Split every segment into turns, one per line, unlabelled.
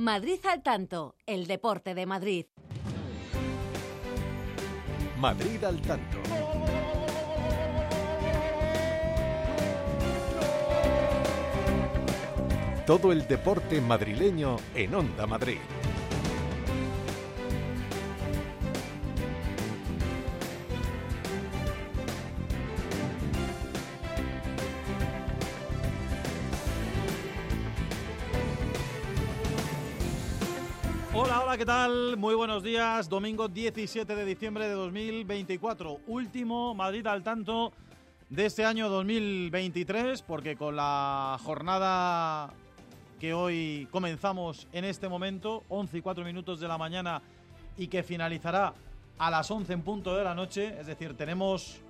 Madrid al tanto, el deporte de Madrid.
Madrid al tanto. Todo el deporte madrileño en Onda Madrid.
Tal? Muy buenos días. Domingo 17 de diciembre de 2024. Último Madrid al tanto de este año 2023, porque con la jornada que hoy comenzamos en este momento, 11 y 4 minutos de la mañana, y que finalizará a las 11 en punto de la noche, es decir, tenemos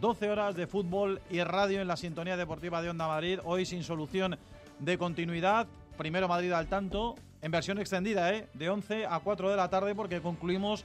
12 horas de fútbol y radio en la sintonía deportiva de Onda Madrid, hoy sin solución de continuidad. Primero Madrid al tanto, en versión extendida, ¿eh? de 11 a 4 de la tarde, porque concluimos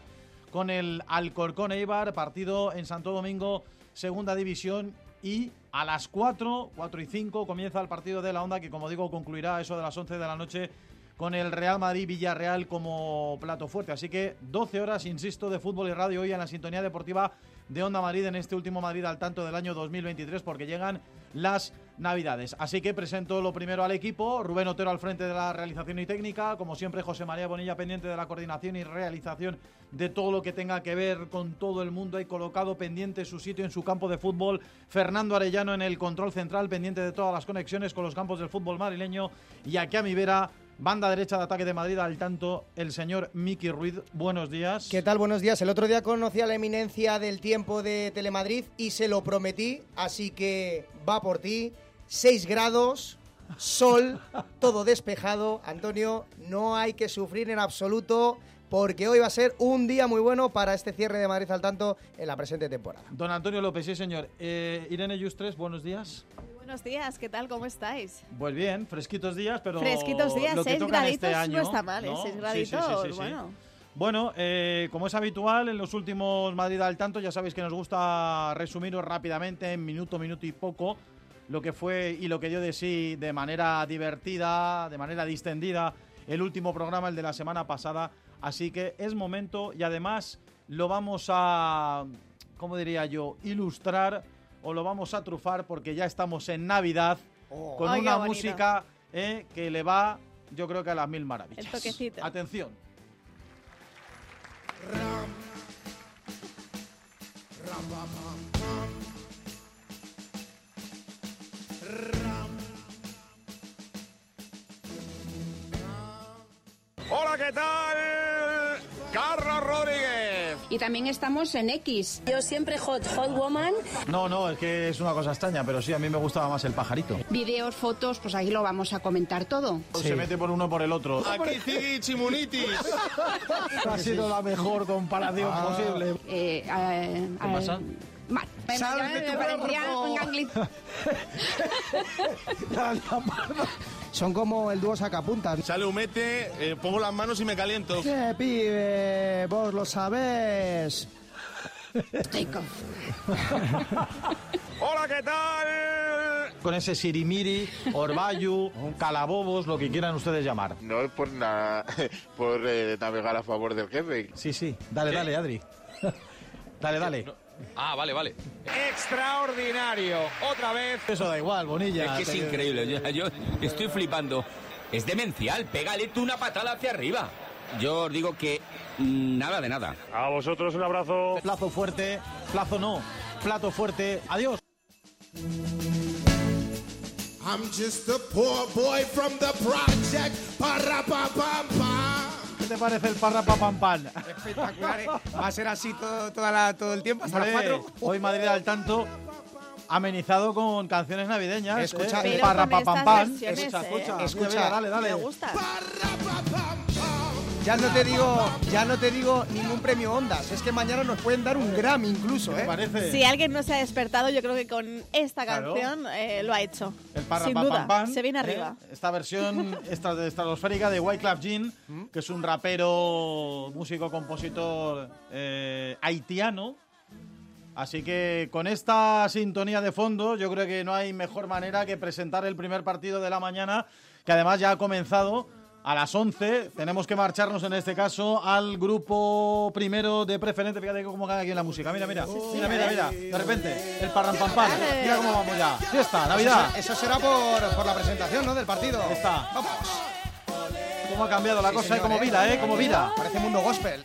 con el Alcorcón Eibar, partido en Santo Domingo, segunda división. Y a las 4, 4 y 5 comienza el partido de la Onda, que como digo, concluirá eso de las 11 de la noche con el Real Madrid-Villarreal como plato fuerte. Así que 12 horas, insisto, de fútbol y radio hoy en la sintonía deportiva de Onda Madrid en este último Madrid al tanto del año 2023, porque llegan las Navidades. Así que presento lo primero al equipo, Rubén Otero al frente de la realización y técnica, como siempre José María Bonilla pendiente de la coordinación y realización de todo lo que tenga que ver con todo el mundo, hay colocado pendiente su sitio en su campo de fútbol, Fernando Arellano en el control central, pendiente de todas las conexiones con los campos del fútbol madrileño, y aquí a mi vera Banda derecha de ataque de Madrid, al tanto el señor Miki Ruiz. Buenos días.
¿Qué tal? Buenos días. El otro día conocí a la eminencia del tiempo de Telemadrid y se lo prometí, así que va por ti. 6 grados, sol, todo despejado. Antonio, no hay que sufrir en absoluto porque hoy va a ser un día muy bueno para este cierre de Madrid al tanto en la presente temporada.
Don Antonio López, sí señor. Eh, Irene Yustres, buenos días.
Buenos días, ¿qué tal? ¿Cómo estáis?
Pues bien, fresquitos días, pero.
Fresquitos días,
lo que
graditos
este año,
no está mal, ¿eh?
¿no?
Seis
Sí, sí,
graditos,
sí, sí, sí.
bueno.
Bueno, eh, como es habitual en los últimos Madrid al tanto, ya sabéis que nos gusta resumiros rápidamente en minuto, minuto y poco lo que fue y lo que dio de sí de manera divertida, de manera distendida, el último programa, el de la semana pasada. Así que es momento y además lo vamos a, ¿cómo diría yo?, ilustrar o lo vamos a trufar porque ya estamos en Navidad con
Ay, qué
una música eh, que le va, yo creo que a las mil maravillas.
El toquecito.
Atención.
Hola, ¿qué tal? Carlos Rodríguez.
Y también estamos en X. Yo siempre hot, hot woman.
No, no, es que es una cosa extraña, pero sí, a mí me gustaba más el pajarito.
Videos, fotos, pues ahí lo vamos a comentar todo.
Se mete por uno por el otro.
Aquí sigue Chimunitis.
Ha sido la mejor comparación posible.
Eh, eh,
¿Qué
eh,
pasa?
Tu
me parecía
por
un
gangli- Son como el dúo sacapuntas.
Sale humete, eh, pongo las manos y me caliento.
¡Qué pibe! Vos lo sabés.
Hola, ¿qué tal?
Con ese sirimiri, orbayu, calabobos, lo que quieran ustedes llamar.
No es por nada, por eh, navegar a favor del jefe.
Sí, sí. Dale, dale, Adri. Dale, dale.
Ah, vale, vale.
Extraordinario. Otra vez.
Eso da igual, Bonilla.
Es que es increíble. Yo, yo estoy flipando. Es demencial. Pégale tú una patada hacia arriba. Yo os digo que mm, nada de nada.
A vosotros un abrazo.
Plazo fuerte, plazo no, plato fuerte. Adiós.
I'm just a poor boy from the project. Parapapampa.
¿Qué te parece el parra pa pam pam?
Espectacular, ¿eh? Va a ser así todo, toda la- todo el tiempo, hasta las
Hombre,
4.
Hoy Madrid al tanto amenizado con canciones navideñas.
Escucha,
¿eh?
Pero
parra
con
pa pam
versiones,
Escucha,
¿eh?
escucha,
Escucha.
Mira, dale, dale.
Me gusta.
Ya no te digo, ya no te digo ningún premio Ondas. Es que mañana nos pueden dar un Grammy incluso,
¿Te
¿eh?
parece?
Si alguien no se ha despertado, yo creo que con esta
Claro.
canción eh, lo ha hecho.
El parra
Sin
pa
duda,
pam pam,
se viene
¿eh?
arriba.
Esta versión esta de estratosférica de Wyclef Jean,
¿Mm?
que es un rapero, músico, compositor eh, haitiano. Así que con esta sintonía de fondo, yo creo que no hay mejor manera que presentar el primer partido de la mañana, que además ya ha comenzado a las 11 tenemos que marcharnos en este caso al grupo primero de preferente. Fíjate cómo cae aquí en la música. Mira, mira, mira, mira, mira. De repente, el parrampampar. Mira cómo vamos ya. Fiesta, Navidad.
Eso, será por, por la presentación, ¿no? Del partido.
Está.
Vamos.
Cómo ha cambiado la
Sí,
cosa,
señor,
¿eh? Como vida, ¿eh? Como vida.
Parece mundo gospel.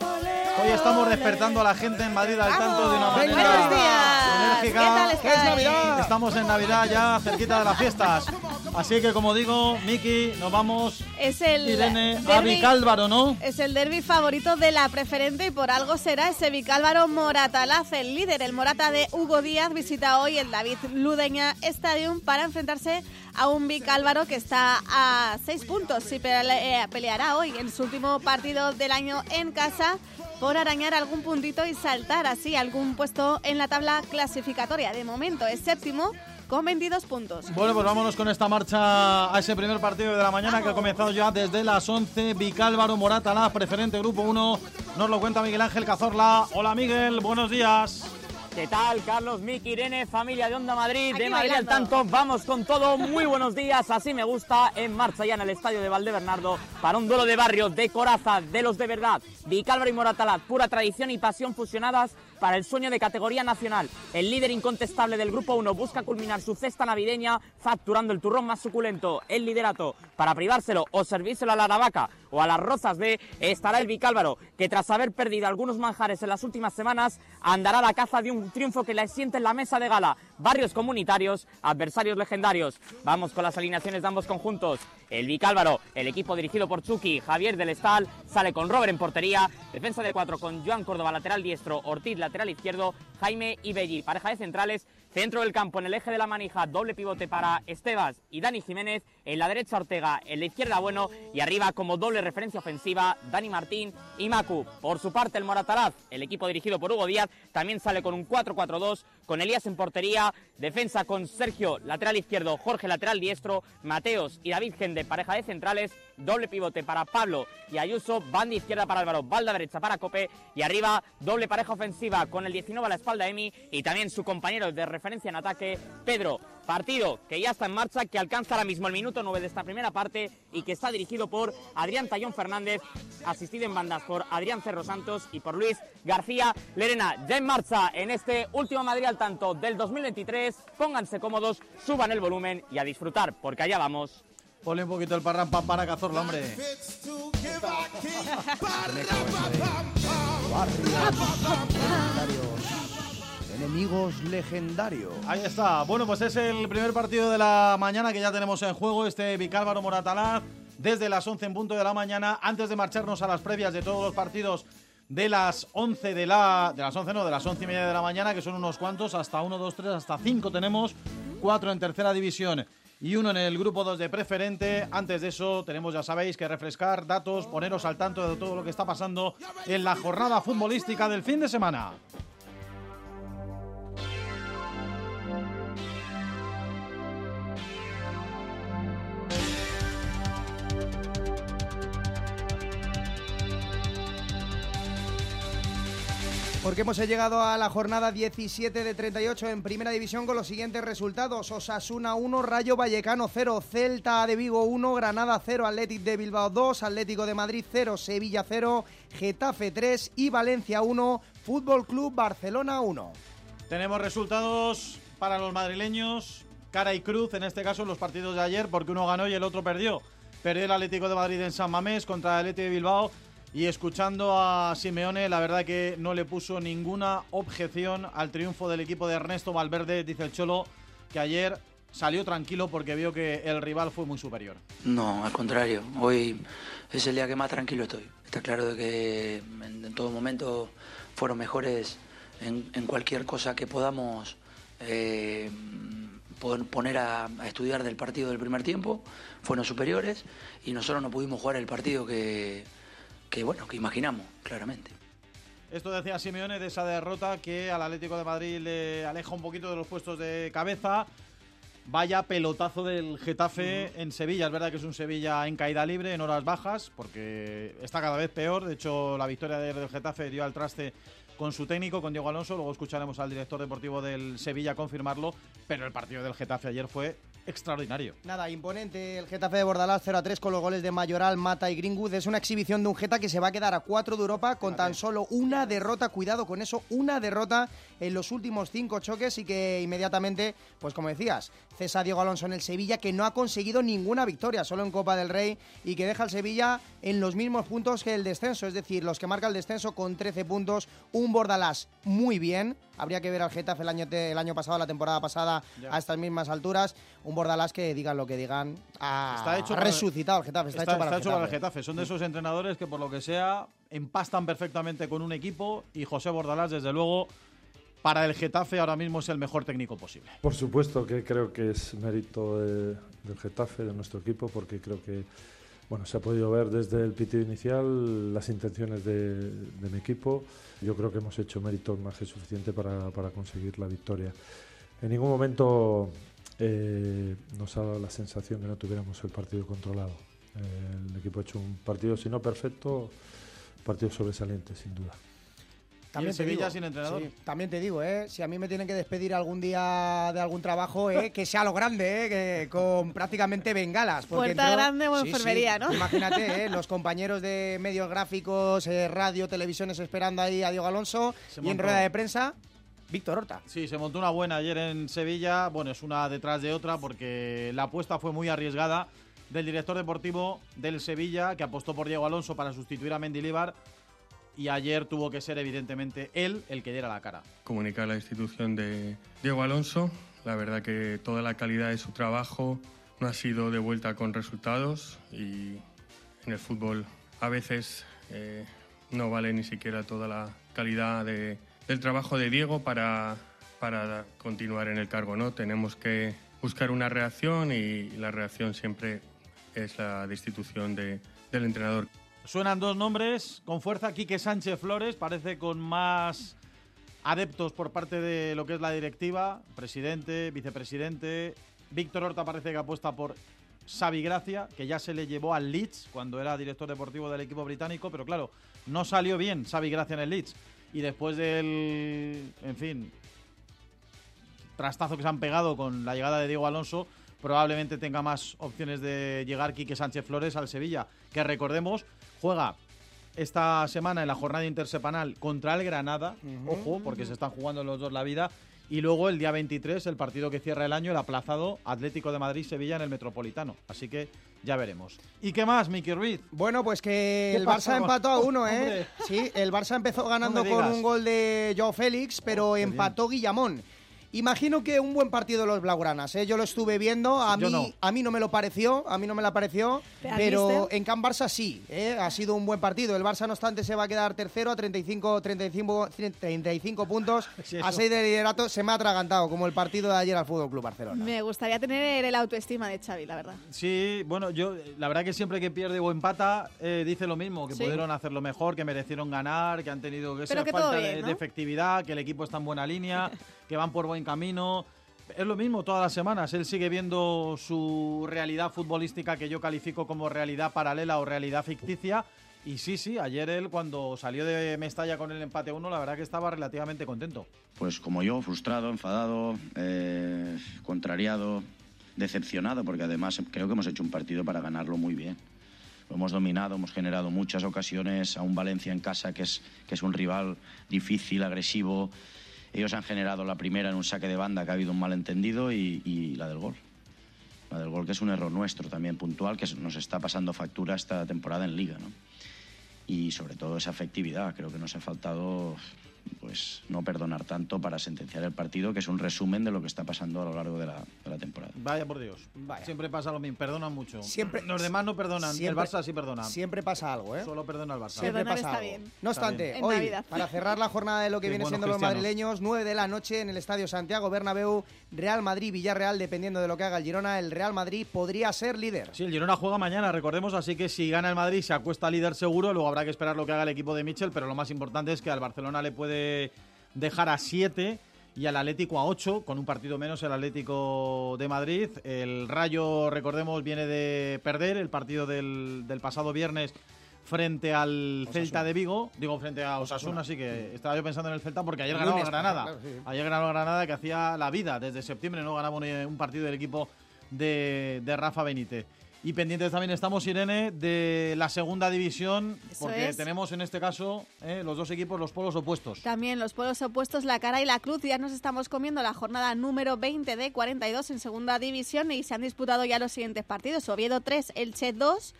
Hoy estamos despertando a la gente en Madrid al tanto de una manera
Buenos días.
enérgica.
¿Qué tal
¿Qué es? Navidad?
Estamos en Navidad ya, cerquita de las fiestas. Así que, como digo, Miki, nos vamos.
Es el
Irene, a
derbi-
Vicálvaro, ¿no?
Es el derby favorito de la preferente y por algo será ese Vicálvaro Moratalaz, el líder. El Morata de Hugo Díaz visita hoy el David Ludeña Stadium para enfrentarse a un Vicálvaro que está a seis puntos y eh, peleará hoy en su último partido del año en casa por arañar algún puntito y saltar así algún puesto en la tabla clasificatoria. De momento es séptimo con 22 puntos.
Bueno, pues vámonos con esta marcha a ese primer partido de la mañana que ha comenzado ya desde las 11. Vicálvaro Morata, la preferente grupo 1. Nos lo cuenta Miguel Ángel Cazorla. Hola Miguel, buenos días.
¿Qué tal, Carlos, Miki, Irene, familia de Onda Madrid,
Aquí
de Madrid al
bailando.
tanto? Vamos con todo, muy buenos días, así me gusta, en marcha ya en el estadio de Valdebernardo para un duelo de barrio, de coraza, de los de verdad. Vicálvaro y Moratalaz, pura tradición y pasión fusionadas para el sueño de categoría nacional. El líder incontestable del Grupo 1 busca culminar su cesta navideña facturando el turrón más suculento, el liderato. Para privárselo o servírselo a la Aravaca o a las Rozas B estará el Vicálvaro, que tras haber perdido algunos manjares en las últimas semanas, andará a la caza de un triunfo que le siente en la mesa de gala. Barrios comunitarios, adversarios legendarios. Vamos con las alineaciones de ambos conjuntos. El Vicálvaro, el equipo dirigido por Chucky, Javier del Estal, sale con Robert en portería, defensa de cuatro con Joan Córdoba lateral diestro, Ortiz lateral izquierdo, Jaime y Belli, pareja de centrales, centro del campo en el eje de la manija, doble pivote para Estebas y Dani Jiménez, en la derecha Ortega, en la izquierda Bueno. Y arriba como doble referencia ofensiva Dani Martín y Macu. Por su parte el Moratalaz, el equipo dirigido por Hugo Díaz, también sale con un 4-4-2 con Elías en portería, defensa con Sergio lateral izquierdo, Jorge lateral diestro, Mateos y David Gende, pareja de centrales, doble pivote para Pablo y Ayuso, banda izquierda para Álvaro, balda derecha para Cope y arriba doble pareja ofensiva con el 19 a la espalda Emi y también su compañero de referencia en ataque, Pedro. Partido que ya está en marcha, que alcanza ahora mismo el minuto 9 de esta primera parte y que está dirigido por Adrián Tallón Fernández, asistido en bandas por Adrián Cerro Santos y por Luis García Lerena. Ya en marcha en este último Madrid al tanto del 2023. Pónganse cómodos, suban el volumen y a disfrutar, porque allá vamos.
Ponle un poquito el parrampam para Cazorla, hombre.
Enemigos legendarios.
Ahí está. Bueno, pues es el primer partido de la mañana que ya tenemos en juego, este Vicálvaro Moratalaz, desde las 11 en punto de la mañana. Antes de marcharnos a las previas de todos los partidos de las 11 de la... De las 11 no, de las 11 y media de la mañana, que son unos cuantos, hasta 1, 2, 3, hasta 5 tenemos, 4 en tercera división y uno en el grupo 2 de preferente. Antes de eso tenemos, ya sabéis, que refrescar datos, poneros al tanto de todo lo que está pasando en la jornada futbolística del fin de semana.
Porque hemos llegado a la jornada 17 de 38 en Primera División con los siguientes resultados. Osasuna 1, Rayo Vallecano 0, Celta de Vigo 1, Granada 0, Atlético de Bilbao 2, Atlético de Madrid 0, Sevilla 0, Getafe 3 y Valencia 1, Fútbol Club Barcelona 1.
Tenemos resultados para los madrileños, cara y cruz, en este caso los partidos de ayer, porque uno ganó y el otro perdió. Perdió el Atlético de Madrid en San Mamés contra el Atlético de Bilbao y escuchando a Simeone, la verdad que no le puso ninguna objeción al triunfo del equipo de Ernesto Valverde, dice el Cholo, que ayer salió tranquilo porque vio que el rival fue muy superior.
No, al contrario. Hoy es el día que más tranquilo estoy. Está claro de que en, todo momento fueron mejores en, en cualquier cosa que podamos eh, pon- poner a estudiar del partido del primer tiempo. Fueron superiores y nosotros no pudimos jugar el partido que, que bueno, que imaginamos, claramente.
Esto decía Simeone de esa derrota que al Atlético de Madrid le aleja un poquito de los puestos de cabeza. Vaya pelotazo del Getafe en Sevilla. Es verdad que es un Sevilla en caída libre, en horas bajas, porque está cada vez peor. De hecho, la victoria del Getafe dio al traste con su técnico, con Diego Alonso. Luego escucharemos al director deportivo del Sevilla confirmarlo. Pero el partido del Getafe ayer fue extraordinario.
Nada, imponente el Getafe de Bordalás 0 a 3 con los goles de Mayoral, Mata y Greenwood. Es una exhibición de un Geta que se va a quedar a 4 de Europa con tan solo una derrota. Cuidado con eso, una derrota en los últimos 5 choques y que inmediatamente, pues como decías, cesa Diego Alonso en el Sevilla que no ha conseguido ninguna victoria, solo en Copa del Rey y que deja al Sevilla en los mismos puntos que el descenso, es decir, los que marca el descenso con 13 puntos. Un Bordalás muy bien. Habría que ver al Getafe el año, el año pasado, la temporada pasada,
Ya.
a estas mismas alturas. Un Bordalás que digan lo que digan, ha
Está hecho
ha resucitado el Getafe. Está, hecho para el
para el
Getafe.
Getafe. Son de esos entrenadores que, por lo que sea, empastan perfectamente con un equipo y José Bordalás, desde luego, para el Getafe ahora mismo es el mejor técnico posible.
Por supuesto que creo que es mérito de- del Getafe, de nuestro equipo, porque creo que bueno, se ha podido ver desde el pitido inicial las intenciones de, de mi equipo. Yo creo que hemos hecho mérito más que suficiente para, para conseguir la victoria. En ningún momento eh, nos ha dado la sensación que no tuviéramos el partido controlado. Eh, el equipo ha hecho un partido, si no perfecto, partido sobresaliente, sin duda.
¿Y el
te
Sevilla
digo,
sin entrenador?
sí, también te digo, ¿eh? si a mí me tienen que despedir algún día de algún trabajo, ¿eh? que sea lo grande, ¿eh? que con prácticamente bengalas. porque
Puerta
entró-
grande o
Sí, sí,
enfermería, ¿no?
Imagínate, ¿eh? los compañeros de medios gráficos, eh, radio, televisiones esperando ahí a Diego Alonso
Se
y en rueda de prensa, Víctor Horta.
Sí, se montó una buena ayer en Sevilla. Bueno, es una detrás de otra porque la apuesta fue muy arriesgada del director deportivo del Sevilla, que apostó por Diego Alonso para sustituir a Mendilibar. Y ayer tuvo que ser, evidentemente, él el que diera la cara.
comunicar la institución de Diego Alonso. La verdad que toda la calidad de su trabajo no ha sido de vuelta con resultados y en el fútbol a veces eh, no vale ni siquiera toda la calidad de- del trabajo de Diego para, para continuar en el cargo. ¿no? Tenemos que buscar una reacción y la reacción siempre es la destitución de- del entrenador.
Suenan dos nombres con fuerza. Quique Sánchez Flores parece con más adeptos por parte de lo que es la directiva, presidente, vicepresidente. Víctor Horta parece que apuesta por Xavi Gracia, que ya se le llevó al Leeds cuando era director deportivo del equipo británico, pero claro, no salió bien Xavi Gracia en el Leeds. Y después del, en fin, trastazo que se han pegado con la llegada de Diego Alonso, probablemente tenga más opciones de llegar Quique Sánchez Flores al Sevilla, que recordemos, juega esta semana en la jornada intersemanal contra el Granada, ojo, porque se están jugando los dos la vida, y luego el día 23 el partido que cierra el año, el aplazado Atlético de Madrid-Sevilla en el Metropolitano. Así que ya veremos. ¿Y qué más, Miki Ruiz?
Bueno, pues que
¿Qué
el? Barça empató a uno, ¿eh?
Hombre.
Sí, el Barça empezó ganando con un gol de Joao Félix, pero empató Guillamón. Imagino que un buen partido de los Blaugranas, ¿eh? Yo lo estuve viendo, a mí,
no.
a mí no me lo pareció, a mí no me la pareció,
¿Te
pero en Can Barça sí, ¿eh? ha sido un buen partido. El Barça, no obstante, se va a quedar tercero a 35, 35, 35 puntos,
Sí,
a
eso.
6 de liderato. Se me ha atragantado, como el partido de ayer al Fútbol Club Barcelona.
Me gustaría tener el autoestima de Xavi, la verdad.
Sí, bueno, yo la verdad que siempre que pierde o empata eh, dice lo mismo, que
Sí.
pudieron hacerlo mejor, que merecieron ganar, que han tenido esa
que
falta
bien,
de, de efectividad, que el equipo está en buena línea, que van por buen camino. Es lo mismo todas las semanas. Él sigue viendo su realidad futbolística que yo califico como realidad paralela o realidad ficticia. Y sí, sí, ayer él cuando salió de Mestalla con el empate 1, la verdad que estaba relativamente contento.
Pues como yo, frustrado, enfadado, eh, contrariado, decepcionado, porque además creo que hemos hecho un partido para ganarlo muy bien. Lo hemos dominado, hemos generado muchas ocasiones a un Valencia en casa que es, que es un rival difícil, agresivo. Ellos han generado la primera en un saque de banda que ha habido un malentendido y, la del gol. La del gol que es un error nuestro también puntual que nos está pasando factura esta temporada en liga. ¿no? Y sobre todo esa efectividad. Creo que nos ha faltado pues no perdonar tanto para sentenciar el partido, que es un resumen de lo que está pasando a lo largo de la, de la temporada.
Vaya por Dios. Siempre pasa lo mismo, perdonan mucho.
Siempre-
Los demás no perdonan,
Siempre-
el Barça sí perdona.
Siempre pasa algo, ¿eh?
Solo perdona el Barça.
Siempre pasa
está
algo.
bien.
No
Está
obstante,
bien.
Hoy, para cerrar la jornada de lo que viene siendo los madrileños, 9 de la noche en el Estadio Santiago Bernabéu, Real Madrid-Villarreal, dependiendo de lo que haga el Girona, el Real Madrid podría ser líder.
Sí, el Girona juega mañana, recordemos, así que si gana el Madrid se acuesta líder seguro, luego habrá que esperar lo que haga el equipo de Michel, pero lo más importante es que al Barcelona le puede dejar a 7 y al Atlético a 8, con un partido menos el Atlético de Madrid. El Rayo, recordemos, viene de perder el partido del, del pasado viernes frente al Celta de Vigo, digo frente a Osasuna, así que estaba yo pensando en el Celta porque ayer ganó Granada.
claro, sí.
Ayer ganó Granada que hacía la vida desde septiembre, no ganaba ni un partido del equipo de, de Rafa Benítez. Y pendientes también estamos, Irene, de la segunda división,
Eso
porque
es.
tenemos en este caso eh, los dos equipos, los polos opuestos.
También los polos opuestos, la cara y la cruz. Ya nos estamos comiendo la jornada número 20 de 42 en segunda división y se han disputado ya los siguientes partidos. Oviedo 3, Elche 2.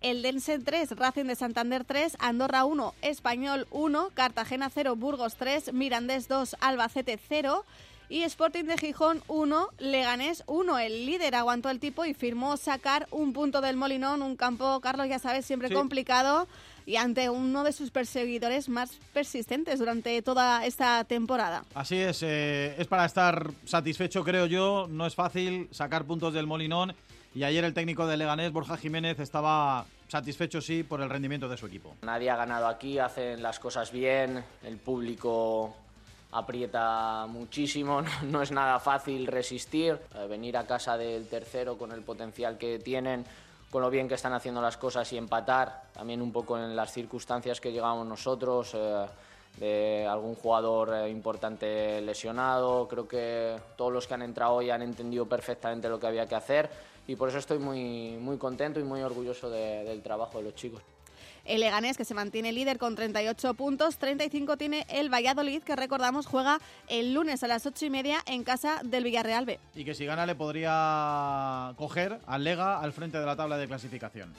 El Dense 3, Racing de Santander 3, Andorra 1, Español 1, Cartagena 0, Burgos 3, Mirandés 2, Albacete 0 y Sporting de Gijón 1, Leganés 1. El líder aguantó el tipo y firmó sacar un punto del Molinón, un campo, Carlos, ya sabes, siempre
Sí.
complicado y ante uno de sus perseguidores más persistentes durante toda esta temporada.
Así es, eh, es para estar satisfecho, creo yo. No es fácil sacar puntos del Molinón. Y ayer el técnico de Leganés, Borja Jiménez, estaba satisfecho, sí, por el rendimiento de su equipo.
Nadie ha ganado aquí, hacen las cosas bien, el público aprieta muchísimo, no es nada fácil resistir, Eh, venir a casa del tercero con el potencial que tienen, con lo bien que están haciendo las cosas y empatar, también un poco en las circunstancias que llegamos nosotros, eh, de algún jugador eh, importante lesionado, creo que todos los que han entrado hoy han entendido perfectamente lo que había que hacer y por eso estoy muy, muy contento y muy orgulloso de- del trabajo de los chicos.
El Leganés, que se mantiene líder con 38 puntos, 35 tiene el Valladolid, que recordamos juega el lunes a las 8 y media en casa del Villarreal B.
Y que si gana le podría coger al Lega al frente de la tabla de clasificación.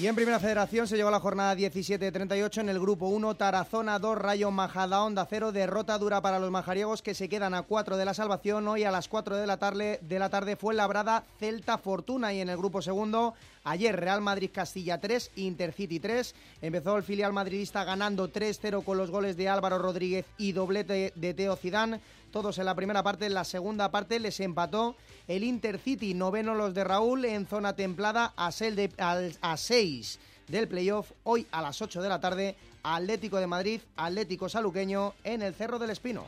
Y en Primera Federación se llegó la jornada 17-38 en el Grupo 1, Tarazona 2, Rayo Majadahonda 0, derrota dura para los majariegos que se quedan a 4 de la salvación. Hoy a las 4 de la tarde, de la tarde fue labrada Celta Fortuna y en el Grupo Segundo ayer Real Madrid Castilla 3, Intercity 3. Empezó el filial madridista ganando 3-0 con los goles de Álvaro Rodríguez y doblete de Teo Zidane. Todos en la primera parte, en la segunda parte les empató el Intercity, noveno los de Raúl en zona templada a 6 del playoff. Hoy a las 8 de la tarde, Atlético de Madrid, Atlético Saluqueño en el Cerro del Espino.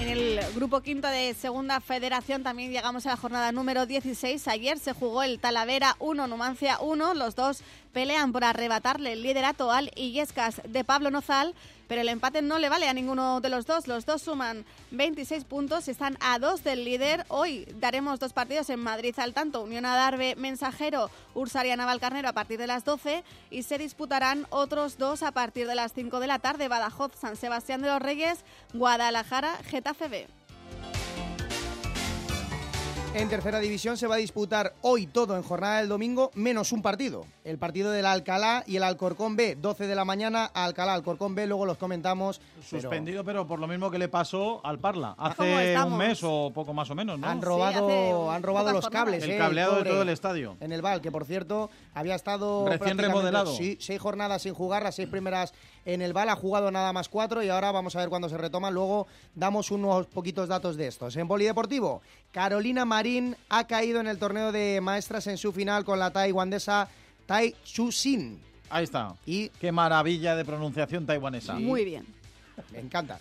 En el grupo quinto de Segunda Federación también llegamos a la jornada número 16. Ayer se jugó el Talavera 1, Numancia 1. Los dos pelean por arrebatarle el liderato al Illescas de Pablo Nozal, pero el empate no le vale a ninguno de los dos. Los dos suman 26 puntos están a dos del líder. Hoy daremos dos partidos en Madrid al tanto. Unión Adarve Mensajero, Ursaria Navalcarnero a partir de las 12 y se disputarán otros dos a partir de las 5 de la tarde. Badajoz, San Sebastián de los Reyes, Guadalajara, Getafe B.
En tercera división se va a disputar hoy todo en jornada del domingo, menos un partido. El partido del Alcalá y el Alcorcón B, 12 de la mañana, Alcalá, Alcorcón B, luego los comentamos.
Suspendido, pero por lo mismo que le pasó al Parla
¿Cómo
hace un mes o poco más o menos, ¿no?
Han robado, han robado los cables.
El
eh,
cableado de todo el estadio.
En el Val, que por cierto había estado.
Recién remodelado.
Sí, seis jornadas sin jugar, las seis primeras en el Val, ha jugado nada más cuatro y ahora vamos a ver cuándo se retoma. Luego damos unos poquitos datos de estos. En Polideportivo, Carolina Marín ha caído en el torneo de maestras en su final con la taiwandesa Tai Chu Sin.
Ahí está.
Y
Qué maravilla de pronunciación taiwanesa.
Muy bien.
Me encanta.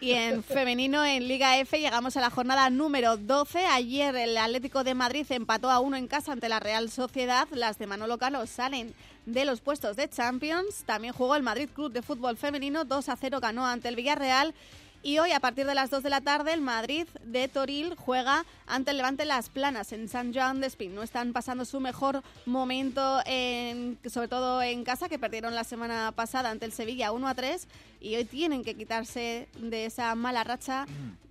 Y en femenino, en Liga F, llegamos a la jornada número 12. Ayer el Atlético de Madrid empató a uno en casa ante la Real Sociedad. Las de Manolo Calo salen de los puestos de Champions. También jugó el Madrid Club de Fútbol Femenino. 2 a 0 ganó ante el Villarreal. Y hoy, a partir de las 2 de la tarde, el Madrid de Toril juega ante el Levante Las Planas en San Joan de Espín. No están pasando su mejor momento, en, sobre todo en casa, que perdieron la semana pasada ante el Sevilla 1 a 3. Y hoy tienen que quitarse de esa mala racha,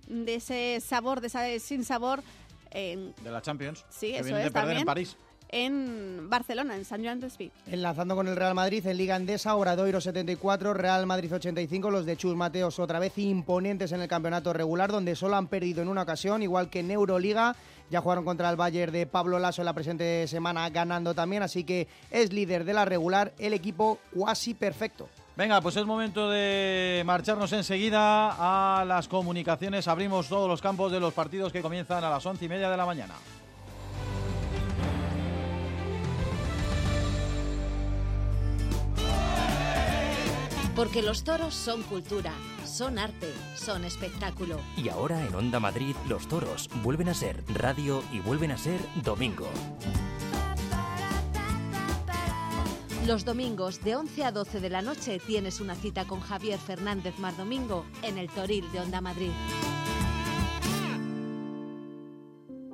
de ese sabor, de ese sin sabor. En,
De la Champions.
Sí,
que
eso es,
de perder
también.
en París.
En Barcelona, en San Joan de Espí.
Enlazando con el Real Madrid en Liga Endesa, Obradoiro 74, Real Madrid 85, los de Chus Mateos otra vez imponentes en el campeonato regular, donde solo han perdido en una ocasión, igual que en Euroliga. Ya jugaron contra el Bayern de Pablo Lasso en la presente semana, ganando también, así que es líder de la regular, el equipo cuasi perfecto.
Venga, pues es momento de marcharnos enseguida a las comunicaciones. Abrimos todos los campos de los partidos que comienzan a las once y media de la mañana.
Porque los toros son cultura, son arte, son espectáculo.
Y ahora en Onda Madrid los toros vuelven a ser radio y vuelven a ser domingo.
Los domingos de 11 a 12 de la noche tienes una cita con Javier Fernández Mardomingo en el Toril de Onda Madrid.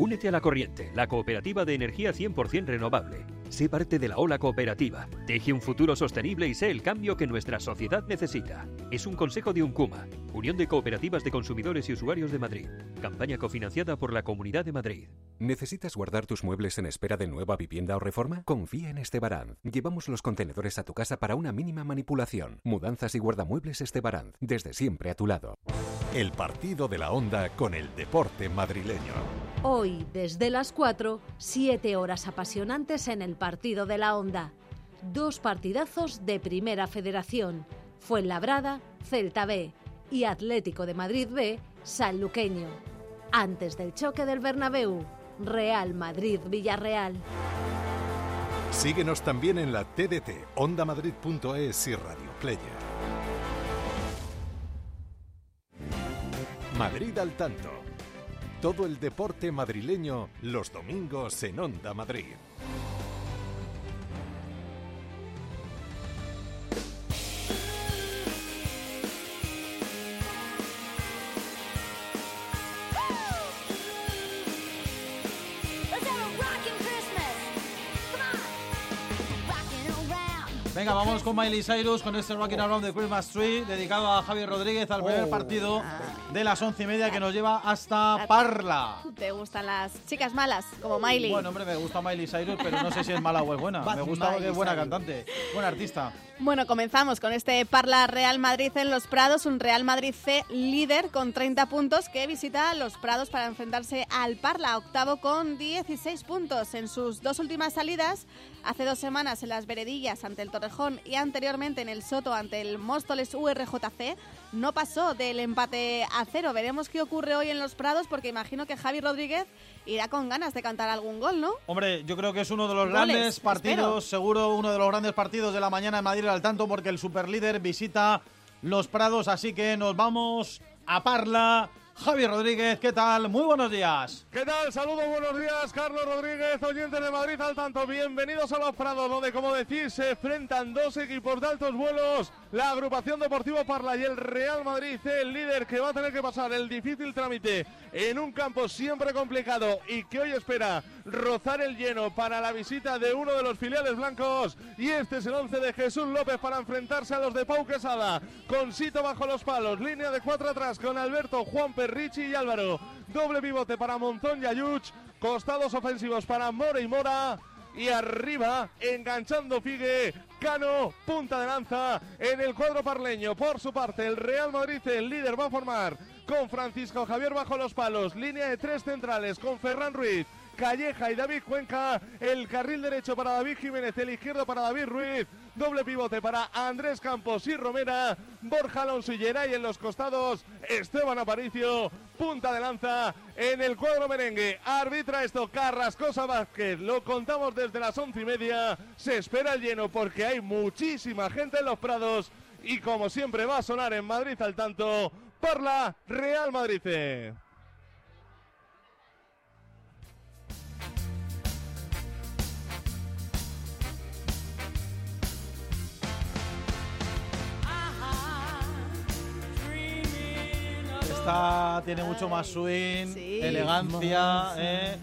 Únete a la corriente, la cooperativa de energía 100% renovable. Sé parte de la ola cooperativa. Teje un futuro sostenible y sé el cambio que nuestra sociedad necesita. Es un consejo de UNCUMA, Unión de Cooperativas de Consumidores y Usuarios de Madrid. Campaña cofinanciada por la Comunidad de Madrid.
¿Necesitas guardar tus muebles en espera de nueva vivienda o reforma? Confía en Estebaranz. Llevamos los contenedores a tu casa para una mínima manipulación. Mudanzas y guardamuebles Estebaranz. Desde siempre a tu lado.
El partido de la onda con el deporte madrileño.
Hoy, desde las 4, 7 horas apasionantes en el partido de la onda. Dos partidazos de Primera Federación. Fuenlabrada, Celta B y Atlético de Madrid B, Sanluqueño. Antes del choque del Bernabéu, Real Madrid-Villarreal.
Síguenos también en la TDT, ondamadrid.es y Radio Player. Madrid al tanto. Todo el deporte madrileño los domingos en Onda Madrid.
Venga, vamos con Miley Cyrus con este Rocking Around the Christmas Tree dedicado a Javier Rodríguez al primer
Oh.
partido de las once y media que nos lleva hasta Parla.
¿Te gustan las chicas malas, como Miley?
Bueno, hombre, me gusta Miley Cyrus, pero no sé si es mala o es buena. Me gusta
Miley
es buena cantante, buena artista.
Bueno, comenzamos con este Parla Real Madrid en Los Prados, un Real Madrid C líder con 30 puntos que visita Los Prados para enfrentarse al Parla, octavo con 16 puntos. En sus dos últimas salidas, hace dos semanas en las Veredillas ante el Torrejón y anteriormente en el Soto ante el Móstoles URJC, no pasó del empate a cero. Veremos qué ocurre hoy en Los Prados porque imagino que Javi Rodríguez irá con ganas de cantar algún gol, ¿no?
Hombre, yo creo que es uno de los
Goles,
grandes partidos,
espero.
seguro uno de los grandes partidos de la mañana en Madrid al tanto, porque el superlíder visita los Prados, así que nos vamos a Parla. Javi Rodríguez, ¿qué tal? Muy buenos días.
¿Qué tal? Saludos, buenos días, Carlos Rodríguez, oyentes de Madrid al tanto. Bienvenidos a Los Prados, donde, como decís, se enfrentan dos equipos de altos vuelos. La agrupación Deportivo Parla y el Real Madrid, el líder que va a tener que pasar el difícil trámite en un campo siempre complicado y que hoy espera rozar el lleno para la visita de uno de los filiales blancos. Y este es el 11 de Jesús López para enfrentarse a los de Pau Quesada. Con Sito bajo los palos, línea de cuatro atrás con Alberto, Juan Perrichi y Álvaro. Doble pivote para Monzón y Ayuch. Costados ofensivos para Mora y Mora. Y arriba, enganchando Figue, Cano, punta de lanza en el cuadro parleño. Por su parte, el Real Madrid, el líder, va a formar con Francisco Javier bajo los palos. Línea de tres centrales con Ferran Ruiz. Calleja y David Cuenca, el carril derecho para David Jiménez, el izquierdo para David Ruiz, doble pivote para Andrés Campos y Romera, Borja Alonso y Geray en los costados, Esteban Aparicio, punta de lanza en el cuadro merengue, arbitra esto Carrascosa Vázquez, lo contamos desde las once y media, se espera el lleno porque hay muchísima gente en los prados. Y como siempre va a sonar en Madrid al tanto, Parla Real Madrid.
Tiene mucho más swing,
Sí.
elegancia, ¿eh?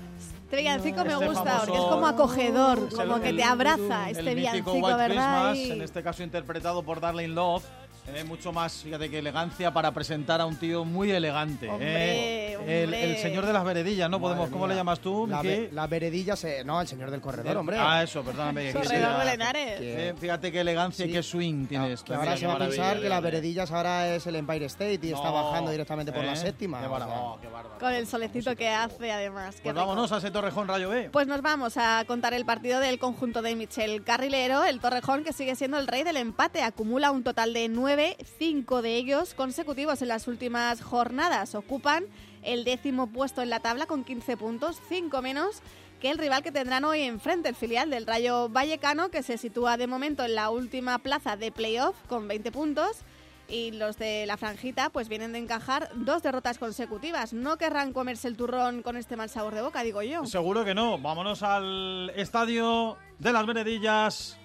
Este villancico me
Este
gusta
famoso-
porque es como acogedor, como
el-
que
el-
te abraza
el
este
mítico
villancico,
White
¿verdad?
Christmas,
Y-
en este caso interpretado por Darling Love. Eh, mucho más, fíjate que elegancia para presentar a un tío muy elegante.
Hombre,
eh.
hombre,
El, señor de las veredillas, ¿no? Podemos, ¿Cómo le llamas tú,
La, ve- eh, no, el señor del corredor,
El-
hombre.
Ah, eso, perdóname. que
Corredor Lenares.
Eh, fíjate qué elegancia y qué swing tienes.
Que ahora se va a pensar que las veredillas ahora es el Empire State y está bajando directamente por la
¿Eh?
séptima.
Qué
o sea.
bárbaro, qué bárbaro.
Con el solecito que hace, además.
Pues vámonos a ese Torrejón Rayo B.
Pues nos vamos a contar el partido del conjunto de Michel Carrilero, el Torrejón que sigue siendo el rey del empate, acumula un total de nueve, cinco de ellos consecutivos en las últimas jornadas. Ocupan el décimo puesto en la tabla con 15 puntos, cinco menos que el rival que tendrán hoy enfrente, el filial del Rayo Vallecano, que se sitúa de momento en la última plaza de playoff con 20 puntos. Y los de la franjita pues vienen de encajar dos derrotas consecutivas. No querrán comerse el turrón con este mal sabor de boca, digo yo.
Seguro que no. Vámonos al estadio de las Veredillas.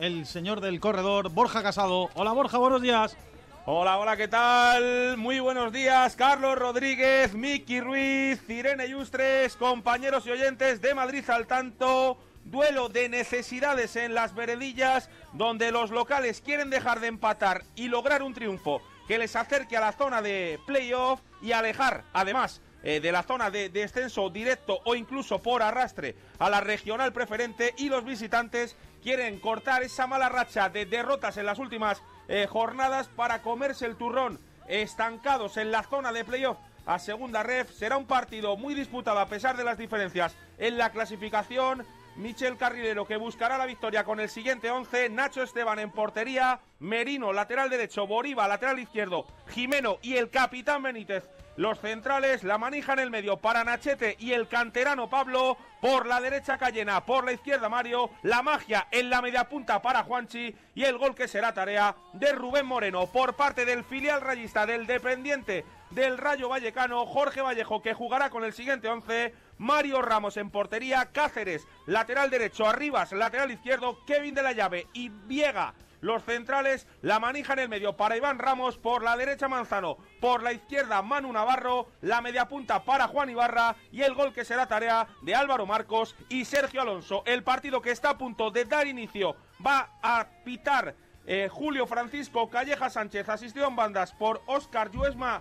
El señor del corredor, Borja Casado. Hola Borja, buenos días.
Hola, hola, ¿qué tal? Muy buenos días, Carlos Rodríguez, Miki Ruiz, Irene Yustres, compañeros y oyentes de Madrid al tanto. Duelo de necesidades en las veredillas, donde los locales quieren dejar de empatar y lograr un triunfo que les acerque a la zona de playoff y alejar, además, eh, de la zona de descenso directo o incluso por arrastre a la regional preferente y los visitantes quieren cortar esa mala racha de derrotas en las últimas eh, jornadas para comerse el turrón estancados en la zona de playoff a segunda ref. Será un partido muy disputado a pesar de las diferencias en la clasificación. Michel Carrilero que buscará la victoria con el siguiente 11, Nacho Esteban en portería, Merino lateral derecho, Boriba lateral izquierdo, Jimeno y el capitán Benítez. Los centrales, la manija en el medio para Nachete y el canterano Pablo. Por la derecha Cayena, por la izquierda Mario. La magia en la media punta para Juanchi. Y el gol que será tarea de Rubén Moreno por parte del filial rayista del dependiente del Rayo Vallecano, Jorge Vallejo, que jugará con el siguiente 11. Mario Ramos en portería, Cáceres, lateral derecho, Arribas, lateral izquierdo, Kevin de la Llave y Viega. Los centrales, la manija en el medio para Iván Ramos, por la derecha Manzano, por la izquierda Manu Navarro, la media punta para Juan Ibarra y el gol que será tarea de Álvaro Marcos y Sergio Alonso. El partido que está a punto de dar inicio va a pitar eh, Julio Francisco Calleja Sánchez, asistido en bandas por Óscar Yuesma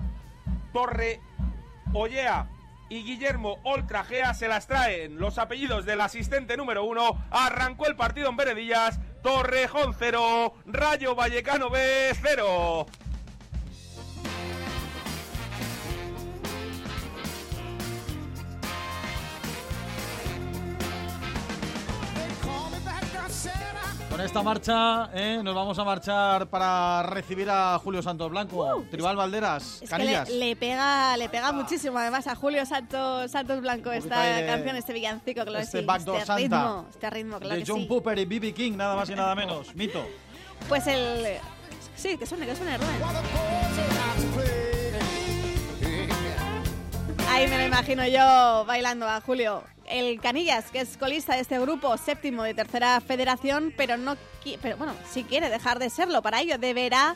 Torre Ollea y Guillermo Oltrajea se las traen los apellidos del asistente número uno. Arrancó el partido en Veredillas. Torrejón 0, Rayo Vallecano B 0.
Con esta marcha eh, nos vamos a marchar para recibir a Julio Santos Blanco, Tribal Valderas,
Es
Canillas.
que le, le pega, le pega muchísimo además a Julio Santos, Santos Blanco esta
de-
canción, este villancico, claro
este
sí,
Backdoor
este
Santa.
ritmo, este ritmo, claro
de
que
John
sí.
Popper y B.B. King, nada más y nada menos. Mito.
Pues el... Sí, que suene, que suene, Rubén. Ahí me lo imagino yo bailando a Julio. El Canillas, que es colista de este grupo, séptimo de tercera federación, pero no pero bueno, si quiere dejar de serlo, para ello deberá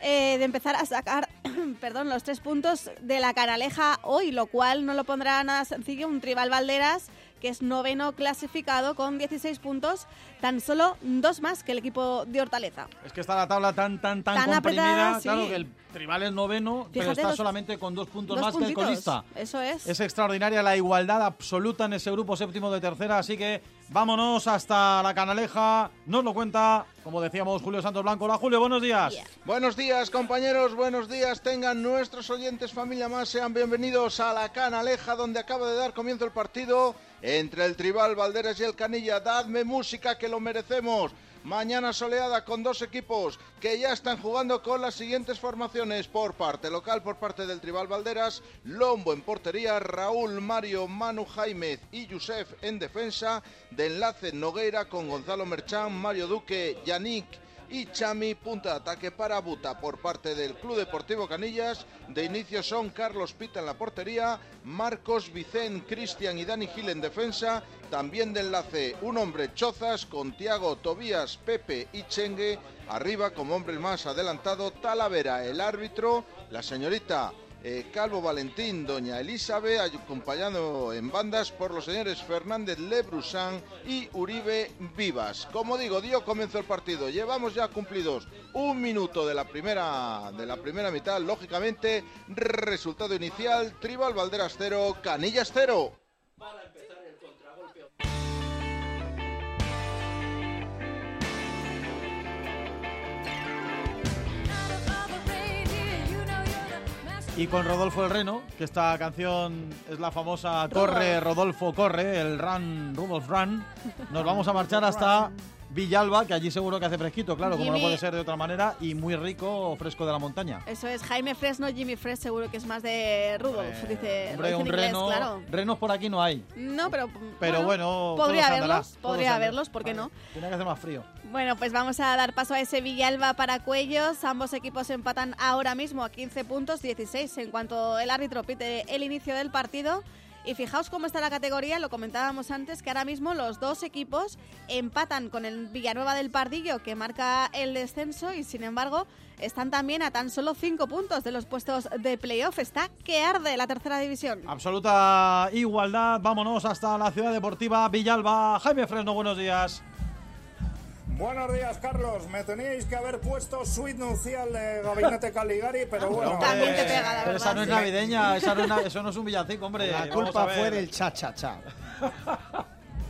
eh, de empezar a sacar perdón, los tres puntos de la canaleja hoy, lo cual no lo pondrá nada sencillo un Tribal Valderas que es noveno clasificado con 16 puntos, tan solo dos más que el equipo de Hortaleza.
Es que está la tabla tan, tan, tan,
Tan
comprimida.
apretada, sí.
Claro que el Tribal es noveno, pero está
dos-
solamente con dos puntos
Dos
más que el
puntitos,
colista.
Eso es.
Es extraordinaria la igualdad absoluta en ese grupo séptimo de tercera, así que vámonos hasta la canaleja. Nos lo cuenta, como decíamos, Julio Santos Blanco. Hola Julio, buenos días.
Buenos días, compañeros, buenos días. Tengan nuestros oyentes, familia más, sean bienvenidos a la Canaleja, donde acaba de dar comienzo el partido entre el Tribal Valderas y el Canilla. Dadme música que lo merecemos. Mañana soleada con dos equipos que ya están jugando con las siguientes formaciones por parte local, por parte del Tribal Valderas, Lombo en portería, Raúl, Mario, Manu, Jaimez y Yusef en defensa, de enlace Nogueira con Gonzalo Merchán, Mario Duque, Yannick y Chami, punta de ataque para Buta por parte del Club Deportivo Canillas. De inicio son Carlos Pita en la portería, Marcos, Vicen, Cristian y Dani Gil en defensa. También de enlace un hombre Chozas con Tiago, Tobías, Pepe y Chengue. Arriba como hombre más adelantado Talavera, el árbitro, la señorita eh, Calvo Valentín, Doña Elizabeth, acompañado en bandas por los señores Fernández Lebrusan y Uribe Vivas. Como digo, dio comienzo el partido. Llevamos ya cumplidos un minuto de la primera, de la primera mitad. Lógicamente, resultado inicial, Tribal Valderas 0, Canillas 0.
Y con Rodolfo el Reno, que esta canción es la famosa Corre, Rodolfo, corre, el Run, Rudolf Run, nos vamos a marchar hasta Villalba, que allí seguro que hace fresquito, claro, como no puede ser de otra manera, y muy rico, fresco de la montaña.
Eso es Jaime Fresno, Jimmy Fresh, seguro que es más de Rudolf, dice,
Hombre,
dice
un
inglés,
reno,
claro.
renos por aquí no hay.
No, pero,
Pero bueno,
podría haberlos, podría haberlos, ¿por qué no?
Tiene que hacer más frío.
Bueno, pues vamos a dar paso a ese Villalba para Cuellos. Ambos equipos empatan ahora mismo a 15 puntos, 16 en cuanto el árbitro pite el inicio del partido. Y fijaos cómo está la categoría, lo comentábamos antes, que ahora mismo los dos equipos empatan con el Villanueva del Pardillo, que marca el descenso, y sin embargo están también a tan solo 5 puntos de los puestos de playoff. Está que arde la tercera división.
Absoluta igualdad. Vámonos hasta la ciudad deportiva Villalba. Jaime Fresno, buenos días.
Buenos días, Carlos. Me teníais que haber puesto suite nupcial de Gabinete Caligari, pero bueno.
Hombre, Pero esa no es navideña, esa no es na- eso no es un villancico, hombre.
La culpa fue
del cha-cha-cha.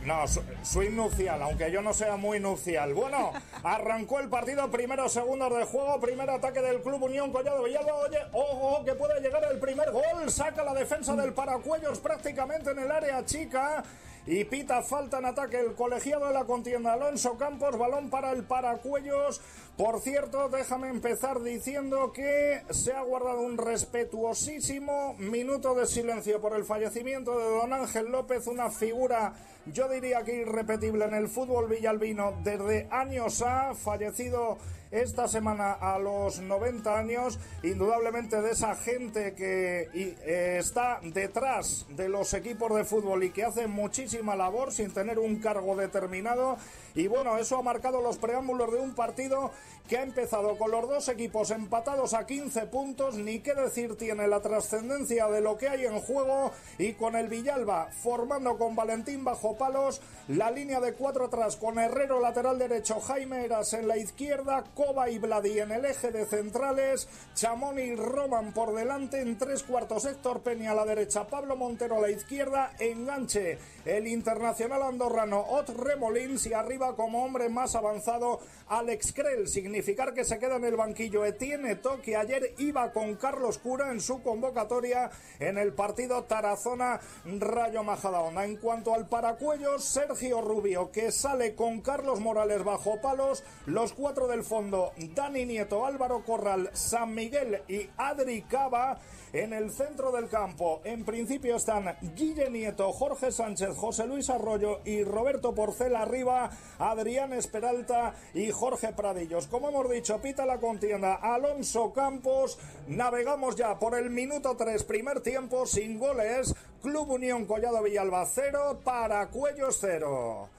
No, suite nupcial, aunque yo no sea muy nupcial. Bueno, arrancó el partido, primeros segundos de juego, primer ataque del Club Unión Collado Villalba. Oye, ojo, que puede llegar el primer gol. Saca la defensa del Paracuellos prácticamente en el área chica. Y pita falta en ataque el colegiado de la contienda Alonso Campos, balón para el Paracuellos. Por cierto, déjame empezar diciendo que se ha guardado un respetuosísimo minuto de silencio por el fallecimiento de don Ángel López, una figura, yo diría que irrepetible en el fútbol villalbino desde años ha fallecido esta semana a los 90 años, indudablemente de esa gente que eh, está detrás de los equipos de fútbol y que hace muchísima labor sin tener un cargo determinado. Y bueno, eso ha marcado los preámbulos de un partido que ha empezado con los dos equipos empatados a 15 puntos, ni qué decir tiene la trascendencia de lo que hay en juego y con el Villalba formando con Valentín bajo palos, la línea de cuatro atrás con Herrero lateral derecho, Jaime Eras en la izquierda, Coba y Vladi en el eje de centrales, Chamón y Roman por delante, en tres cuartos Héctor Peña a la derecha, Pablo Montero a la izquierda, enganche el internacional andorrano Ot Remolins y arriba como hombre más avanzado Alex Krell, que se queda en el banquillo Etienne To, que ayer iba con Carlos Cura en su convocatoria en el partido Tarazona Rayo Majadahonda. En cuanto al paracuello, Sergio Rubio, que sale con Carlos Morales bajo palos, los cuatro del fondo, Dani Nieto, Álvaro Corral, San Miguel y Adri Cava. En el centro del campo, en principio están Guille Nieto, Jorge Sánchez, José Luis Arroyo y Roberto Porcel arriba, Adrián Esperalta y Jorge Pradillos. Como hemos dicho, pita la contienda Alonso Campos. Navegamos ya por el minuto 3, primer tiempo, sin goles. Club Unión Collado Villalba 0, para Cuellos 0.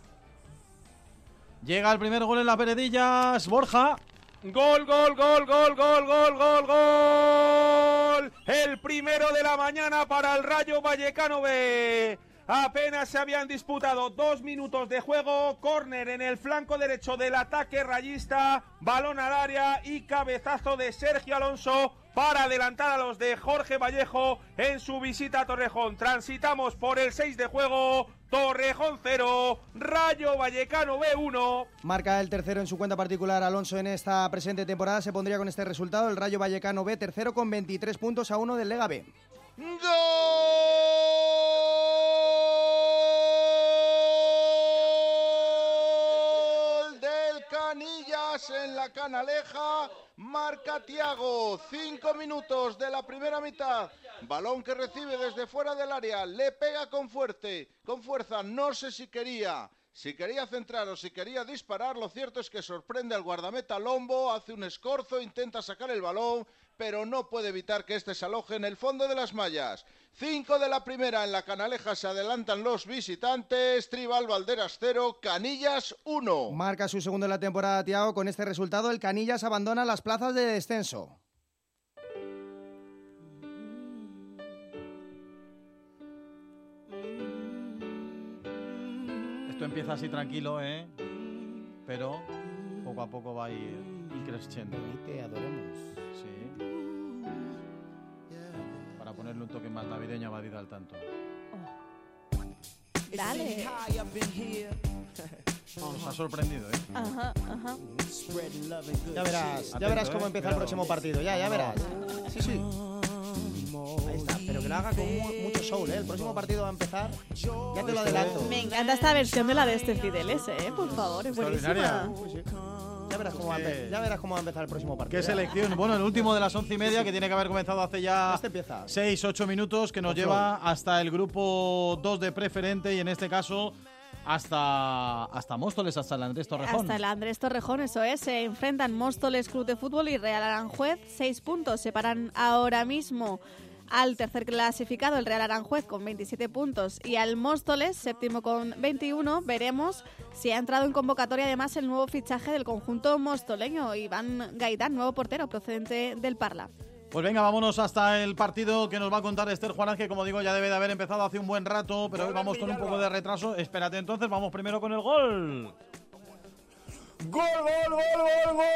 Llega el primer gol en las veredillas. Borja.
Gol, gol, gol, gol, gol, gol, gol, gol. El primero de la mañana para el Rayo Vallecano B. Apenas se habían disputado dos minutos de juego. Córner en el flanco derecho del ataque rayista. Balón al área y cabezazo de Sergio Alonso para adelantar a los de Jorge Vallejo en su visita a Torrejón. Transitamos por el 6 de juego. Torrejón 0, Rayo Vallecano B1.
Marca el tercero en su cuenta particular Alonso en esta presente temporada. Se pondría con este resultado el Rayo Vallecano B, tercero con 23 puntos a uno del Lega B.
Gol En la canaleja. Marca Tiago. Cinco minutos de la primera mitad. Balón que recibe desde fuera del área. Le pega con fuerte, con fuerza. No sé si quería. Si quería centrar o si quería disparar, lo cierto es que sorprende al guardameta Lombo, hace un escorzo, intenta sacar el balón, pero no puede evitar que este se aloje en el fondo de las mallas. Cinco de la primera en la canaleja se adelantan los visitantes. Tribal Valderas 0, Canillas 1.
Marca su segundo en la temporada, Tiago. Con este resultado, el Canillas abandona las plazas de descenso.
Esto empieza así tranquilo, ¿eh? Pero poco a poco va a ir creciendo.
Te
adoramos. Ponerle un toque más navideño a Madrid al tanto.
Dale.
Nos ha sorprendido, ¿eh?
Ajá, ajá.
Ya verás, ya verás cómo empieza el próximo partido. Ya, ya verás. Sí, sí. Ahí está, pero que lo haga con mu- mucho soul, ¿eh? El próximo partido va a empezar. Ya te lo adelanto.
Me encanta esta versión de la de este Fideles, ¿eh? Por favor, es buenísima.
Ya verás cómo va a empe- ya verás cómo va a empezar el próximo partido.
Qué selección. Bueno, el último de las once y media, que tiene que haber comenzado hace ya
Este empieza.
6, 8 minutos, que nos lleva hasta el grupo 2 de preferente y en este caso hasta, hasta Móstoles, hasta el Andrés Torrejón.
Hasta el Andrés Torrejón, eso es. Se enfrentan Móstoles Club de Fútbol y Real Aranjuez. Seis puntos separan ahora mismo al tercer clasificado, el Real Aranjuez, con 27 puntos, y al Móstoles, séptimo con 21. Veremos si ha entrado en convocatoria además el nuevo fichaje del conjunto mostoleño, Iván Gaitán, nuevo portero procedente del Parla.
Pues venga, vámonos hasta el partido que nos va a contar Esther Juárez, que como digo ya debe de haber empezado hace un buen rato, pero hoy vamos con un poco de retraso. Espérate entonces, vamos primero con el gol.
¡Gol, gol, gol, gol,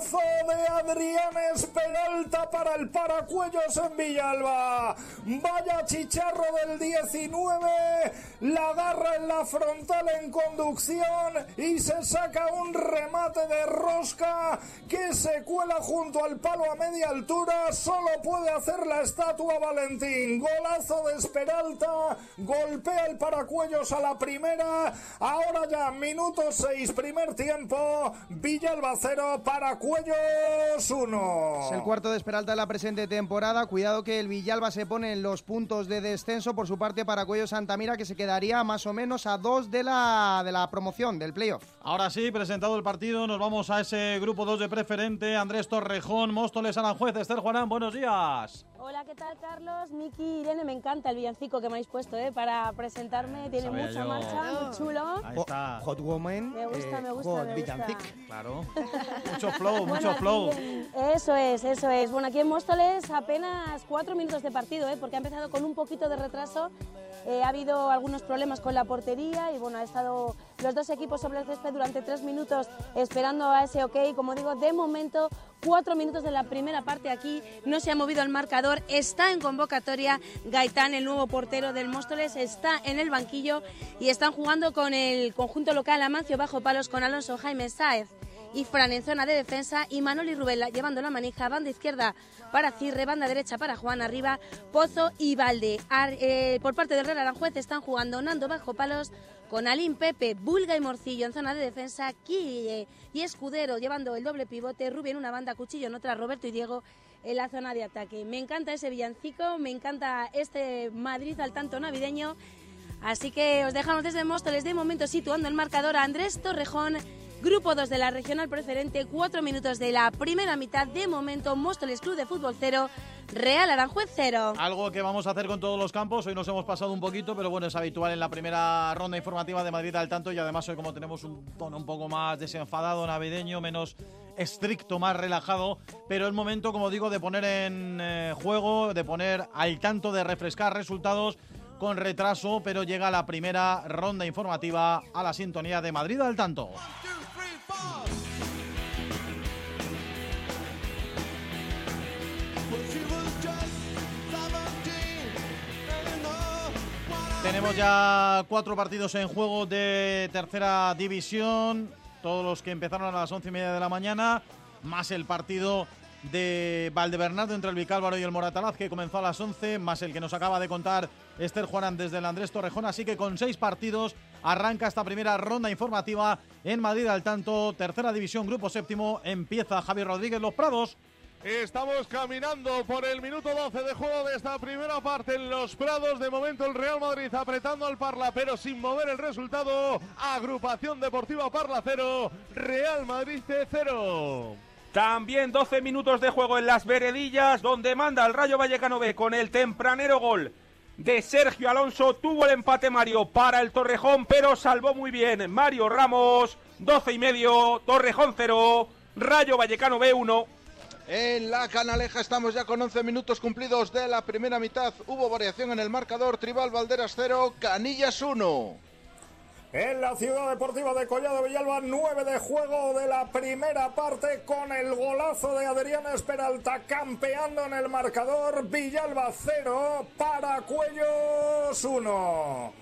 Golazo de Adrián Peralta para el Paracuellos en Villalba. Vaya chicharro del 19. La agarra en la frontal en conducción y se saca un remate de rosca que se cuela junto al palo a media altura. Solo puede hacer la estatua Valentín. Golazo de Esperalta. Golpea el Paracuellos a la primera. Ahora ya, minuto 6, primer tiempo. Villalba 0, Paracuellos 1.
Es el cuarto de Esperalta de la presente temporada. Cuidado que el Villalba se pone en los puntos de descenso. Por su parte, Paracuello Santamira, que se quedaría más o menos a dos de la, de la promoción, del playoff.
Ahora sí, presentado el partido, nos vamos a ese grupo 2 de preferente. Andrés Torrejón, Móstoles, Aranjuez, Esther Juanán, buenos días.
Hola, ¿qué tal Carlos? Miki, Irene, me encanta el villancico que me habéis puesto ¿eh? para presentarme. Tiene
Sabía
mucha
yo.
marcha, muy chulo.
Ahí está.
Hot Woman.
Me gusta,
eh,
me gusta,
Hot
me
Villancic.
gusta.
Claro. Mucho flow,
Bueno,
mucho flow.
en- Eso es, eso es. Bueno, aquí en Móstoles apenas cuatro minutos de partido, ¿eh? porque ha empezado con un poquito de retraso. Eh, ha habido algunos problemas con la portería y bueno, ha estado los dos equipos sobre el césped durante tres minutos esperando a ese ok. Como digo, de momento, cuatro minutos de la primera parte aquí, no se ha movido el marcador, está en convocatoria Gaitán, el nuevo portero del Móstoles, está en el banquillo y están jugando con el conjunto local Amancio Bajo Palos con Alonso Jaime Sáez y Fran en zona de defensa y Manoli Rubén llevando la manija, banda izquierda para Cirre, banda derecha para Juan arriba, Pozo y Valde. Ar- eh, por parte del Real Aranjuez están jugando Nando bajo palos con Alín Pepe, Bulga y Morcillo en zona de defensa, Quille y Escudero llevando el doble pivote, Rubén una banda, Cuchillo en otra, Roberto y Diego en la zona de ataque. Me encanta ese villancico, me encanta este Madrid al tanto navideño. Así que os dejamos desde Móstoles de momento situando el marcador a Andrés Torrejón, grupo 2 de la regional preferente, 4 minutos de la primera mitad. De momento, Móstoles Club de Fútbol 0, Real Aranjuez 0.
Algo que vamos a hacer con todos los campos. Hoy nos hemos pasado un poquito, pero bueno, es habitual en la primera ronda informativa de Madrid al tanto. Y además, hoy, como tenemos un tono un poco más desenfadado, navideño, menos estricto, más relajado. Pero es momento, como digo, de poner en eh, juego, de poner al tanto, de refrescar resultados con retraso. Pero llega la primera ronda informativa a la sintonía de Madrid al tanto. Tenemos ya cuatro partidos en juego de tercera división, todos los que empezaron a las once y media de la mañana, más el partido de Valdebernardo entre el Vicálvaro y el Moratalaz que comenzó a las 11, más el que nos acaba de contar Esther Juanan desde el Andrés Torrejón, así que con seis partidos arranca esta primera ronda informativa en Madrid al tanto, tercera división, grupo séptimo, empieza Javier Rodríguez Los Prados.
Estamos caminando por el minuto 12 de juego de esta primera parte en los Prados. De momento el Real Madrid apretando al Parla, pero sin mover el resultado. Agrupación Deportiva Parla 0, Real Madrid 0.
También 12 minutos de juego en las veredillas, donde manda el Rayo Vallecano B con el tempranero gol de Sergio Alonso. Tuvo el empate Mario para el Torrejón, pero salvó muy bien Mario Ramos. 12 y medio, Torrejón 0, Rayo Vallecano B 1.
En la Canaleja estamos ya con 11 minutos cumplidos de la primera mitad. Hubo variación en el marcador. Tribal Valderas 0, Canillas 1.
En la ciudad deportiva de Collado Villalba, 9 de juego de la primera parte con el golazo de Adrián Esperalta campeando en el marcador. Villalba 0, para Cuellos 1.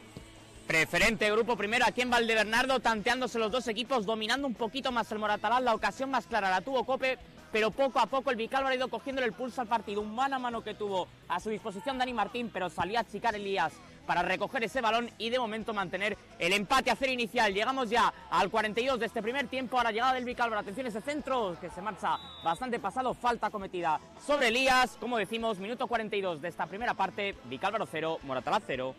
Preferente grupo primero aquí en Valdebernardo, tanteándose los dos equipos, dominando un poquito más el Moratalaz. La ocasión más clara la tuvo Cope, pero poco a poco el Vicálvaro ha ido cogiendo el pulso al partido. Un mano a mano que tuvo a su disposición Dani Martín, pero salía a chicar Elías para recoger ese balón y de momento mantener el empate a cero inicial. Llegamos ya al 42 de este primer tiempo, a la llegada del Vicálvaro. Atención ese centro que se marcha bastante pasado, falta cometida sobre Elías. Como decimos, minuto 42 de esta primera parte, Vicálvaro 0, Moratalaz 0.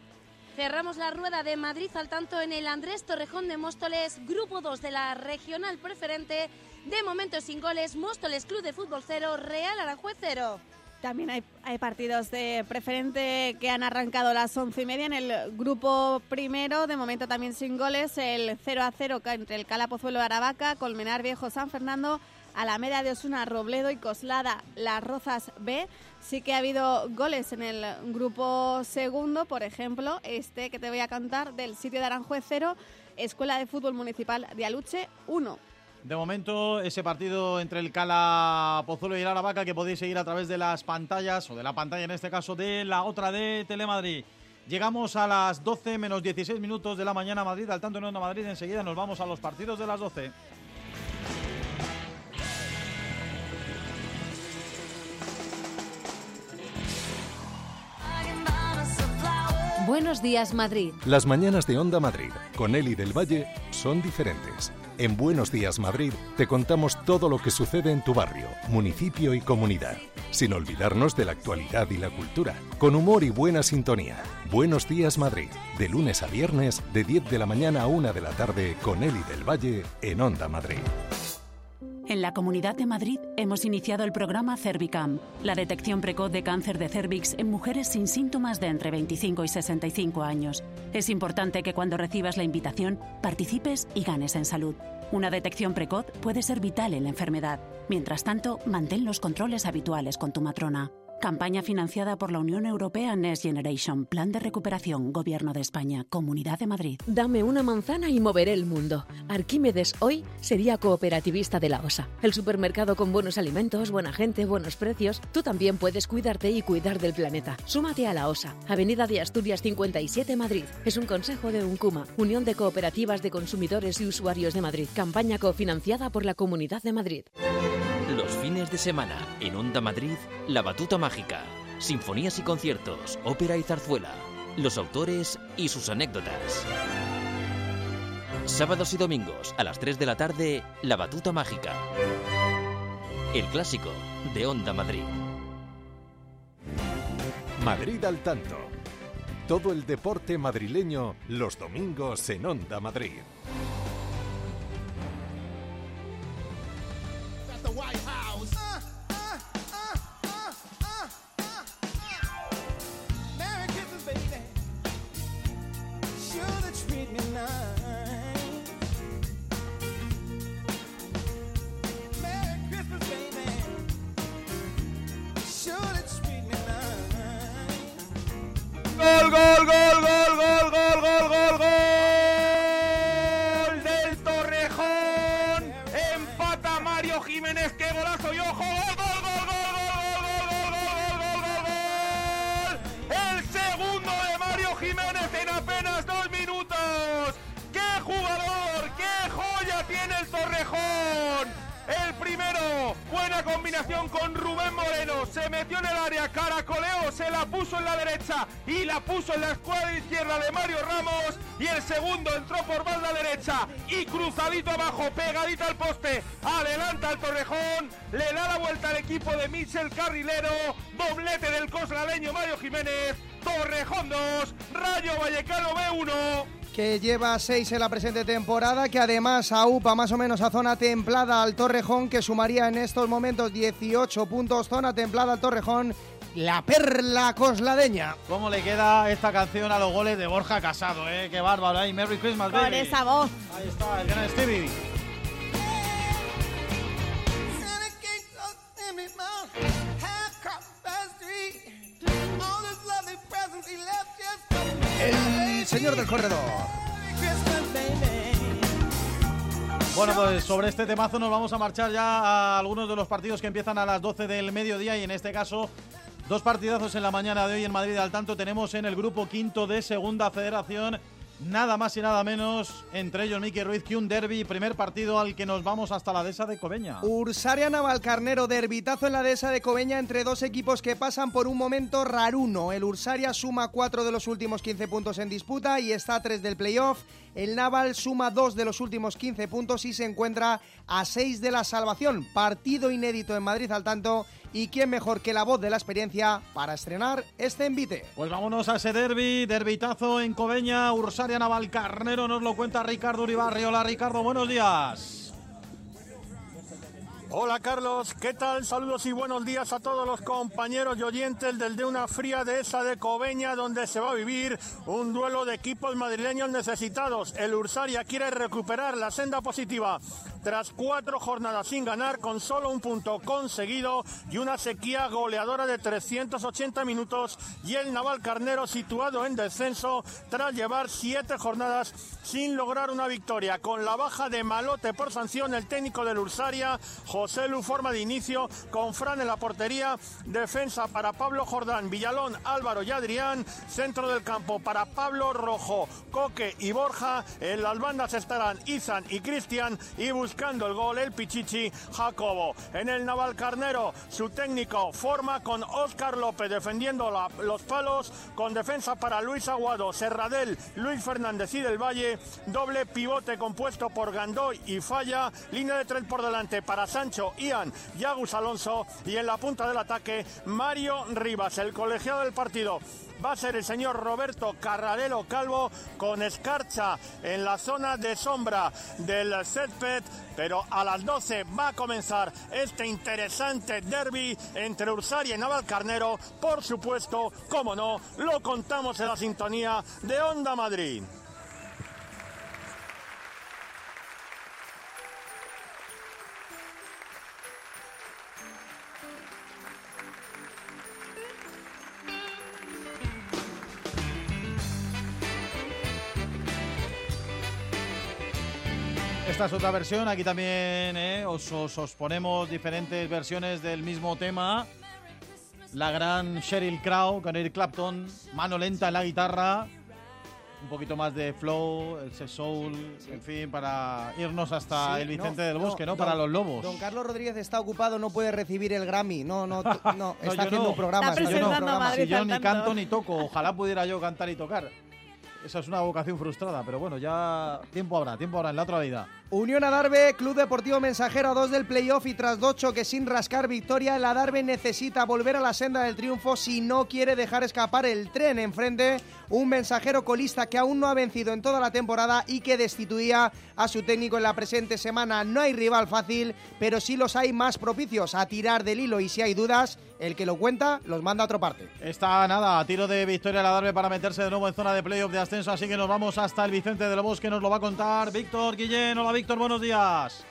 Cerramos la rueda de Madrid al tanto en el Andrés Torrejón de Móstoles, grupo 2 de la regional preferente. De momento sin goles, Móstoles Club de Fútbol 0, Real Aranjuez 0.
También hay, hay, partidos de preferente que han arrancado las once y media en el grupo primero, de momento también sin goles, el 0 a 0 entre el Calapozuelo Aravaca, Colmenar Viejo San Fernando, Alameda de Osuna Robledo y Coslada Las Rozas B. Sí que ha habido goles en el grupo segundo, por ejemplo, este que te voy a cantar del sitio de Aranjuez 0, Escuela de Fútbol Municipal de Aluche 1.
De momento, ese partido entre el Cala Pozuelo y el Aravaca que podéis seguir a través de las pantallas, o de la pantalla en este caso, de la otra de Telemadrid. Llegamos a las 12 menos 16 minutos de la mañana Madrid, al tanto en Onda Madrid. Enseguida nos vamos a los partidos de las 12.
Buenos días Madrid.
Las mañanas de Onda Madrid con Eli del Valle son diferentes. En Buenos Días Madrid te contamos todo lo que sucede en tu barrio, municipio y comunidad, sin olvidarnos de la actualidad y la cultura, con humor y buena sintonía. Buenos Días Madrid, de lunes a viernes, de 10 de la mañana a 1 de la tarde, con Eli del Valle en Onda Madrid.
En la Comunidad de Madrid hemos iniciado el programa Cervicam, la detección precoz de cáncer de cervix en mujeres sin síntomas de entre 25 y 65 años. Es importante que cuando recibas la invitación participes y ganes en salud. Una detección precoz puede ser vital en la enfermedad. Mientras tanto, mantén los controles habituales con tu matrona. Campaña financiada por la Unión Europea Next Generation, Plan de Recuperación, Gobierno de España, Comunidad de Madrid.
Dame una manzana y moveré el mundo. Arquímedes hoy sería cooperativista de la OSA. El supermercado con buenos alimentos, buena gente, buenos precios. Tú también puedes cuidarte y cuidar del planeta. Súmate a la OSA, Avenida de Asturias 57 Madrid. Es un consejo de UNCUMA, Unión de Cooperativas de Consumidores y Usuarios de Madrid. Campaña cofinanciada por la Comunidad de Madrid.
Los fines de semana en Onda Madrid, La Batuta Mágica, sinfonías y conciertos, ópera y zarzuela, los autores y sus anécdotas. Sábados y domingos a las 3 de la tarde, La Batuta Mágica. El clásico de Onda Madrid.
Madrid al tanto. Todo el deporte madrileño los domingos en Onda Madrid.
Gol, gol, gol, buena combinación con Rubén Moreno. Se metió en el área, caracoleó, se la puso en la derecha y la puso en la escuadra izquierda de Mario Ramos. Y el segundo entró por banda derecha y cruzadito abajo, pegadito al poste. Adelanta al Torrejón, le da la vuelta al equipo de Michel Carrilero. Doblete del cosladeño Mario Jiménez. Torrejón 2, Rayo Vallecano B1
que lleva seis en la presente temporada, que además aupa más o menos a zona templada al Torrejón, que sumaría en estos momentos 18 puntos, zona templada al Torrejón, la perla cosladeña.
¿Cómo le queda esta canción a los goles de Borja Casado, eh? Qué bárbaro, eh, ahí. Merry Christmas,
Con esa voz.
Ahí está, el gran Stevie.
El señor del corredor.
Bueno, pues sobre este temazo nos vamos a marchar ya a algunos de los partidos que empiezan a las 12 del mediodía y en este caso dos partidazos en la mañana de hoy en Madrid. Al tanto tenemos en el grupo quinto de Segunda Federación nada más y nada menos, entre ellos Miki Ruiz, que un derby, primer partido al que nos vamos hasta la dehesa de Cobeña.
Ursaria Navalcarnero, derbitazo en la dehesa de Cobeña entre dos equipos que pasan por un momento raruno. El Ursaria suma cuatro de los últimos 15 puntos en disputa y está a tres del playoff. El Naval suma dos de los últimos 15 puntos y se encuentra a seis de la salvación. Partido inédito en Madrid al tanto y quién mejor que la voz de la experiencia para estrenar este envite.
Pues vámonos a ese derby, derbitazo en Cobeña, Ursaria Navalcarnero, nos lo cuenta Ricardo Uribarri. Hola Ricardo, buenos días.
Hola Carlos, ¿qué tal? Saludos y buenos días a todos los compañeros y oyentes del de una fría dehesa de Cobeña donde se va a vivir un duelo de equipos madrileños necesitados. El Ursaria quiere recuperar la senda positiva tras cuatro jornadas sin ganar con solo un punto conseguido y una sequía goleadora de 380 minutos y el Naval Carnero situado en descenso tras llevar siete jornadas sin lograr una victoria. Con la baja de Malote por sanción el técnico del Ursaria Lu forma de inicio con Fran en la portería, defensa para Pablo Jordán, Villalón, Álvaro y Adrián, centro del campo para Pablo Rojo, Coque y Borja, en las bandas estarán Izan y Cristian y buscando el gol el Pichichi Jacobo. En el Naval Carnero, su técnico forma con Óscar López defendiendo los palos, con defensa para Luis Aguado, Serradel, Luis Fernández y del Valle, doble pivote compuesto por Gandoy y Falla, línea de tres por delante para Sánchez Ian y Agus Alonso y en la punta del ataque Mario Rivas, el colegiado del partido va a ser el señor Roberto Carrarelo Calvo con escarcha en la zona de sombra del césped, pero a las 12 va a comenzar este interesante derby entre Ursaria y Navalcarnero, por supuesto, como no, lo contamos en la sintonía de Onda Madrid.
Esta es otra versión, aquí también eh, os, os, ponemos diferentes versiones del mismo tema. La gran Sheryl Crow con Eric Clapton, mano lenta en la guitarra, un poquito más de flow, ese soul, en fin, para irnos hasta el Vicente del Bosque, ¿no? para los lobos.
Don Carlos Rodríguez está ocupado, no puede recibir el Grammy, no, no, no, está haciendo programas.
Está
yo
no,
yo ni canto ni toco, ojalá pudiera yo cantar y tocar. Esa es una vocación frustrada, pero bueno, ya tiempo habrá, tiempo habrá en la otra vida.
Unión Adarve, Club Deportivo Mensajero a dos del playoff y tras dos choques sin rascar victoria, el Adarve necesita volver a la senda del triunfo si no quiere dejar escapar el tren enfrente. Un mensajero colista que aún no ha vencido en toda la temporada y que destituía a su técnico en la presente semana. No hay rival fácil, pero sí los hay más propicios a tirar del hilo y si hay dudas, el que lo cuenta los manda a otra parte.
Está nada, tiro de victoria el Adarve para meterse de nuevo en zona de playoff de ascenso, así que nos vamos hasta el Vicente de Lobos que nos lo va a contar Víctor Guillén. Hola Víctor, buenos días.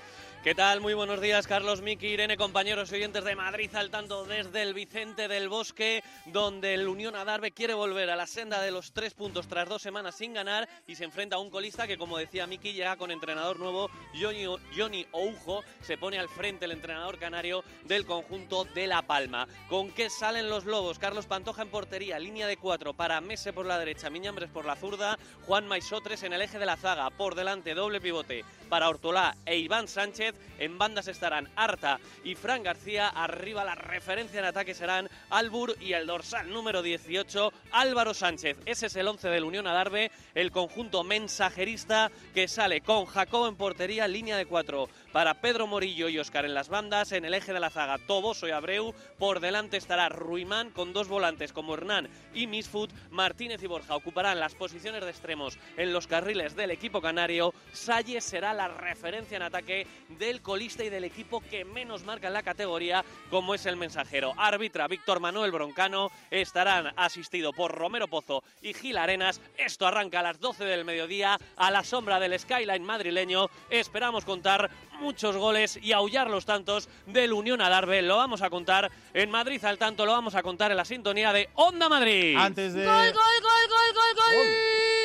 ¿Qué tal? Muy buenos días, Carlos, Miki, Irene, compañeros y oyentes de Madrid, al tanto desde el Vicente del Bosque, donde el Unión Adarve quiere volver a la senda de los tres puntos tras dos semanas sin ganar y se enfrenta a un colista que, como decía Miki, llega con entrenador nuevo, Johnny, Johnny Oujo, se pone al frente el entrenador canario del conjunto de La Palma. ¿Con qué salen los Lobos? Carlos Pantoja en portería, línea de cuatro para Mese por la derecha, Miñambres por la zurda, Juan Maisotres en el eje de la zaga, por delante doble pivote para Ortolá e Iván Sánchez. En bandas estarán Arta y Fran García. Arriba la referencia en ataque serán Albur y el dorsal número 18, Álvaro Sánchez. Ese es el 11 del Unión Adarve, el conjunto mensajerista que sale con Jacobo en portería, línea de cuatro para Pedro Morillo y Oscar en las bandas. En el eje de la zaga, Toboso y Abreu. Por delante estará Ruimán con dos volantes como Hernán y Misfoot. Martínez y Borja ocuparán las posiciones de extremos en los carriles del equipo canario. Salle será la referencia en ataque del colista y del equipo que menos marca en la categoría, como es el mensajero. Árbitra Víctor Manuel Broncano. Estarán asistido por Romero Pozo y Gil Arenas. Esto arranca a las 12 del mediodía a la sombra del skyline madrileño. Esperamos contar muchos goles y aullar los tantos del Unión Adarve. Lo vamos a contar en Madrid al tanto, lo vamos a contar en la sintonía de Onda Madrid.
Antes de...
¡Gol, gol, gol, gol, gol, gol!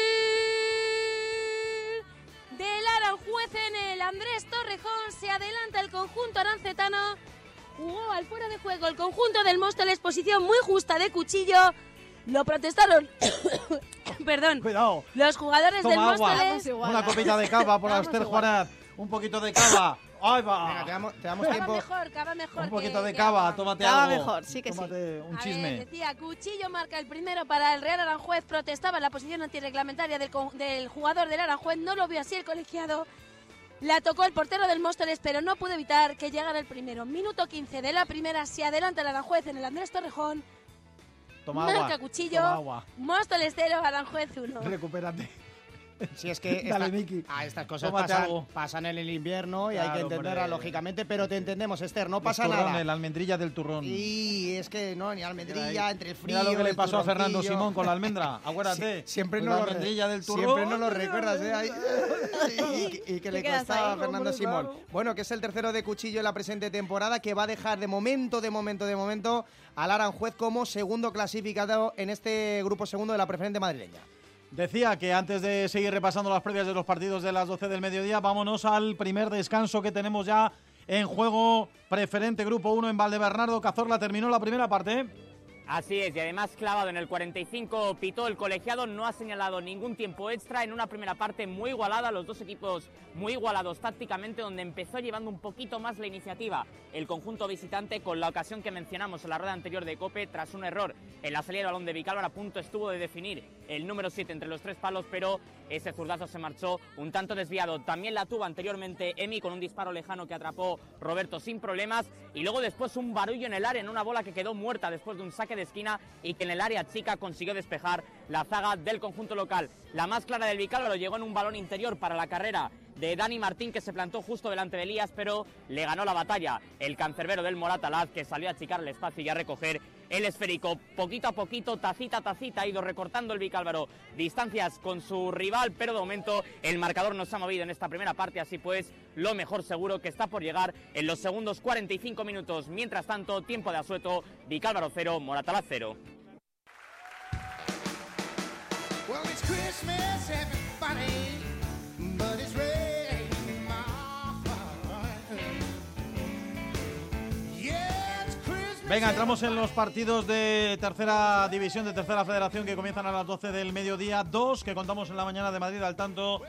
al juez en el Andrés Torrejón. Se adelanta el conjunto arancetano. Jugó al fuera de juego el conjunto del Móstoles. Posición muy justa de cuchillo. Lo protestaron. Perdón.
Cuidado.
Los jugadores
Toma
del
agua.
Móstoles.
Una copita de cava por
Auster
Juanat. Un poquito de cava. Ahí va.
Venga, te damos, te damos
Cava
tiempo.
mejor, cava mejor.
Un poquito
que-
de
que
cava,
agua.
tómate
Cava
algo.
mejor, sí que sí.
Tómate un
A
chisme.
ver, decía, Cuchillo marca el primero para el Real Aranjuez, protestaba la posición antirreglamentaria del, del jugador del Aranjuez, no lo vio así el colegiado. La tocó el portero del Móstoles, pero no pudo evitar que llegara el primero. Minuto 15 de la primera, se adelanta el Aranjuez en el Andrés Torrejón.
Toma
marca
agua.
Cuchillo,
Toma agua.
Móstoles 0, Aranjuez 1.
Recupérate.
Si es que
Dale,
esta-
Miki.
ah, estas cosas pasan, en el invierno y hay que entenderla
hombre.
lógicamente, pero te entendemos, Esther, no pasa
turrones,
nada.
La almendrilla del turrón.
Y es que no, ni almendrilla, entre el frío.
Mira lo que le pasó a Fernando. Simón con la almendra. Acuérdate.
Sí, siempre
Con
no
la
lo
del turrón.
Siempre no lo recuerdas, ¿eh? Y, y que le costaba a Fernando
Hombre,
Simón.
claro.
Bueno, que es el tercero de cuchillo en la presente temporada, que va a dejar de momento, de momento, de momento al Aranjuez como segundo clasificado en este grupo segundo de la preferente madrileña.
Decía que antes de seguir repasando las previas de los partidos de las 12 del mediodía, vámonos al primer descanso que tenemos ya en juego. Preferente Grupo 1 en Valdebernardo. Cazorla terminó la primera parte.
Así es, y además clavado en el 45 pitó el colegiado, no ha señalado ningún tiempo extra en una primera parte muy igualada, los dos equipos muy igualados tácticamente, donde empezó llevando un poquito más la iniciativa el conjunto visitante con la ocasión que mencionamos en la rueda anterior de Cope tras un error en la salida del balón de Vicálvaro a punto estuvo de definir el número 7 entre los tres palos, pero ese zurdazo se marchó un tanto desviado. También la tuvo anteriormente Emi con un disparo lejano que atrapó Roberto sin problemas y luego después un barullo en el área en una bola que quedó muerta después de un saque de esquina y que en el área chica consiguió despejar la zaga del conjunto local. La más clara del Vicálvaro llegó en un balón interior para la carrera de Dani Martín que se plantó justo delante de Elías, pero le ganó la batalla el cancerbero del Moratalaz que salió a achicar el espacio y a recoger el esférico. Poquito a poquito, tacita a tacita, ha ido recortando el Vicálvaro distancias con su rival, pero de momento el marcador no se ha movido en esta primera parte, así pues lo mejor seguro que está por llegar en los segundos 45 minutos. Mientras tanto, tiempo de asueto, Vicálvaro 0, Moratalaz 0.
Well,
Venga, entramos en los partidos de tercera división, de tercera federación que comienzan a las 12 del mediodía. Dos que contamos en la mañana de Madrid al tanto.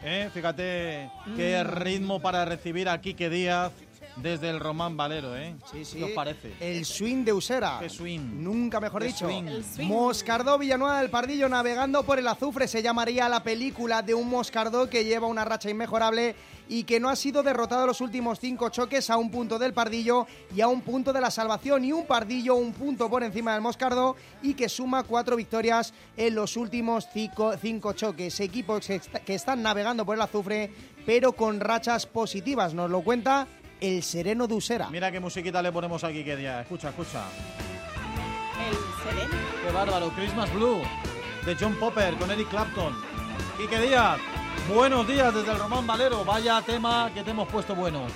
Eh, Fíjate qué
Mm.
ritmo para recibir a Quique Díaz desde el Román Valero, ¿eh?
Sí, sí.
¿Qué os parece?
El swing de Usera.
Qué swing.
Nunca mejor dicho.
swing. El swing.
Moscardó Villanueva del Pardillo navegando por el azufre. Se llamaría la película de un Moscardó que lleva una racha inmejorable y que no ha sido derrotado en los últimos cinco choques a un punto del Pardillo y a un punto de la salvación. Y un Pardillo un punto por encima del Moscardó y que suma cuatro victorias en los últimos cinco, cinco choques. Equipos que están navegando por el azufre pero con rachas positivas. Nos lo cuenta el sereno de Usera.
Mira qué musiquita le ponemos a Quique Díaz. Escucha, escucha.
El sereno.
Qué bárbaro. Christmas Blue de John Popper con Eric Clapton. Quique Díaz. Buenos días desde el Román Valero. Vaya tema que te hemos puesto bueno.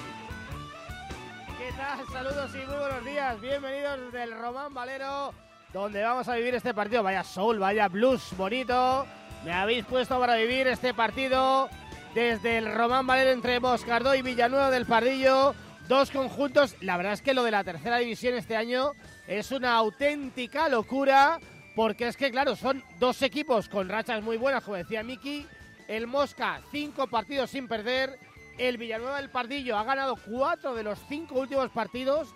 ¿Qué tal? Saludos y muy buenos días. Bienvenidos del Román Valero, donde vamos a vivir este partido. Vaya soul, vaya blues bonito. Me habéis puesto para vivir este partido desde el Román Valero entre Moscardó y Villanueva del Pardillo. Dos conjuntos. La verdad es que lo de la tercera división este año es una auténtica locura. Porque es que, claro, son dos equipos con rachas muy buenas, como decía Miki. El Mosca, cinco partidos sin perder. El Villanueva del Pardillo ha ganado cuatro de los cinco últimos partidos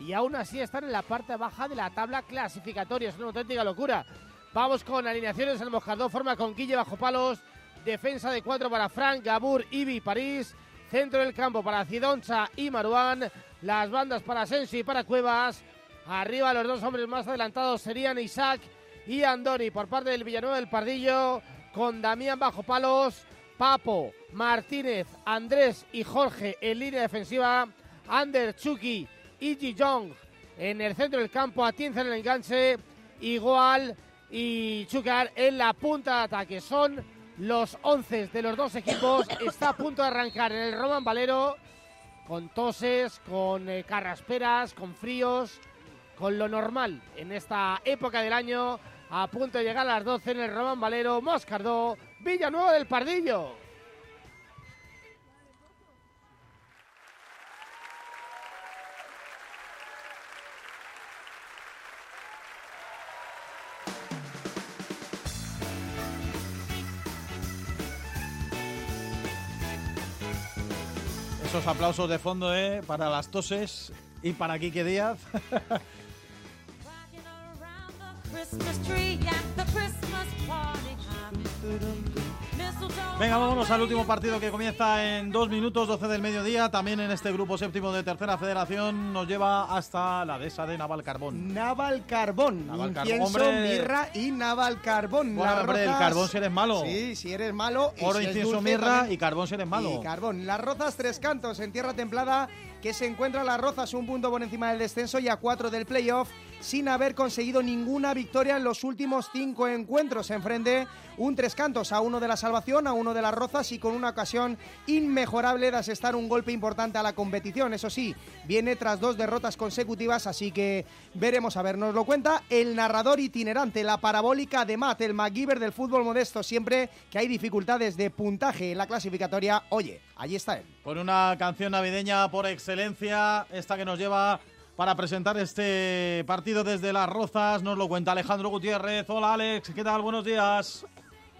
y aún así están en la parte baja de la tabla clasificatoria. Es una auténtica locura. Vamos con alineaciones. El Moscardó forma con Guille bajo palos. Defensa de cuatro para Frank, Gabur, Ibi, París. Centro del campo para Cidoncha y Maruán. Las bandas para Sensi y para Cuevas. Arriba los dos hombres más adelantados serían Isaac y Andoni por parte del Villanueva del Pardillo. Con Damián bajo palos. Papo, Martínez, Andrés y Jorge en línea defensiva. Ander, Chucky y Jong en el centro del campo. Atienza en el enganche. Igual y Chukar en la punta de ataque. Son los 11 de los dos equipos. Está a punto de arrancar en el Roman Valero con toses, con eh, carrasperas, con fríos, con lo normal en esta época del año. A punto de llegar a las 12 en el Roman Valero, Moscardó, Villanueva del Pardillo.
Esos aplausos de fondo, ¿eh? Para las toses y para Quique Díaz. Venga, vámonos al último partido que comienza en dos minutos, 12 del mediodía. También en este grupo séptimo de tercera federación nos lleva hasta la dehesa de Naval Carbón.
Naval incienso,
hombre.
mirra y Naval Carbón.
Bueno,
Las
hombre, el
rozas-
carbón si eres malo.
Sí, si eres malo. y
Oro,
si es
incienso,
dulce,
mirra
también.
y carbón si eres malo.
Y carbón. Las Rozas Tres Cantos en tierra templada que se encuentra Las Rozas un punto por encima del descenso y a cuatro del playoff sin haber conseguido ninguna victoria en los últimos cinco encuentros. Enfrente un Tres Cantos a uno de la salvación, a uno de Las Rozas y con una ocasión inmejorable de asestar un golpe importante a la competición. Eso sí, viene tras dos derrotas consecutivas, así que veremos a ver. Nos lo cuenta el narrador itinerante, la parabólica de Matt, el MacGyver del fútbol modesto. Siempre que hay dificultades de puntaje en la clasificatoria, oye, allí está él.
Con una canción navideña por excelencia, esta que nos lleva para presentar este partido desde Las Rozas. Nos lo cuenta Alejandro Gutiérrez. Hola Alex, ¿qué tal? Buenos días.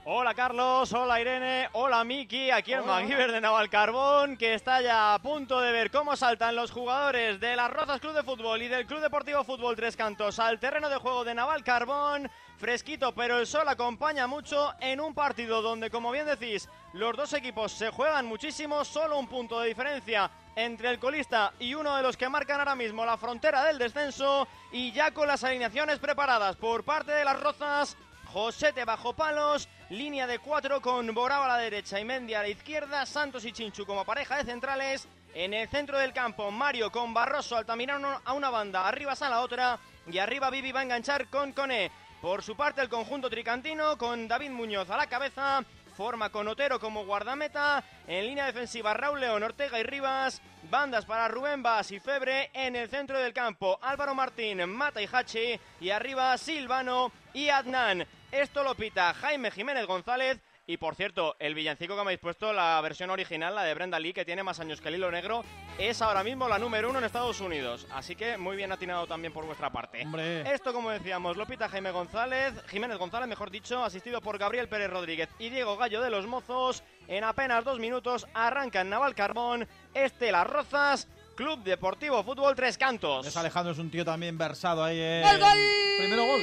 Hola Carlos, hola Irene, hola Miki, aquí el MacGyver de Navalcarbón que está ya a punto de ver cómo saltan los jugadores de las Rozas Club de Fútbol y del Club Deportivo Fútbol Tres Cantos al terreno de juego de Navalcarbón. Fresquito, pero el sol acompaña mucho en un partido donde, como bien decís, los dos equipos se juegan muchísimo, solo un punto de diferencia entre el colista y uno de los que marcan ahora mismo la frontera del descenso y ya con las alineaciones preparadas por parte de las Rozas. Josete bajo palos, línea de cuatro con Borao a la derecha y Mendy a la izquierda, Santos y Chinchu como pareja de centrales. En el centro del campo, Mario con Barroso, Altamirano a una banda, arriba a la otra y arriba Vivi va a enganchar con Cone. Por su parte, el conjunto tricantino con David Muñoz a la cabeza, forma con Otero como guardameta, en línea defensiva Raúl León, Ortega y Rivas, bandas para Rubén Bas y Febre, en el centro del campo Álvaro Martín, Mata y Hachi, y arriba Silvano y Adnan. Esto lo pita Jaime Jiménez González. Y por cierto, el villancico que me habéis puesto, la versión original, la de Brenda Lee, que tiene más años que el hilo negro, es ahora mismo la número uno en Estados Unidos. Así que muy bien atinado también por vuestra parte. Esto, como decíamos, lo pita Jaime González, Jiménez González, mejor dicho, asistido por Gabriel Pérez Rodríguez y Diego Gallo de los Mozos. En apenas dos minutos arranca en Naval Carbón, este Las Rozas, Club Deportivo Fútbol Tres Cantos.
Es Alejandro, es un tío también versado ahí. en-
¡Gol, gol!
Primero gol.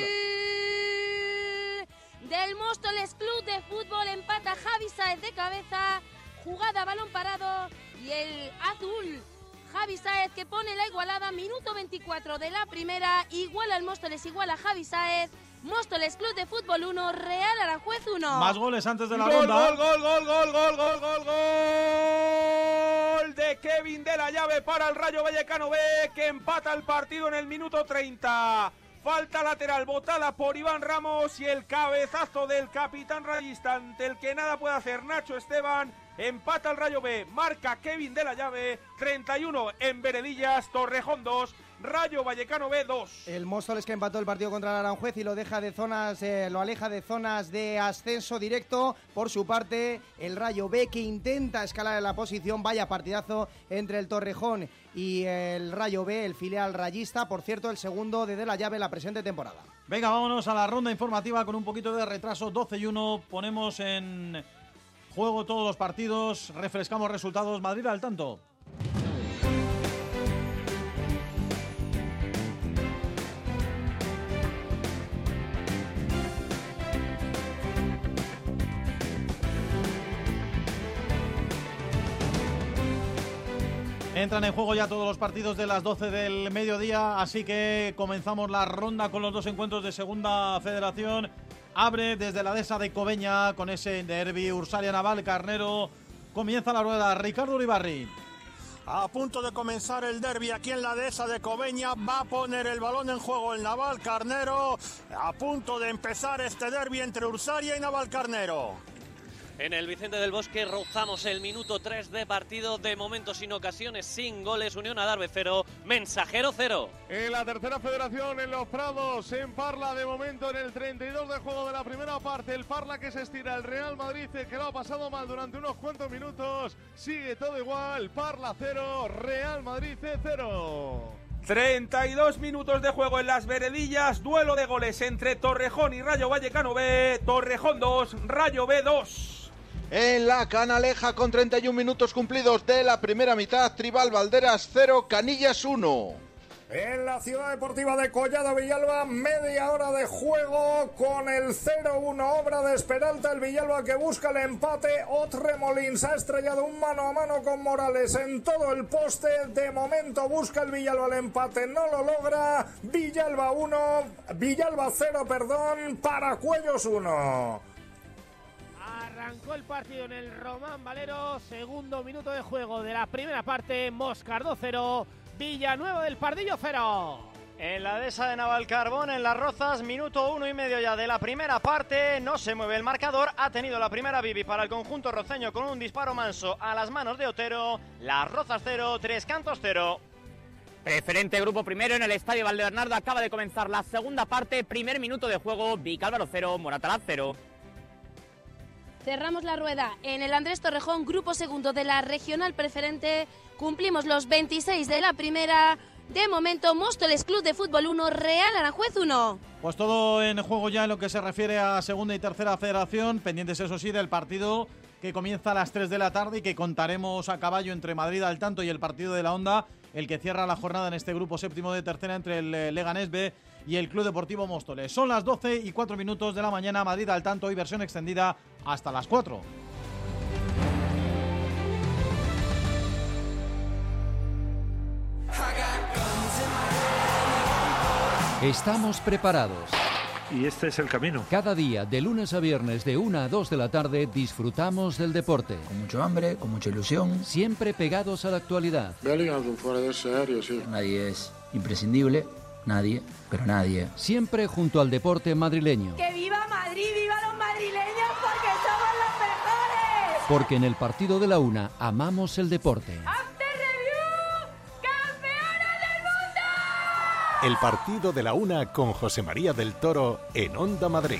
Del Móstoles Club de Fútbol empata Javi Saez de cabeza, jugada balón parado y el azul. Javi Saez que pone la igualada, minuto 24 de la primera, igual al Móstoles, igual a Javi Saez. Móstoles Club de Fútbol 1, Real Aranjuez 1.
Más goles antes de la
Gol,
ronda.
gol, gol, gol, gol, gol, gol, gol, gol de Kevin de la llave para el Rayo Vallecano B que empata el partido en el minuto 30. Falta lateral botada por Iván Ramos y el cabezazo del capitán rayista ante el que nada puede hacer Nacho Esteban. Empata el Rayo B, marca Kevin de la llave, 31 en Veredillas, Torrejón 2, Rayo Vallecano B 2.
El Móstoles que empató el partido contra el Aranjuez y lo deja de zonas, eh, lo aleja de zonas de ascenso directo. Por su parte, el Rayo B que intenta escalar en la posición. Vaya partidazo entre el Torrejón y el Rayo B, el filial rayista. Por cierto, el segundo de, de la llave la presente temporada.
Venga, vámonos a la ronda informativa con un poquito de retraso. 12 y 1. Ponemos en juego todos los partidos. Refrescamos resultados. Madrid al tanto. Entran en juego ya todos los partidos de las 12 del mediodía, así que comenzamos la ronda con los dos encuentros de Segunda Federación. Abre desde la dehesa de Cobeña con ese derby Ursalia Naval Carnero. Comienza la rueda Ricardo Uribarri.
A punto de comenzar el derby aquí en la dehesa de Cobeña, va a poner el balón en juego el Naval Carnero. A punto de empezar este derby entre Ursaria y Naval Carnero.
En el Vicente del Bosque rozamos el minuto 3 de partido, de momento sin ocasiones, sin goles, Unión Adarve 0, Mensajero 0.
En la tercera federación, en los Prados, en Parla, de momento en el 32 de juego de la primera parte, el Parla que se estira, el Real Madrid que lo ha pasado mal durante unos cuantos minutos, sigue todo igual, Parla 0, Real Madrid 0.
32 minutos de juego en las veredillas, duelo de goles entre Torrejón y Rayo Vallecano B, Torrejón 2, Rayo B 2.
En la Canaleja con 31 minutos cumplidos de la primera mitad, Tribal Valderas 0, Canillas 1.
En la ciudad deportiva de Collado Villalba, media hora de juego con el 0-1, obra de Esperalta. El Villalba que busca el empate. Otremolins ha estrellado un mano a mano con Morales en todo el poste. De momento busca el Villalba el empate, no lo logra. Villalba 1, Villalba 0, perdón, para Cuellos 1.
Arrancó el partido en el Román Valero, segundo minuto de juego de la primera parte, Moscardo 0, Villanueva del Pardillo 0.
En la dehesa de Navalcarbón, en Las Rozas, minuto uno y medio ya de la primera parte, no se mueve el marcador, ha tenido la primera Bibi para el conjunto roceño con un disparo manso a las manos de Otero, Las Rozas 0, Tres Cantos 0.
Preferente grupo primero en el estadio Valdebernardo acaba de comenzar la segunda parte, primer minuto de juego, Vicálvaro 0, Moratalaz 0.
Cerramos la rueda en el Andrés Torrejón, grupo segundo de la regional preferente. Cumplimos los 26 de la primera. De momento, Móstoles Club de Fútbol 1, Real Aranjuez 1.
Pues todo en juego ya en lo que se refiere a segunda y tercera federación, pendientes eso sí del partido que comienza a las 3 de la tarde y que contaremos a caballo entre Madrid al tanto y el partido de la Onda, el que cierra la jornada en este grupo séptimo de tercera entre el eh, Leganés B y el Club Deportivo Móstoles. Son las 12 y 4 minutos de la mañana, Madrid al tanto y versión extendida hasta las 4.
Estamos preparados.
Y este es el camino.
Cada día, de lunes a viernes, de 1 a 2 de la tarde, disfrutamos del deporte.
Con mucho hambre, con mucha ilusión.
Siempre pegados a la actualidad.
Bellingham fuera de serio, sí.
Nadie es imprescindible, nadie, pero nadie.
Siempre junto al deporte madrileño.
¡Que viva Madrid, viva los madrileños porque somos los mejores!
Porque en el partido de la una amamos el deporte.
¡After Review! ¡Campeones del mundo!
El partido de la una con José María del Toro en Onda Madrid.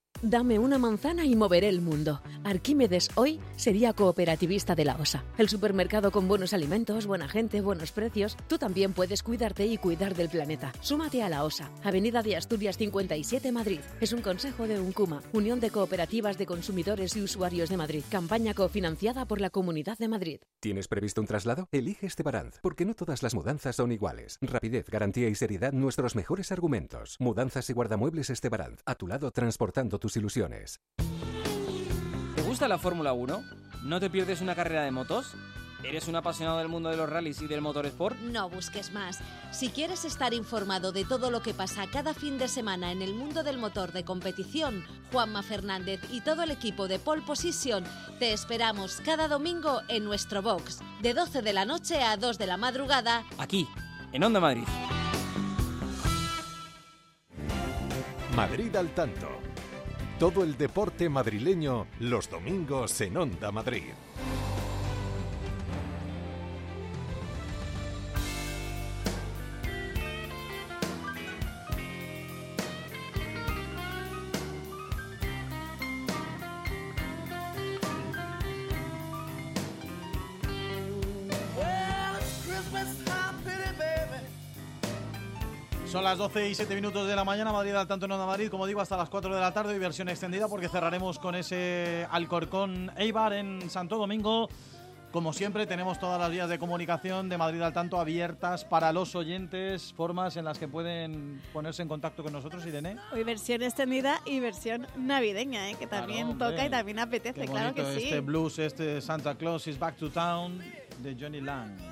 Dame una manzana y moveré el mundo. Arquímedes hoy sería cooperativista de la OSA. El supermercado con buenos alimentos, buena gente, buenos precios. Tú también puedes cuidarte y cuidar del planeta. Súmate a la OSA, Avenida de Asturias 57 Madrid. Es un consejo de UNCUMA, Unión de Cooperativas de Consumidores y Usuarios de Madrid. Campaña cofinanciada por la Comunidad de Madrid.
¿Tienes previsto un traslado? Elige Estebaranz, porque no todas las mudanzas son iguales. Rapidez, garantía y seriedad, nuestros mejores argumentos. Mudanzas y guardamuebles Estebaranz, a tu lado transportando tus ilusiones.
¿Te gusta la Fórmula 1? ¿No te pierdes una carrera de motos? ¿Eres un apasionado del mundo de los rallies y del motorsport?
No busques más. Si quieres estar informado de todo lo que pasa cada fin de semana en el mundo del motor de competición, Juanma Fernández y todo el equipo de Pole Position te esperamos cada domingo en nuestro box, de 12 de la noche a 2 de la madrugada.
Aquí, en Onda Madrid.
Madrid al tanto. Todo el deporte madrileño los domingos en Onda Madrid.
Son las 12 y 7 minutos de la mañana, Madrid al tanto en Onda Madrid, como digo, hasta las 4 de la tarde y versión extendida porque cerraremos con ese Alcorcón Eibar en Santo Domingo. Como siempre, tenemos todas las vías de comunicación de Madrid al tanto abiertas para los oyentes, formas en las que pueden ponerse en contacto con nosotros, Irene.
Hoy versión extendida y versión navideña, ¿eh? que
Claro,
también
hombre.
toca y también apetece,
Qué
claro que sí.
Este blues, este Santa Claus is Back to Town de Johnny Lang.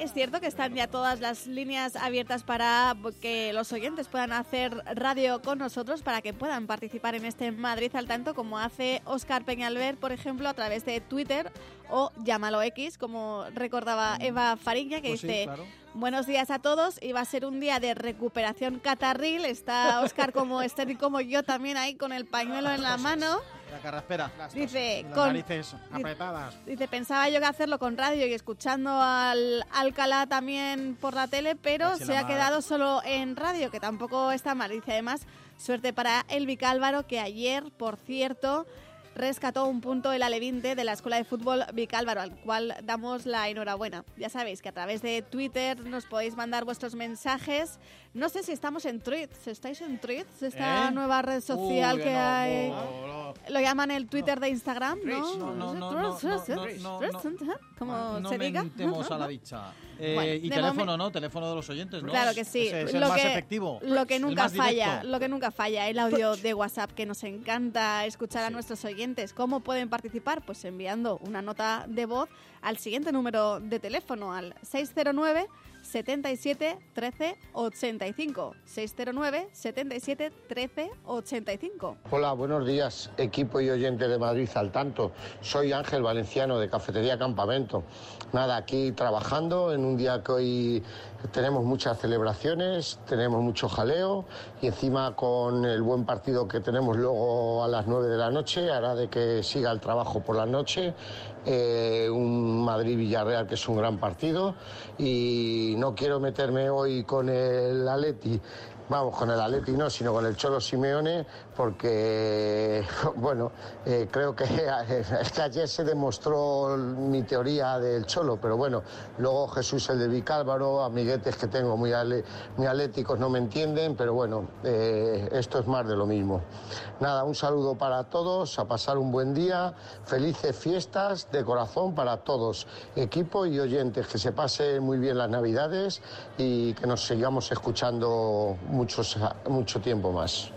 Es cierto que están ya todas las líneas abiertas para que los oyentes puedan hacer radio con nosotros, para que puedan participar en este Madrid al tanto, como hace Oscar Peñalver, por ejemplo, a través de Twitter o llámalo X, como recordaba Eva Fariña, que
Pues sí,
dice...
claro.
Buenos días a todos y va a ser un día de recuperación catarril. Está Oscar como Esther y como yo también ahí con el pañuelo en la mano.
La carraspera.
Dice,
Las
con,
narices apretadas.
dice, pensaba yo que hacerlo con radio y escuchando al Alcalá también por la tele, pero
Casi
se ha
mar.
quedado solo en radio, que tampoco está mal. Dice además, suerte para el Vicálvaro, que ayer, por cierto, rescató un punto el Alevinte de la Escuela de Fútbol Vicálvaro, al cual damos la enhorabuena. Ya sabéis que a través de Twitter nos podéis mandar vuestros mensajes. No sé si estamos en Tweets. ¿Estáis en Tweets? Esta
¿Eh?
nueva red social
Uy,
que
no,
hay.
no, no.
Lo llaman el Twitter de Instagram, ¿no?
No, no,
Como
no
se diga.
a la dicha. Eh,
Bueno,
y teléfono, ¿no? Teléfono de los oyentes, ¿no?
Claro que sí.
Es el
lo
más
que,
efectivo.
Lo que nunca falla, lo que nunca falla, el audio de WhatsApp que nos encanta escuchar a nuestros oyentes. ¿Cómo pueden participar? Pues enviando una nota de voz al siguiente número de teléfono al 609 77 13 85 609 77 13 85
Hola, buenos días, equipo y oyente de Madrid al tanto. Soy Ángel Valenciano de Cafetería Campamento. Nada, aquí trabajando en un día que hoy tenemos muchas celebraciones, tenemos mucho jaleo y encima con el buen partido que tenemos luego a las 9 de la noche hará de que siga el trabajo por la noche. Eh, un Madrid-Villarreal que es un gran partido y no quiero meterme hoy con el Atleti Vamos, con el Atleti no, sino con el Cholo Simeone, porque, bueno, eh, creo que, que ayer se demostró mi teoría del Cholo, pero bueno, luego Jesús el de Vicálvaro, amiguetes que tengo muy, ale- muy atléticos no me entienden, pero bueno, eh, esto es más de lo mismo. Nada, un saludo para todos, a pasar un buen día, felices fiestas de corazón para todos, equipo y oyentes, que se pasen muy bien las navidades y que nos sigamos escuchando muchos, mucho tiempo más.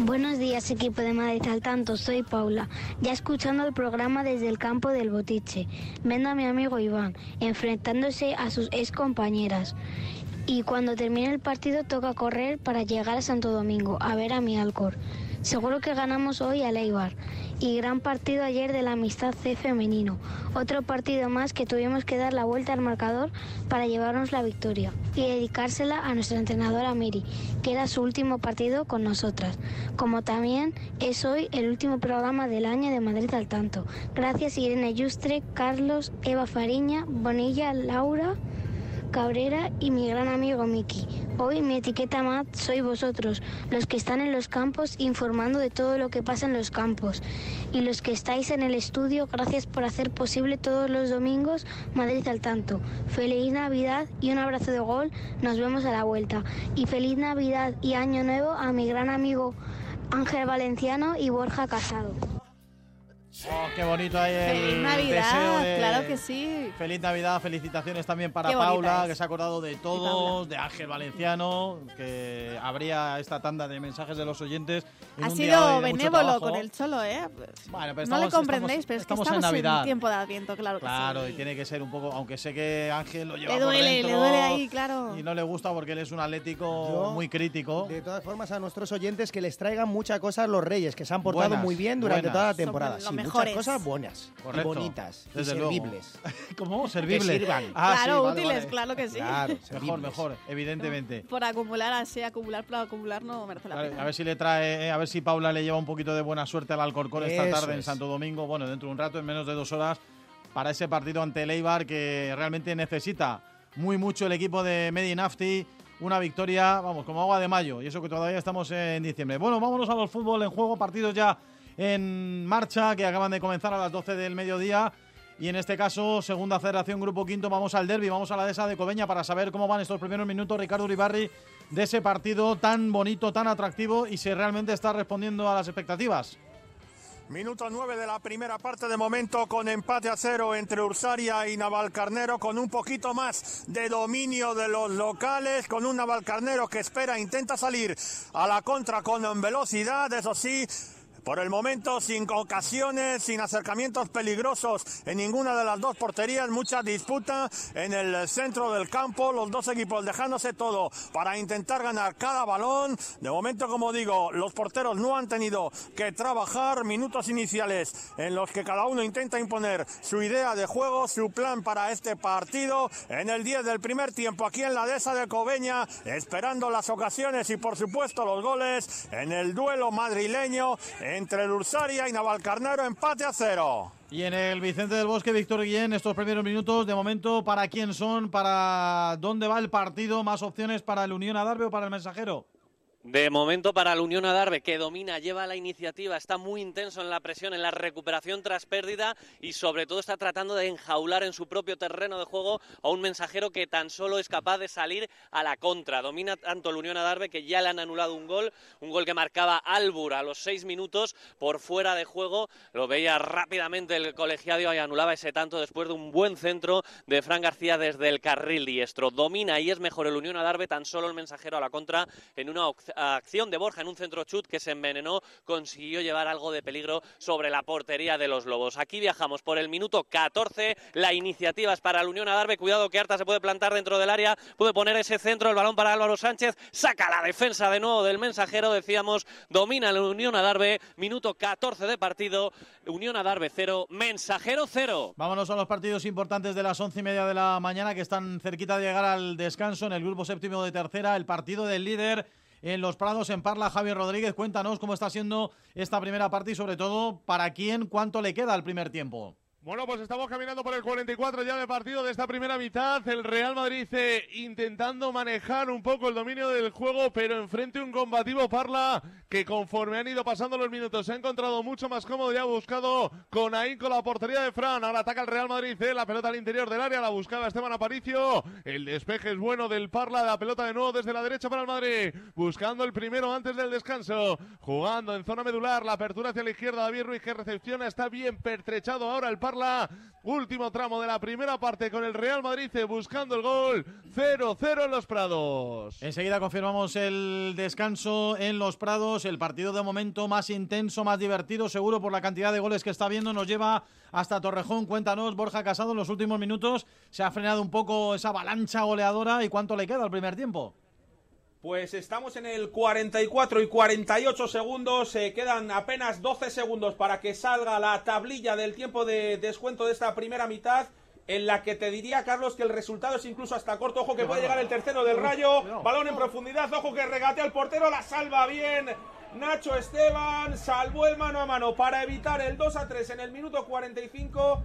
Buenos días, equipo de Madrid al tanto. Soy Paula, ya escuchando el programa desde el campo del Botiche. Viendo a mi amigo Iván enfrentándose a sus ex compañeras. Y cuando termine el partido toca correr para llegar a Santo Domingo a ver a mi Alcor. Seguro que ganamos hoy a Leibar. Y gran partido ayer de la amistad C femenino. Otro partido más que tuvimos que dar la vuelta al marcador para llevarnos la victoria. Y dedicársela a nuestra entrenadora Miri, que era su último partido con nosotras. Como también es hoy el último programa del año de Madrid al tanto. Gracias Irene Yustre, Carlos, Eva Fariña, Bonilla, Laura. Cabrera y mi gran amigo Miki. Hoy mi etiqueta MAD soy vosotros, los que están en los campos informando de todo lo que pasa en los campos. Y los que estáis en el estudio, gracias por hacer posible todos los domingos Madrid al tanto. Feliz Navidad y un abrazo de gol. Nos vemos a la vuelta. Y feliz Navidad y Año Nuevo a mi gran amigo Ángel Valenciano y Borja Casado.
Oh, qué bonito ahí el
Feliz Navidad,
deseo de-
claro que sí.
Feliz Navidad, felicitaciones también para Paula,
es.
que se ha acordado de todos, de Ángel Valenciano, que habría esta tanda de mensajes de los oyentes. en
Ha sido benévolo con el cholo, ¿eh?
Bueno, pero
no le
estamos-
comprendéis,
estamos-
pero es que
estamos
estamos
en Navidad.
tiempo de Adviento, claro que
Claro,
sí.
y tiene que ser un poco, aunque sé que Ángel lo lleva
Le
por
duele, le
dentro
duele ahí, claro.
Y no le gusta porque él es un atlético
Yo,
muy crítico.
De todas formas, a nuestros oyentes que les traigan muchas cosas los Reyes, que se han portado
Buenas,
muy bien durante
buenas.
toda la
Son
temporada.
los
Sí,
mejores.
muchas cosas buenas,
Correcto,
y bonitas, y
desde luego.
servibles.
¿Cómo? ¿Servibles?
Que sirvan.
Ah, sí,
claro,
vale,
útiles,
vale.
claro que sí.
Claro,
Mejor,
servibles.
mejor, evidentemente.
Por acumular así, acumular por acumular no merece la
Vale,
pena.
A ver si le trae, eh, a ver si Paula le lleva un poquito de buena suerte al Alcorcón esta tarde en
es.
Santo Domingo. Bueno, dentro de un rato, en menos de dos horas, para ese partido ante el Eibar que realmente necesita muy mucho el equipo de Medinafti. Una victoria, vamos, como agua de mayo. Y eso que todavía estamos en diciembre. Bueno, vámonos a los fútbol en juego. Partidos ya en marcha que acaban de comenzar a las 12 del mediodía. Y en este caso, segunda federación, grupo quinto, vamos al derby, vamos a la dehesa de Cobeña para saber cómo van estos primeros minutos, Ricardo Uribarri, de ese partido tan bonito, tan atractivo y si realmente está respondiendo a las expectativas.
Minuto 9 de la primera parte de momento con empate a cero entre Ursaria y Navalcarnero con un poquito más de dominio de los locales, con un Navalcarnero que espera, intenta salir a la contra con velocidad, eso sí.
Por el momento, sin ocasiones, sin acercamientos peligrosos en ninguna de las dos porterías, mucha disputa en el centro del campo, los dos equipos dejándose todo para intentar ganar cada balón. De momento, como digo, los porteros no han tenido que trabajar minutos iniciales en los que cada uno intenta imponer su idea de juego, su plan para este partido. En el 10 del primer tiempo, aquí en la dehesa de Cobeña, esperando las ocasiones y por supuesto los goles en el duelo madrileño entre el Ursaria y Navalcarnero, empate a cero.
Y en el Vicente del Bosque, Víctor Guillén, estos primeros minutos, de momento, ¿para quién son? ¿Para dónde va el partido? ¿Más opciones para el Unión Adarve o para el Mensajero?
De momento para la Unión Adarve, que domina, lleva la iniciativa, está muy intenso en la presión, en la recuperación tras pérdida y sobre todo está tratando de enjaular en su propio terreno de juego a un mensajero que tan solo es capaz de salir a la contra. Domina tanto la Unión Adarve que ya le han anulado un gol, un gol que marcaba Albur a los seis minutos por fuera de juego. Lo veía rápidamente el colegiado y anulaba ese tanto después de un buen centro de Fran García desde el carril diestro. Domina y es mejor el Unión Adarve, tan solo el mensajero a la contra en una acción de Borja en un centro chut que se envenenó, consiguió llevar algo de peligro sobre la portería de los Lobos. Aquí viajamos por el minuto 14, la iniciativa es para la Unión Adarve, cuidado que Arta se puede plantar dentro del área, puede poner ese centro, el balón para Álvaro Sánchez, saca la defensa de nuevo del mensajero, decíamos, domina la Unión Adarve, minuto 14 de partido, Unión Adarve 0, mensajero 0.
Vámonos a los partidos importantes de las once y media de la mañana que están cerquita de llegar al descanso en el grupo séptimo de tercera, el partido del líder en Los Prados, en Parla. Javier Rodríguez, cuéntanos cómo está siendo esta primera parte y sobre todo para quién, cuánto le queda al primer tiempo.
Bueno, pues estamos caminando por el 44 ya de partido de esta primera mitad. El Real Madrid eh, intentando manejar un poco el dominio del juego, pero enfrente un combativo Parla que conforme han ido pasando los minutos se ha encontrado mucho más cómodo y ha buscado con ahí con la portería de Fran. Ahora ataca el Real Madrid, eh, la pelota al interior del área, la buscaba Esteban Aparicio. El despeje es bueno del Parla, la pelota de nuevo desde la derecha para el Madrid, buscando el primero antes del descanso, jugando en zona medular, la apertura hacia la izquierda, David Ruiz que recepciona, está bien pertrechado ahora el Parla Último tramo de la primera parte con el Real Madrid eh, buscando el gol. 0-0 en los Prados.
Enseguida confirmamos el descanso en los Prados. El partido de momento más intenso, más divertido, seguro por la cantidad de goles que está viendo. Nos lleva hasta Torrejón. Cuéntanos, Borja Casado, en los últimos minutos se ha frenado un poco esa avalancha goleadora. ¿Y cuánto le queda al primer tiempo?
Pues estamos en el 44 y 48 segundos, se quedan apenas 12 segundos para que salga la tablilla del tiempo de descuento de esta primera mitad en la que te diría, Carlos, que el resultado es incluso hasta corto. Ojo que puede llegar el tercero del rayo. Balón en profundidad. Ojo que regatea el portero. La salva bien. Nacho Esteban salvó el mano a mano para evitar el 2 a 3 en el minuto 45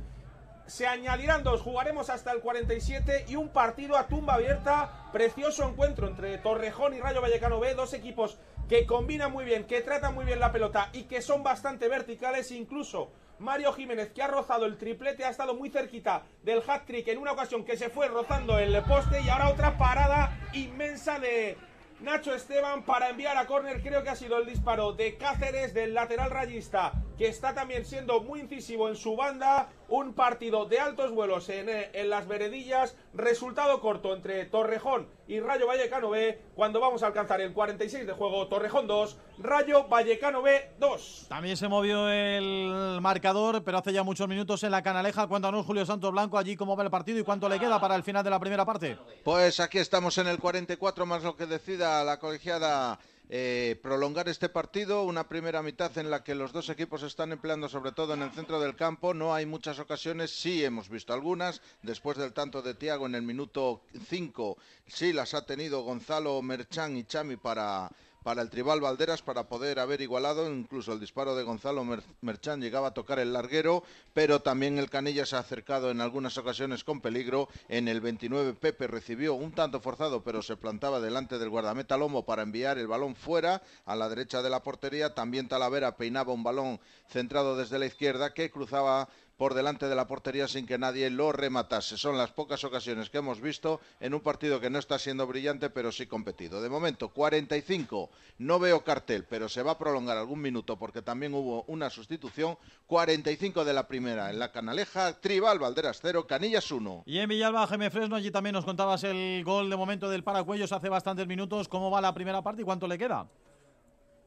se añadirán dos, jugaremos hasta el 47 y un partido a tumba abierta, precioso encuentro entre Torrejón y Rayo Vallecano B, dos equipos que combinan muy bien, que tratan muy bien la pelota y que son bastante verticales, incluso Mario Jiménez que ha rozado el triplete, ha estado muy cerquita del hat-trick en una ocasión que se fue rozando el poste. Y ahora otra parada inmensa de Nacho Esteban para enviar a córner, creo que ha sido el disparo de Cáceres del lateral rayista, que está también siendo muy incisivo en su banda, un partido de altos vuelos en, eh, en, las veredillas, resultado corto entre Torrejón y Rayo Vallecano B, cuando vamos a alcanzar el 46 de juego, Torrejón 2, Rayo Vallecano B 2.
También se movió el marcador, pero hace ya muchos minutos en la canaleja, cuéntanos Julio Santos Blanco allí cómo va el partido y cuánto le queda para el final de la primera parte.
Pues aquí estamos en el 44 más lo que decida la colegiada eh, prolongar este partido, una primera mitad en la que los dos equipos están empleando sobre todo en el centro del campo, no hay muchas ocasiones, sí hemos visto algunas, después del tanto de Tiago en el minuto 5, sí las ha tenido Gonzalo Merchán y Chami para para el tribal Valderas para poder haber igualado, incluso el disparo de Gonzalo Merchán llegaba a tocar el larguero, pero también el Canilla se ha acercado en algunas ocasiones con peligro. En el 29 Pepe recibió un tanto forzado, pero se plantaba delante del guardameta Lomo para enviar el balón fuera a la derecha de la portería. También Talavera peinaba un balón centrado desde la izquierda que cruzaba por delante de la portería sin que nadie lo rematase. Son las pocas ocasiones que hemos visto en un partido que no está siendo brillante, pero sí competido. De momento, 45. No veo cartel, pero se va a prolongar algún minuto porque también hubo una sustitución. 45 de la primera en la Canaleja, Tribal, Valderas 0, Canillas 1.
Y en Villalba, Jaime Fresno, allí también nos contabas el gol de momento del Paracuellos hace bastantes minutos. ¿Cómo va la primera parte y cuánto le queda?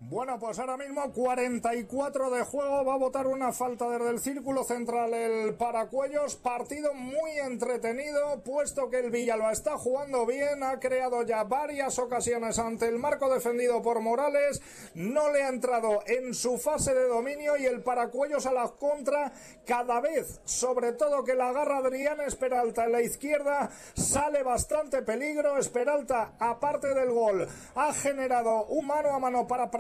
Bueno, pues ahora mismo 44 de juego. Va a votar una falta desde el círculo central el Paracuellos. Partido muy entretenido, puesto que el Villalba está jugando bien. Ha creado ya varias ocasiones ante el marco defendido por Morales. No le ha entrado en su fase de dominio y el Paracuellos a la contra cada vez, sobre todo que la agarra Adrián Esperalta en la izquierda, sale bastante peligro. Esperalta, aparte del gol, ha generado un mano a mano para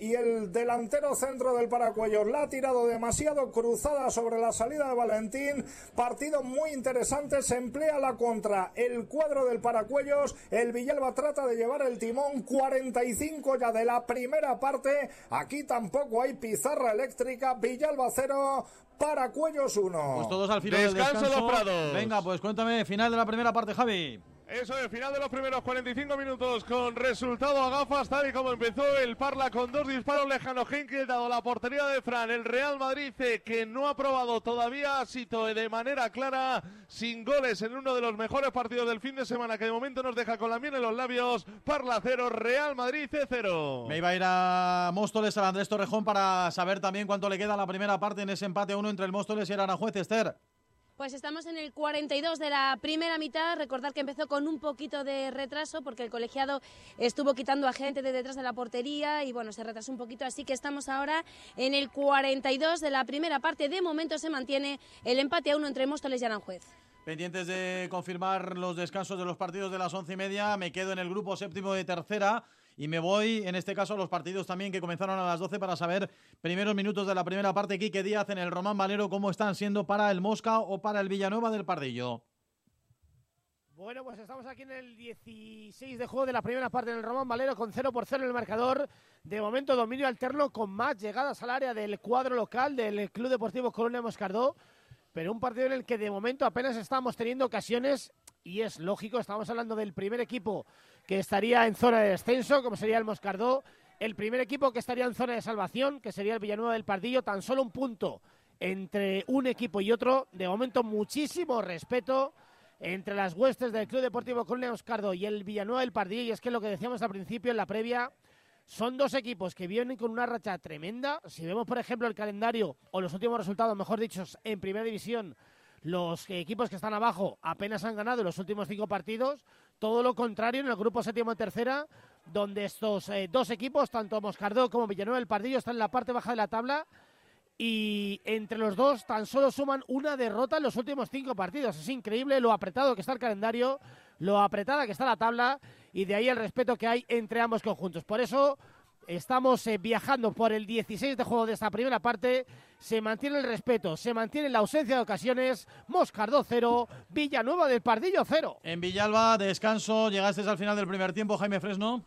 Y el delantero centro del Paracuellos la ha tirado demasiado cruzada sobre la salida de Valentín. Partido muy interesante, se emplea la contra el cuadro del Paracuellos. El Villalba trata de llevar el timón 45 ya de la primera parte. Aquí tampoco hay pizarra eléctrica. Villalba 0, Paracuellos 1.
Pues todos al final del
Descanso
descanso.
los Prados.
Venga, pues cuéntame, final de la primera parte, Javi.
Eso es, final de los primeros 45 minutos con resultado a gafas, tal y como empezó el Parla con dos disparos lejanos que inquietado la portería de Fran. El Real Madrid que no ha probado todavía a de manera clara, sin goles en uno de los mejores partidos del fin de semana que de momento nos deja con la miel en los labios. Parla 0, Real Madrid 0.
Me iba a ir a Móstoles, al Andrés Torrejón, para saber también cuánto le queda la primera parte en ese empate uno entre el Móstoles y el Aranjuez, Esther.
Pues estamos en el 42 de la primera mitad. Recordar que empezó con un poquito de retraso porque el colegiado estuvo quitando a gente de detrás de la portería y bueno, se retrasó un poquito. Así que estamos ahora en el 42 de la primera parte. De momento se mantiene el empate a uno entre Móstoles y Aranjuez.
Pendientes de confirmar los descansos de los partidos de las once y media, me quedo en el grupo séptimo de tercera y me voy, en este caso, a los partidos también que comenzaron a las 12 para saber primeros minutos de la primera parte. Quique Díaz en el Román Valero, cómo están siendo para el Mosca o para el Villanueva del Pardillo.
Bueno, pues estamos aquí en el 16 de juego de la primera parte en el Román Valero con 0 por 0 en el marcador. De momento dominio alterno con más llegadas al área del cuadro local del Club Deportivo Colonia Moscardó. Pero un partido en el que de momento apenas estamos teniendo ocasiones y es lógico, estamos hablando del primer equipo que estaría en zona de descenso, como sería el Moscardó, el primer equipo que estaría en zona de salvación, que sería el Villanueva del Pardillo, tan solo un punto entre un equipo y otro. De momento muchísimo respeto entre las huestes del Club Deportivo Colonia Moscardó y el Villanueva del Pardillo, y es que lo que decíamos al principio en la previa, son dos equipos que vienen con una racha tremenda. Si vemos, por ejemplo, el calendario o los últimos resultados, mejor dicho, en primera división, los equipos que están abajo apenas han ganado los últimos cinco partidos. Todo lo contrario en el grupo séptimo y tercera, donde estos eh, dos equipos, tanto Moscardó como Villanueva del Pardillo, están en la parte baja de la tabla. Y entre los dos tan solo suman una derrota en los últimos cinco partidos. Es increíble lo apretado que está el calendario, lo apretada que está la tabla y de ahí el respeto que hay entre ambos conjuntos. Por eso estamos eh, viajando por el 16 de juego de esta primera parte. Se mantiene el respeto, se mantiene la ausencia de ocasiones. Moscardó 0, Villanueva del Pardillo 0.
En Villalba, descanso, llegaste al final del primer tiempo, Jaime Fresno.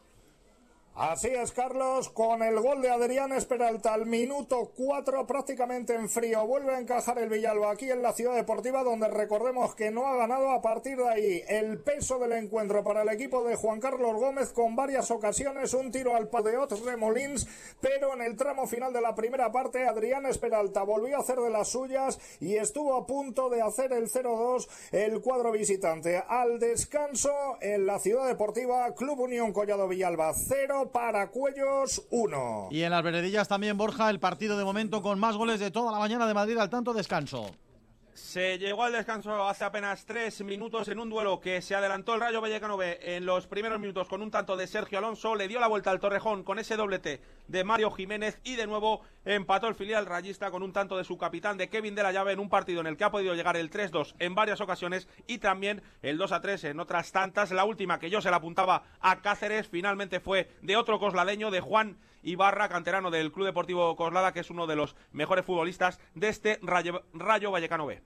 Así es, Carlos, con el gol de Adrián Esperalta al minuto 4, prácticamente en frío. Vuelve a encajar el Villalba aquí en la Ciudad Deportiva, donde recordemos que no ha ganado a partir de ahí. El peso del encuentro para el equipo de Juan Carlos Gómez con varias ocasiones, un tiro al palo de Ot Remolins, pero en el tramo final de la primera parte, Adrián Esperalta volvió a hacer de las suyas y estuvo a punto de hacer el 0-2 el cuadro visitante. Al descanso en la Ciudad Deportiva, Club Unión Collado Villalba 0 para Cuellos 1.
Y en las veredillas también, Borja, el partido de momento con más goles de toda la mañana de Madrid al tanto descanso.
Se llegó al descanso hace apenas tres minutos en un duelo que se adelantó el Rayo Vallecano B en los primeros minutos con un tanto de Sergio Alonso, le dio la vuelta al Torrejón con ese doblete de Mario Jiménez y de nuevo empató el filial rayista con un tanto de su capitán de Kevin de la Llave en un partido en el que ha podido llegar el 3-2 en varias ocasiones y también el 2-3 en otras tantas. La última que yo se la apuntaba a Cáceres finalmente fue de otro cosladeño, de Juan Ibarra, canterano del Club Deportivo Coslada, que es uno de los mejores futbolistas de este Rayo, Rayo Vallecano B.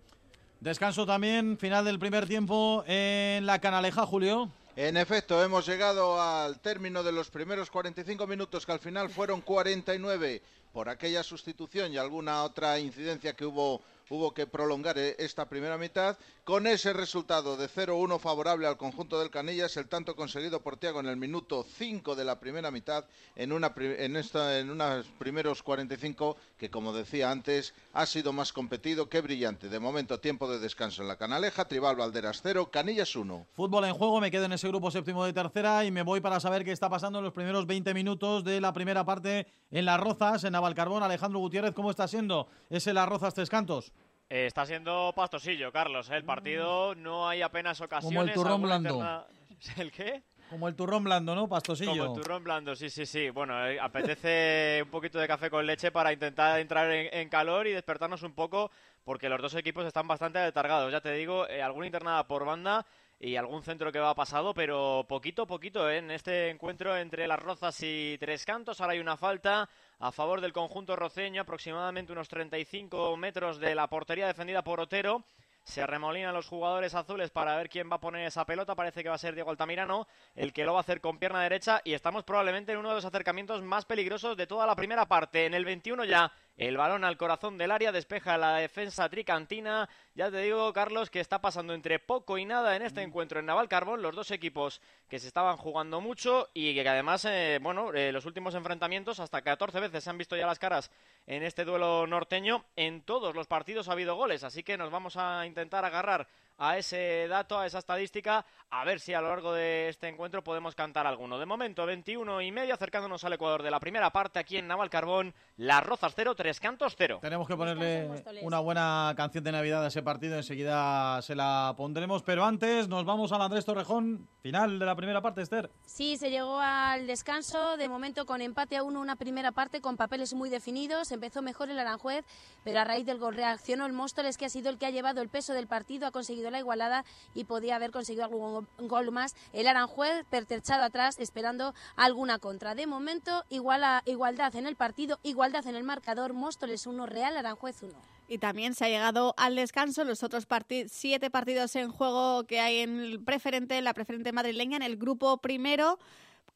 Descanso también, final del primer tiempo en la Canaleja, Julio.
En efecto, hemos llegado al término de los primeros 45 minutos, que al final fueron 49 por aquella sustitución y alguna otra incidencia que hubo hubo que prolongar eh, esta primera mitad. Con ese resultado de 0-1 favorable al conjunto del Canillas, el tanto conseguido por Tiago en el minuto 5 de la primera mitad, en, unos primeros 45 que, como decía antes, ha sido más competido que brillante. De momento, tiempo de descanso en la Canaleja, Tribal Valderas 0, Canillas 1.
Fútbol en juego, me quedo en ese grupo séptimo de tercera y me voy para saber qué está pasando en los primeros 20 minutos de la primera parte en Las Rozas, en Navalcarbón. Alejandro Gutiérrez, ¿cómo está siendo ese Las Rozas Tres Cantos?
Eh, está siendo pastosillo, Carlos. ¿eh? El partido no hay apenas ocasiones.
Como el turrón blando.
Interna... ¿El qué?
Como el turrón blando, ¿no? Pastosillo.
Como el turrón blando, sí, sí, sí. Bueno, eh, apetece un poquito de café con leche para intentar entrar en, en, calor y despertarnos un poco, porque los dos equipos están bastante letargados. Ya te digo, eh, alguna internada por banda y algún centro que va pasado, pero poquito, poquito ¿eh? en este encuentro entre Las Rozas y Tres Cantos. Ahora hay una falta a favor del conjunto roceño, aproximadamente unos 35 metros de la portería defendida por Otero. Se arremolinan los jugadores azules para ver quién va a poner esa pelota. Parece que va a ser Diego Altamirano el que lo va a hacer con pierna derecha. Y estamos probablemente en uno de los acercamientos más peligrosos de toda la primera parte. En el 21 ya el balón al corazón del área, despeja la defensa tricantina. Ya te digo, Carlos, que está pasando entre poco y nada en este encuentro en Naval Carbón. Los dos equipos que se estaban jugando mucho y que además, eh, bueno, eh, los últimos enfrentamientos, hasta 14 veces se han visto ya las caras en este duelo norteño. En todos los partidos ha habido goles, así que nos vamos a intentar agarrar a ese dato, a esa estadística, a ver si a lo largo de este encuentro podemos cantar alguno. De momento, 21 y medio, acercándonos al Ecuador de la primera parte aquí en Naval Carbón, Las Rozas 0, Tres Cantos 0.
Tenemos que ponerle una buena canción de Navidad a ese partido, enseguida se la pondremos, pero antes nos vamos al Andrés Torrejón, final de la primera parte, Esther.
Sí, se llegó al descanso, de momento con empate a uno, una primera parte con papeles muy definidos, empezó mejor el Aranjuez, pero a raíz del gol reaccionó el Móstoles, que ha sido el que ha llevado el peso del partido, ha conseguido la igualada y podía haber conseguido algún gol más. El Aranjuez pertrechado atrás esperando alguna contra. De momento, igual a, igualdad en el partido, igualdad en el marcador, Móstoles 1, Real Aranjuez 1.
Y también se ha llegado al descanso los otros parti siete partidos en juego que hay en el preferente, en la preferente madrileña, en el grupo primero.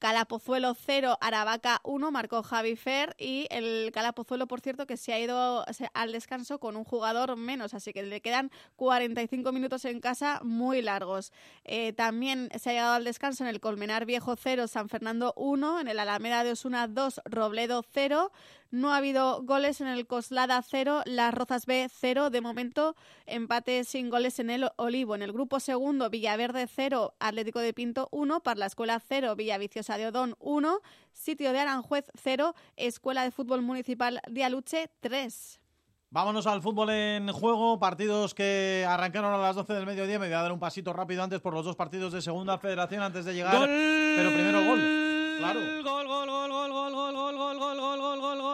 Calapozuelo 0, Aravaca 1, marcó Javi Fer y el Calapozuelo, por cierto, que se ha ido al descanso con un jugador menos, así que le quedan 45 minutos en casa muy largos. Eh, también se ha llegado al descanso en el Colmenar Viejo 0, San Fernando 1, en el Alameda de Osuna 2, Robledo 0, no ha habido goles en el Coslada 0, Las Rozas B 0. De momento, empate sin goles en el Olivo. En el grupo segundo, Villaverde 0, Atlético de Pinto 1, la Escuela 0, Villaviciosa de Odón 1, Sitio de Aranjuez 0, Escuela de Fútbol Municipal de Aluche 3.
Vámonos al fútbol en juego, partidos que arrancaron a las 12 del mediodía. Me voy a dar un pasito rápido antes por los dos partidos de Segunda Federación antes de llegar.
¡Gol!
Pero primero el gol. Claro.
Gol, gol, gol, gol, gol, gol, gol, gol, gol, gol, gol, gol,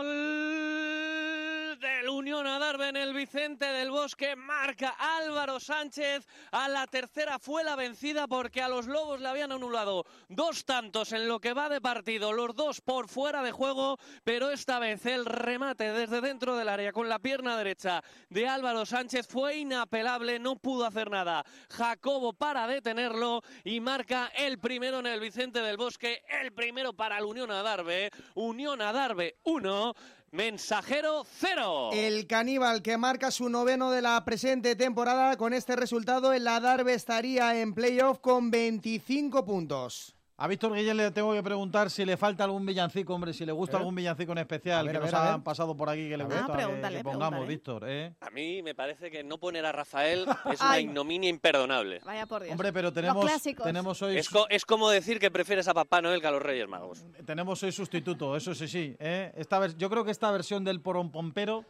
Unión Adarve en el Vicente del Bosque. Marca Álvaro Sánchez. A la tercera fue la vencida porque a los Lobos le habían anulado dos tantos en lo que va de partido. Los dos por fuera de juego, pero esta vez el remate desde dentro del área con la pierna derecha de Álvaro Sánchez fue inapelable. No pudo hacer nada. Jacobo para detenerlo y marca el primero en el Vicente del Bosque. El primero para el Unión Adarve. Unión Adarve 1. Mensajero 0.
El caníbal que marca su noveno de la presente temporada con este resultado, el Adarve estaría en playoff con 25 puntos.
A Víctor Guillén le tengo que preguntar si le falta algún villancico, hombre, si le gusta
¿Eh?
algún villancico en especial
ver,
que nos han pasado por aquí que le
A
gusta que- pongamos. Víctor. ¿eh?
A mí me parece que no poner a Rafael es una ignominia imperdonable.
Vaya por Dios.
Hombre, pero
Los
tenemos,
clásicos.
tenemos hoy
Es, co- es como decir que prefieres a Papá Noel que a los Reyes Magos.
tenemos hoy sustituto, eso sí, sí. ¿eh? Esta yo creo que esta versión del porompompero,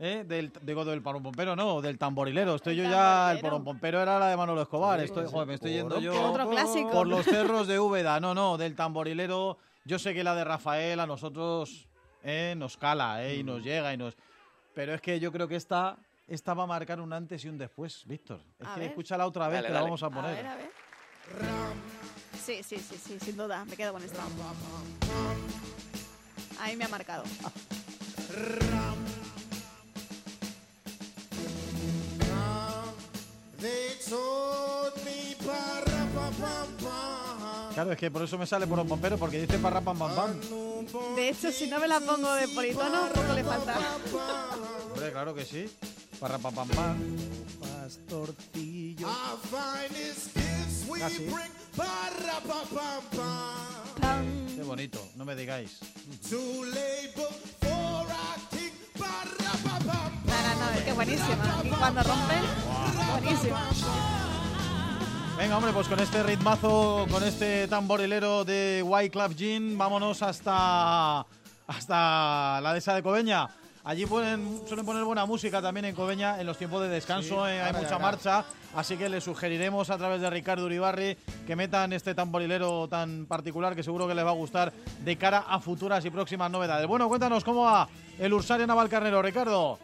¿eh? del, digo del porompompero, no, del tamborilero. Estoy yo ya, el
tamborilero.
porompompero era la de Manolo Escobar. Estoy, joder, me estoy yendo yo
Otro clásico.
por los cerros de Úbeda. No, no, del tamborilero. Yo sé que la de Rafael a nosotros ¿eh? nos cala ¿eh? y
Mm.
nos llega y nos... Pero es que yo creo que esta, esta va a marcar un antes y un después, Víctor. Es
A
que
ver.
escúchala otra vez
Dale,
que la vamos a
A
poner.
ver, a ver. Sí, sí, sí, sí, sin duda. Me quedo con esto. Ahí me ha marcado.
Claro, es que por eso me sale porompompero, porque dice parra pam pam pam.
De hecho, si no me la pongo de politono, poco le falta.
Hombre, claro que sí. Parra, pam, pam, pam. Pastorcillo. Casi. Qué bonito, no me digáis.
No, es que buenísima. Y cuando rompe, buenísima.
Venga, hombre, pues con este ritmazo, con este tamborilero de White Club Jean, vámonos hasta, hasta la dehesa de Coveña. Allí pueden, suelen poner buena música también en Coveña en los tiempos de descanso,
Sí,
eh, hay mucha marcha, así que le sugeriremos a través de Ricardo Uribarri que metan este tamborilero tan particular que seguro que les va a gustar de cara a futuras y próximas novedades. Bueno, cuéntanos cómo va el Ursaria Navalcarnero, Ricardo.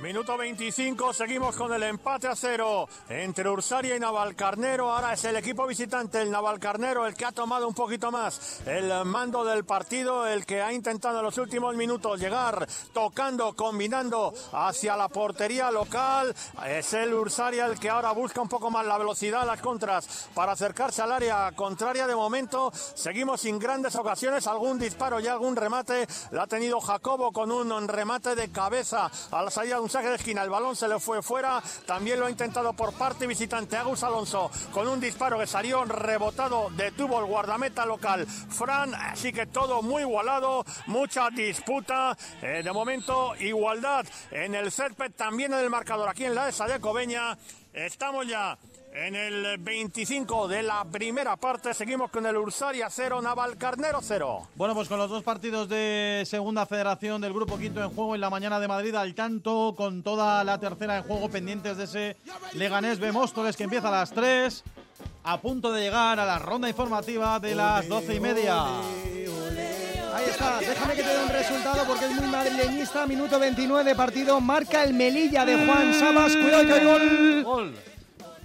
Minuto 25, seguimos con el empate a cero entre Ursaria y Navalcarnero. Ahora es el equipo visitante, el Navalcarnero, el que ha tomado un poquito más el mando del partido, el que ha intentado en los últimos minutos llegar tocando, combinando hacia la portería local. Es el Ursaria el que ahora busca un poco más la velocidad, las contras, para acercarse al área contraria. De momento, seguimos sin grandes ocasiones, algún disparo y algún remate. La ha tenido Jacobo con un remate de cabeza a la salida un saque de esquina. El balón se le fue fuera. También lo ha intentado por parte visitante Agus Alonso con un disparo que salió rebotado. Detuvo el guardameta local Fran. Así que todo muy igualado. Mucha disputa. Eh, de momento, igualdad en el césped. También en el marcador aquí en la ESA de Cobeña. Estamos ya en el 25 de la primera parte. Seguimos con el Ursaria 0, Navalcarnero 0.
Bueno, pues con los dos partidos de Segunda Federación del Grupo Quinto en juego en la mañana de Madrid al tanto, con toda la tercera en juego pendientes de ese Leganés B Móstoles que empieza a las 3, a punto de llegar a la ronda informativa de las doce y media.
Ahí está, déjame que te dé un resultado porque es muy madrileñista. Minuto 29 de partido, marca el Melilla de Juan Sabas. Cuidado que hay gol.
Gol.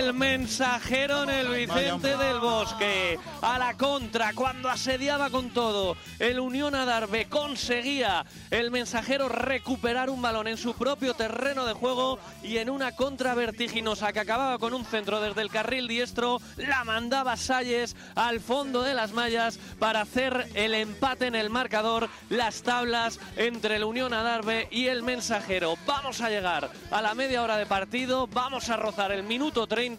del mensajero en el Vicente del Bosque. A la contra, cuando asediaba con todo, el Unión Adarve conseguía el mensajero recuperar un balón en su propio terreno de juego y en una contra vertiginosa que acababa con un centro desde el carril diestro, la mandaba Salles al fondo de las mallas para hacer el empate en el marcador, las tablas entre el Unión Adarve y el mensajero. Vamos a llegar a la media hora de partido, vamos a rozar el minuto 30,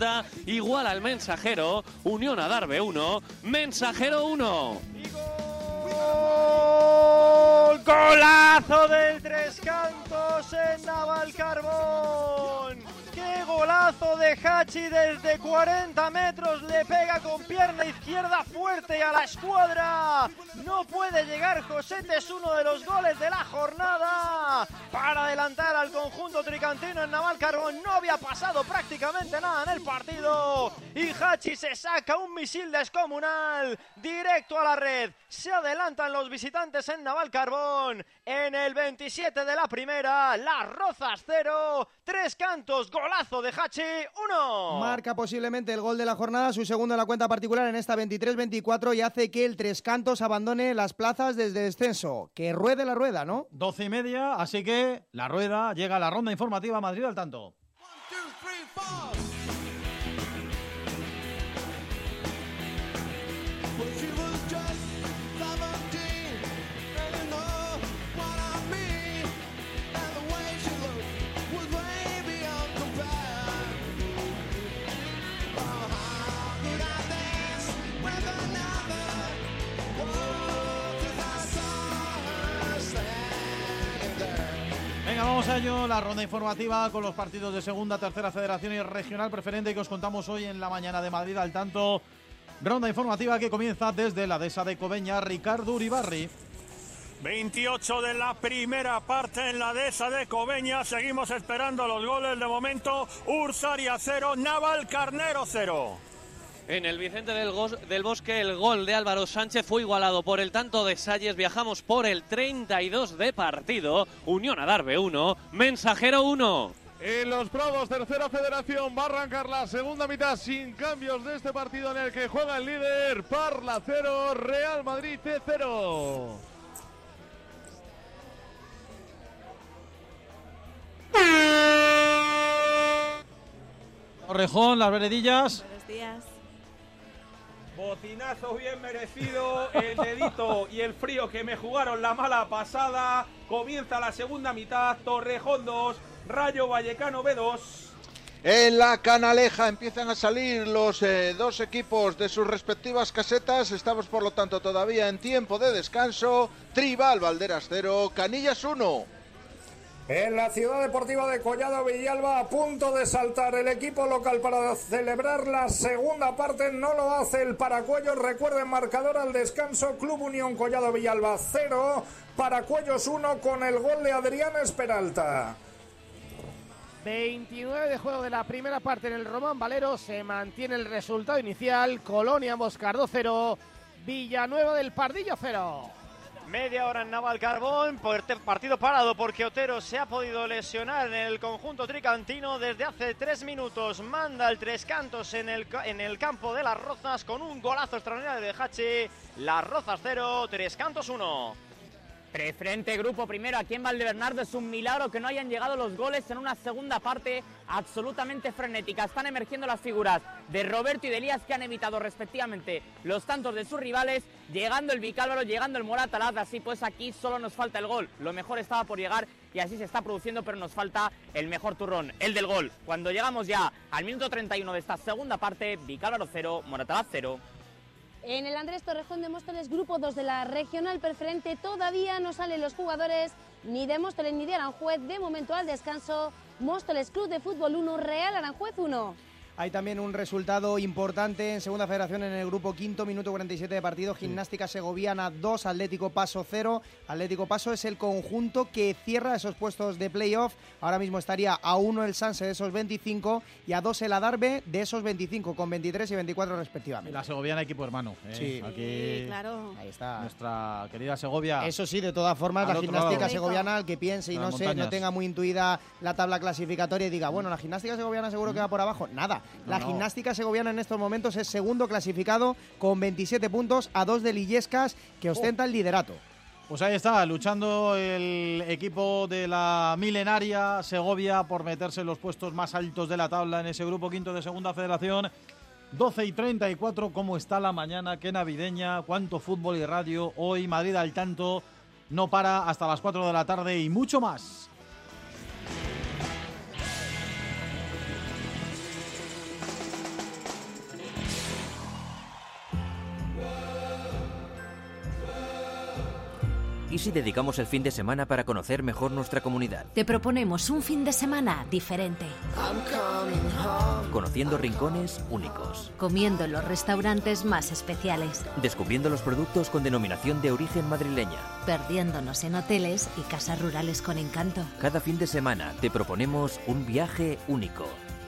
igual al mensajero, Unión Adarve 1, mensajero 1.
¡Gol! ¡Golazo del Tres Cantos en Navalcarbón! ¡Qué golazo de Hachi desde 40 metros! Le pega con pierna izquierda fuerte a la escuadra. No puede llegar Josete, es uno de los goles de la jornada. Para adelantar al conjunto tricantino en Navalcarbón no había pasado prácticamente nada en el partido. Y Hachi se saca un misil descomunal directo a la red. Se adelantan los visitantes en Navalcarbón. En el 27 de la primera, Las Rozas 0, Tres Cantos, golazo de Hachi 1.
Marca posiblemente el gol de la jornada, su segundo en la cuenta particular en esta 23-24 y hace que el Tres Cantos abandone las plazas desde descenso. Que ruede la rueda, ¿no?
Doce y media, así que la rueda llega a la ronda informativa Madrid al tanto. Vamos a la ronda informativa con los partidos de segunda, tercera federación y regional preferente que os contamos hoy en la mañana de Madrid al tanto. Ronda informativa que comienza desde la dehesa de Cobeña, Ricardo Uribarri.
28 de la primera parte en la dehesa de Cobeña. Seguimos esperando los goles de momento. Ursaria 0, Naval Carnero 0.
En el Vicente del, Bosque el gol de Álvaro Sánchez fue igualado por el tanto de Salles. Viajamos por el 32 de partido. Unión Adarve 1, Mensajero 1.
En los Prados, tercera federación, va a arrancar la segunda mitad sin cambios de este partido en el que juega el líder. Parla 0, Real Madrid 0.
Torrejón, las veredillas.
Buenos días.
Bocinazo bien merecido, el dedito y el frío que me jugaron la mala pasada. Comienza la segunda mitad, Torrejón 2, Rayo Vallecano B2.
En la canaleja empiezan a salir los eh, dos equipos de sus respectivas casetas. Estamos por lo tanto todavía en tiempo de descanso. Tribal Valderas 0, Canillas 1.
En la ciudad deportiva de Collado Villalba a punto de saltar el equipo local para celebrar la segunda parte. No lo hace el Paracuellos. Recuerden marcador al descanso. Club Unión Collado Villalba 0. Paracuellos 1 con el gol de Adrián Esperalta.
29 de juego de la primera parte en el Román Valero. Se mantiene el resultado inicial. Colonia Moscardo 0. Villanueva del Pardillo 0.
Media hora en Naval Carbón, partido parado porque Otero se ha podido lesionar en el conjunto tricantino desde hace tres minutos. Manda el tres cantos en el, en el campo de las Rozas con un golazo extraordinario de Hachi. Las Rozas 0, tres cantos 1.
Preferente grupo primero aquí en Valdebernardo. Es un milagro que no hayan llegado los goles en una segunda parte absolutamente frenética. Están emergiendo las figuras de Roberto y de Elías que han evitado respectivamente los tantos de sus rivales. Llegando el Vicálvaro, llegando el Moratalaz. Así pues aquí solo nos falta el gol. Lo mejor estaba por llegar y así se está produciendo, pero nos falta el mejor turrón, el del gol. Cuando llegamos ya al minuto 31 de esta segunda parte, Vicálvaro 0, Moratalaz 0.
En el Andrés Torrejón de Móstoles, grupo 2 de la regional preferente, todavía no salen los jugadores ni de Móstoles ni de Aranjuez. De momento al descanso, Móstoles Club de Fútbol 1, Real Aranjuez 1.
Hay también un resultado importante en Segunda Federación en el grupo quinto, minuto 47 de partido. Gimnástica Segoviana 2, Atlético Paso 0. Atlético Paso es el conjunto que cierra esos puestos de playoff. Ahora mismo estaría a 1 el Sanse de esos 25 y a 2 el Adarve de esos 25, con 23 y 24 respectivamente.
La Segoviana, equipo hermano. ¿eh?
Sí.
Aquí
claro.
Ahí está.
nuestra querida Segovia.
Eso sí, de todas formas,
Al
la gimnástica
lado.
segoviana, el que piense y no, sé, no tenga muy intuida la tabla clasificatoria y diga, bueno, la gimnástica segoviana seguro que va por abajo. Nada, la
no.
gimnástica segoviana en estos momentos es segundo clasificado con 27 puntos a dos de Lillescas que ostenta el liderato.
Pues ahí está, luchando el equipo de la milenaria Segovia por meterse en los puestos más altos de la tabla en ese grupo quinto de Segunda Federación. 12 y 34, ¿cómo está la mañana? ¿Qué navideña? ¿Cuánto fútbol y radio? Hoy Madrid al tanto, no para hasta las 4 de la tarde y mucho más.
¿Y si dedicamos el fin de semana para conocer mejor nuestra comunidad?
Te proponemos un fin de semana diferente,
Conociendo rincones únicos,
comiendo en los restaurantes más especiales,
descubriendo los productos con denominación de origen madrileña.
perdiéndonos en hoteles y casas rurales con encanto.
Cada fin de semana te proponemos un viaje único.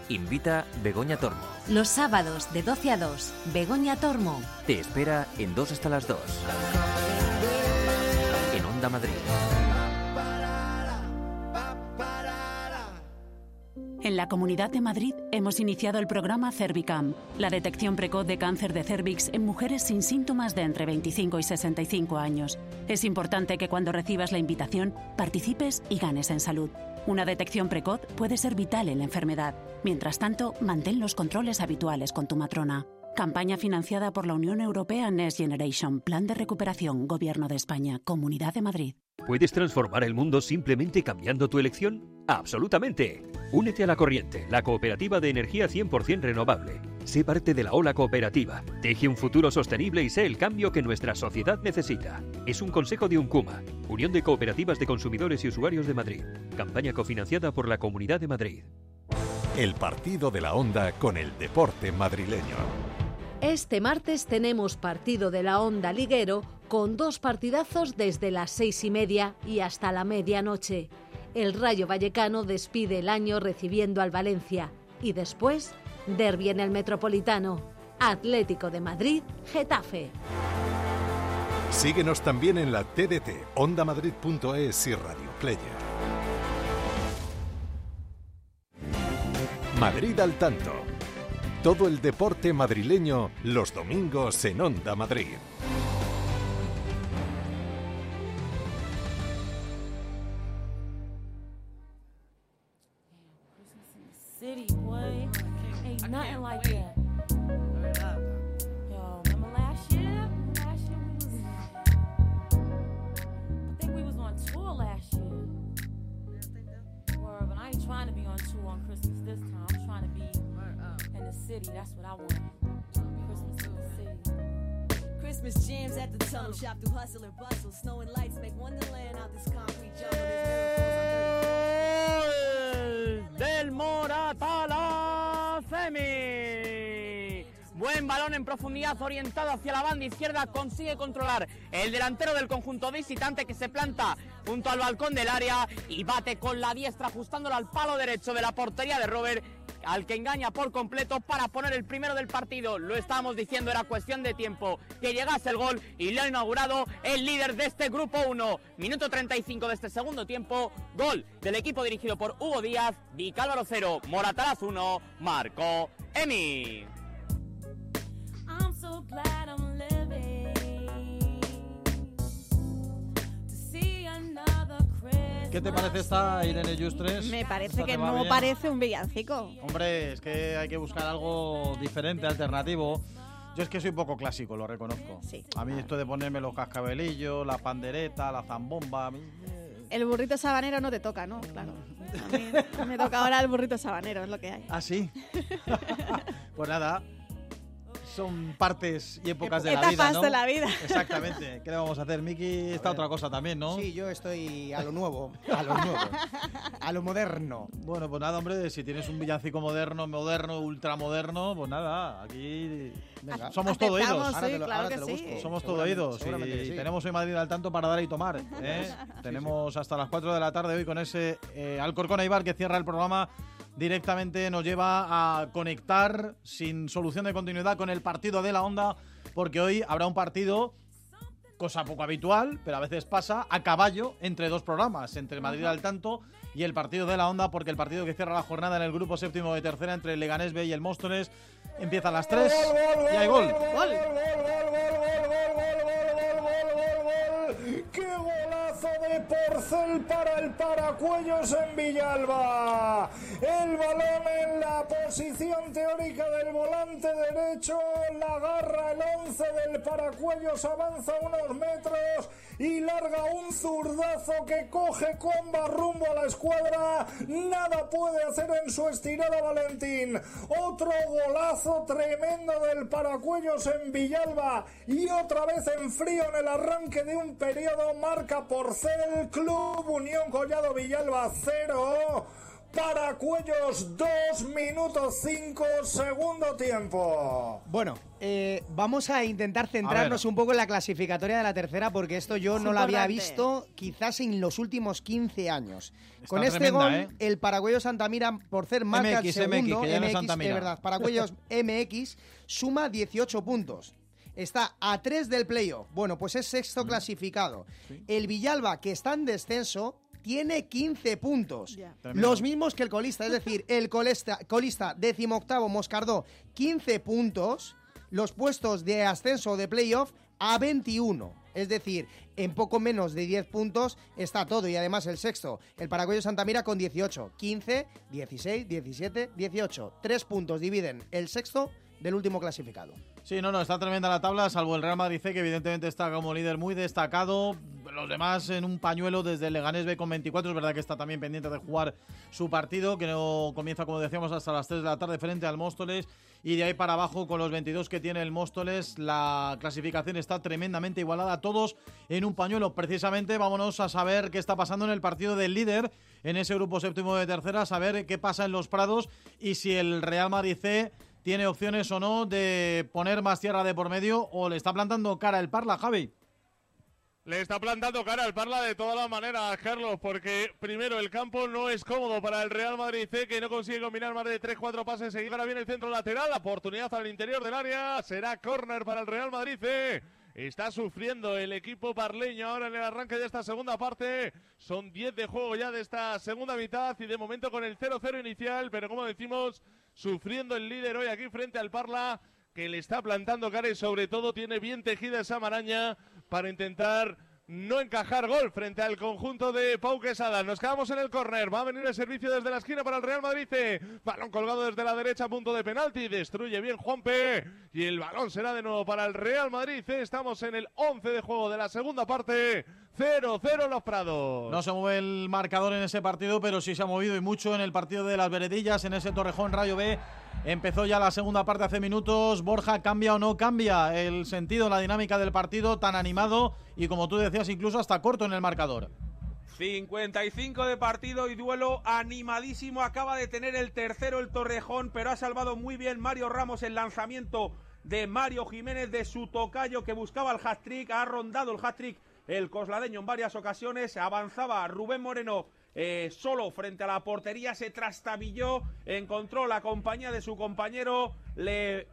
Invita Begoña Tormo.
Los sábados de 12 a 2, Begoña Tormo.
Te espera en 2 hasta las 2. Madrid.
En la Comunidad de Madrid hemos iniciado el programa Cervicam, la detección precoz de cáncer de cervix en mujeres sin síntomas de entre 25 y 65 años. Es importante que cuando recibas la invitación participes y ganes en salud. Una detección precoz puede ser vital en la enfermedad. Mientras tanto, mantén los controles habituales con tu matrona. Campaña financiada por la Unión Europea Next Generation, Plan de Recuperación, Gobierno de España, Comunidad de Madrid.
¿Puedes transformar el mundo simplemente cambiando tu elección? Absolutamente. Únete a la corriente, la cooperativa de energía 100% renovable. Sé parte de la ola cooperativa. Teje un futuro sostenible y sé el cambio que nuestra sociedad necesita. Es un consejo de Uncuma, Unión de Cooperativas de Consumidores y Usuarios de Madrid. Campaña cofinanciada por la Comunidad de Madrid.
El partido de la onda con el deporte madrileño.
Este martes tenemos partido de la Onda Liguero con dos partidazos desde las seis y media y hasta la medianoche. El Rayo Vallecano despide el año recibiendo al Valencia y después derbi en el Metropolitano. Atlético de Madrid, Getafe.
Síguenos también en la TDT, ondamadrid.es y Radio Player. Madrid al tanto. Todo el deporte madrileño los domingos en Onda Madrid.
City,
that's what I want. Christmas in the city.
Christmas jams at the tunnel, shop through hustle and bustle. Snow and lights make wonderland out this concrete jungle. There's miracles on 34th.
Gol del Morata la Femi. Buen balón en profundidad orientado hacia la banda izquierda, consigue controlar el delantero del conjunto visitante que se planta junto al balcón del área y bate con la diestra ajustándolo al palo derecho de la portería de Robert al que engaña por completo para poner el primero del partido. Lo estábamos diciendo, era cuestión de tiempo que llegase el gol y lo ha inaugurado el líder de este grupo 1. Minuto 35 de este segundo tiempo, gol del equipo dirigido por Hugo Díaz, Vicálvaro 0, Morataraz 1, marcó Emi.
¿Qué te parece esta Irene Justres?
Me parece
¿Esta
que no
bien?
parece un villancico.
Hombre, es que hay que buscar algo diferente, alternativo. Yo es que soy poco clásico, lo reconozco. A mí esto de ponerme los cascabelillos, la pandereta, la zambomba, a mí
El burrito sabanero no te toca, ¿no? Claro. A mí me toca ahora el burrito sabanero, es lo que hay.
Ah, sí. pues nada. Son partes y épocas de la vida, ¿no?
de la vida.
Exactamente. ¿Qué le vamos a hacer? Miki está otra cosa también, ¿no?
Sí, yo estoy a lo nuevo, a lo nuevo, a lo moderno.
Bueno, pues nada, hombre, si tienes un villancico moderno, moderno, ultramoderno, pues nada, aquí
Venga.
somos todo oídos.
Sí, te lo- claro ahora te que lo sí. busco.
Somos todo oídos. Y
sí.
tenemos hoy Madrid al tanto para dar y tomar. ¿eh? tenemos hasta las 4 de la tarde hoy con ese eh, Alcorcón Eibar que cierra el programa. Directamente nos lleva a conectar sin solución de continuidad con el partido de la onda, porque hoy habrá un partido cosa poco habitual, pero a veces pasa, a caballo entre dos programas, entre Madrid al tanto y el partido de la onda, porque el partido que cierra la jornada en el grupo séptimo de tercera entre el Leganés B y el Móstoles empieza a las 3 y hay gol.
¡Qué golazo de Porcel para el Paracuellos en Villalba! El balón en la posición teórica del volante derecho, la agarra el 11 del Paracuellos, avanza unos metros y larga un zurdazo que coge comba rumbo a la escuadra. Nada puede hacer en su estirada Valentín. Otro golazo tremendo del Paracuellos en Villalba y otra vez en frío el arranque de un periodo marca Porcel Club Unión Collado Villalba 0 Paracuellos 2 minutos 5 segundo tiempo.
Bueno, eh, vamos a intentar centrarnos un poco en la clasificatoria de la tercera porque esto yo
Es
no lo había visto quizás en los últimos 15 años.
Está
Con este
tremenda,
gol,
¿eh?
el Paraguayo Santamira, por ser marca
MX,
segundo,
MX, que ya no es
verdad, Paraguayos MX suma 18 puntos. Está a 3 del playoff. Bueno, pues es
Mm.
sexto clasificado. El Villalba, que está en descenso, tiene 15 puntos. Los mismos que el colista, es decir, el colista, colista decimoctavo Moscardó, 15 puntos. Los puestos de ascenso o de playoff a 21. Es decir, en poco menos de 10 puntos está todo. Y además el sexto, el Paraguayo Santamira con 18. 15, 16, 17, 18. Tres puntos dividen el sexto del último clasificado.
Sí, no, no, está tremenda la tabla, salvo el Real Madrid C, que evidentemente está como líder muy destacado. Los demás en un pañuelo desde Leganés B con 24. Es verdad que está también pendiente de jugar su partido, que no comienza, como decíamos, hasta las 3 de la tarde frente al Móstoles. Y de ahí para abajo, con los 22 que tiene el Móstoles, la clasificación está tremendamente igualada. Todos en un pañuelo. Precisamente, vámonos a saber qué está pasando en el partido del líder en ese grupo séptimo de tercera, saber qué pasa en los Prados y si el Real Madrid C tiene opciones o no de poner más tierra de por medio o le está plantando cara el Parla, Javi.
Le está plantando cara al Parla de todas las maneras, Carlos, porque primero el campo no es cómodo para el Real Madrid C, que no consigue combinar más de 3-4 pases seguidos. Ahora viene el centro lateral, la oportunidad al interior del área, será córner para el Real Madrid C. Está sufriendo el equipo parleño ahora en el arranque de esta segunda parte. Son 10 de juego ya de esta segunda mitad y de momento con el 0-0 inicial, pero como decimos, sufriendo el líder hoy aquí frente al Parla, que le está plantando cara y sobre todo tiene bien tejida esa maraña para intentar no encajar gol frente al conjunto de Pau Quesada. Nos quedamos en el córner. Va a venir el servicio desde la esquina para el Real Madrid. C. Balón colgado desde la derecha, punto de penalti. Destruye bien Juanpe. Y el balón será de nuevo para el Real Madrid. C. Estamos en el 11 de juego de la segunda parte. 0-0 los Prados.
No se mueve el marcador en ese partido, pero sí se ha movido y mucho en el partido de las Veredillas, en ese Torrejón Rayo B. Empezó ya la segunda parte hace minutos. Borja, ¿cambia o no cambia el sentido, la dinámica del partido tan animado y como tú decías, incluso hasta corto en el marcador?
55 de partido y duelo animadísimo. Acaba de tener el tercero el Torrejón, pero ha salvado muy bien Mario Ramos el lanzamiento de Mario Jiménez de su tocayo que buscaba el hat-trick. Ha rondado el hat-trick el cosladeño en varias ocasiones. Avanzaba Rubén Moreno eh, solo frente a la portería. Se trastabilló, encontró la compañía de su compañero. Le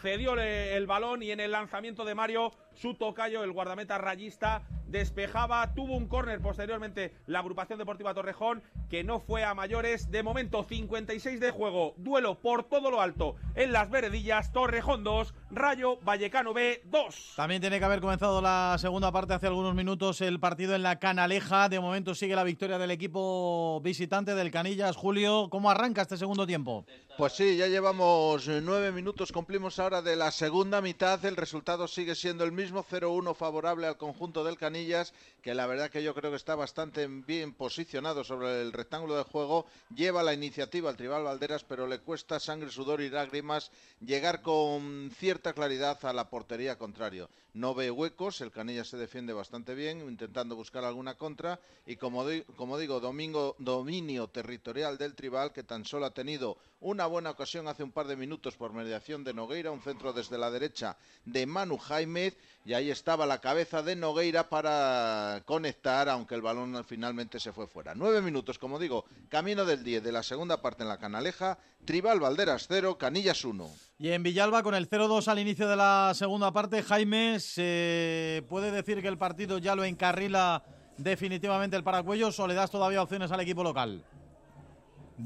cedió el balón y en el lanzamiento de Mario, su tocayo, el guardameta rayista, despejaba, tuvo un córner posteriormente la agrupación deportiva Torrejón, que no fue a mayores. De momento, 56 de juego, duelo por todo lo alto en las veredillas, Torrejón 2, Rayo Vallecano B 2.
También tiene que haber comenzado la segunda parte hace algunos minutos el partido en la Canaleja. De momento sigue la victoria del equipo visitante del Canillas. Julio, ¿cómo arranca este segundo tiempo?
Pues sí, ya llevamos nueve minutos, cumplimos ahora de la segunda mitad, el resultado sigue siendo el mismo, 0-1 favorable al conjunto del Canillas, que la verdad que yo creo que está bastante bien posicionado sobre el rectángulo de juego, lleva la iniciativa al Tribal Valderas, pero le cuesta sangre, sudor y lágrimas llegar con cierta claridad a la portería contrario. No ve huecos, el Canillas se defiende bastante bien, intentando buscar alguna contra, y como, como digo, domingo, dominio territorial del Tribal, que tan solo ha tenido una buena ocasión hace un par de minutos por mediación de Nogueira, un centro desde la derecha de Manu Jaime, y ahí estaba la cabeza de Nogueira para conectar, aunque el balón finalmente se fue fuera. Nueve minutos, como digo, camino del 10 de la segunda parte en la Canaleja, Tribal Valderas 0, Canillas 1.
Y en Villalba, con el 0-2 al inicio de la segunda parte, Jaime, ¿se puede decir que el partido ya lo encarrila definitivamente el Paracuellos o le das todavía opciones al equipo local?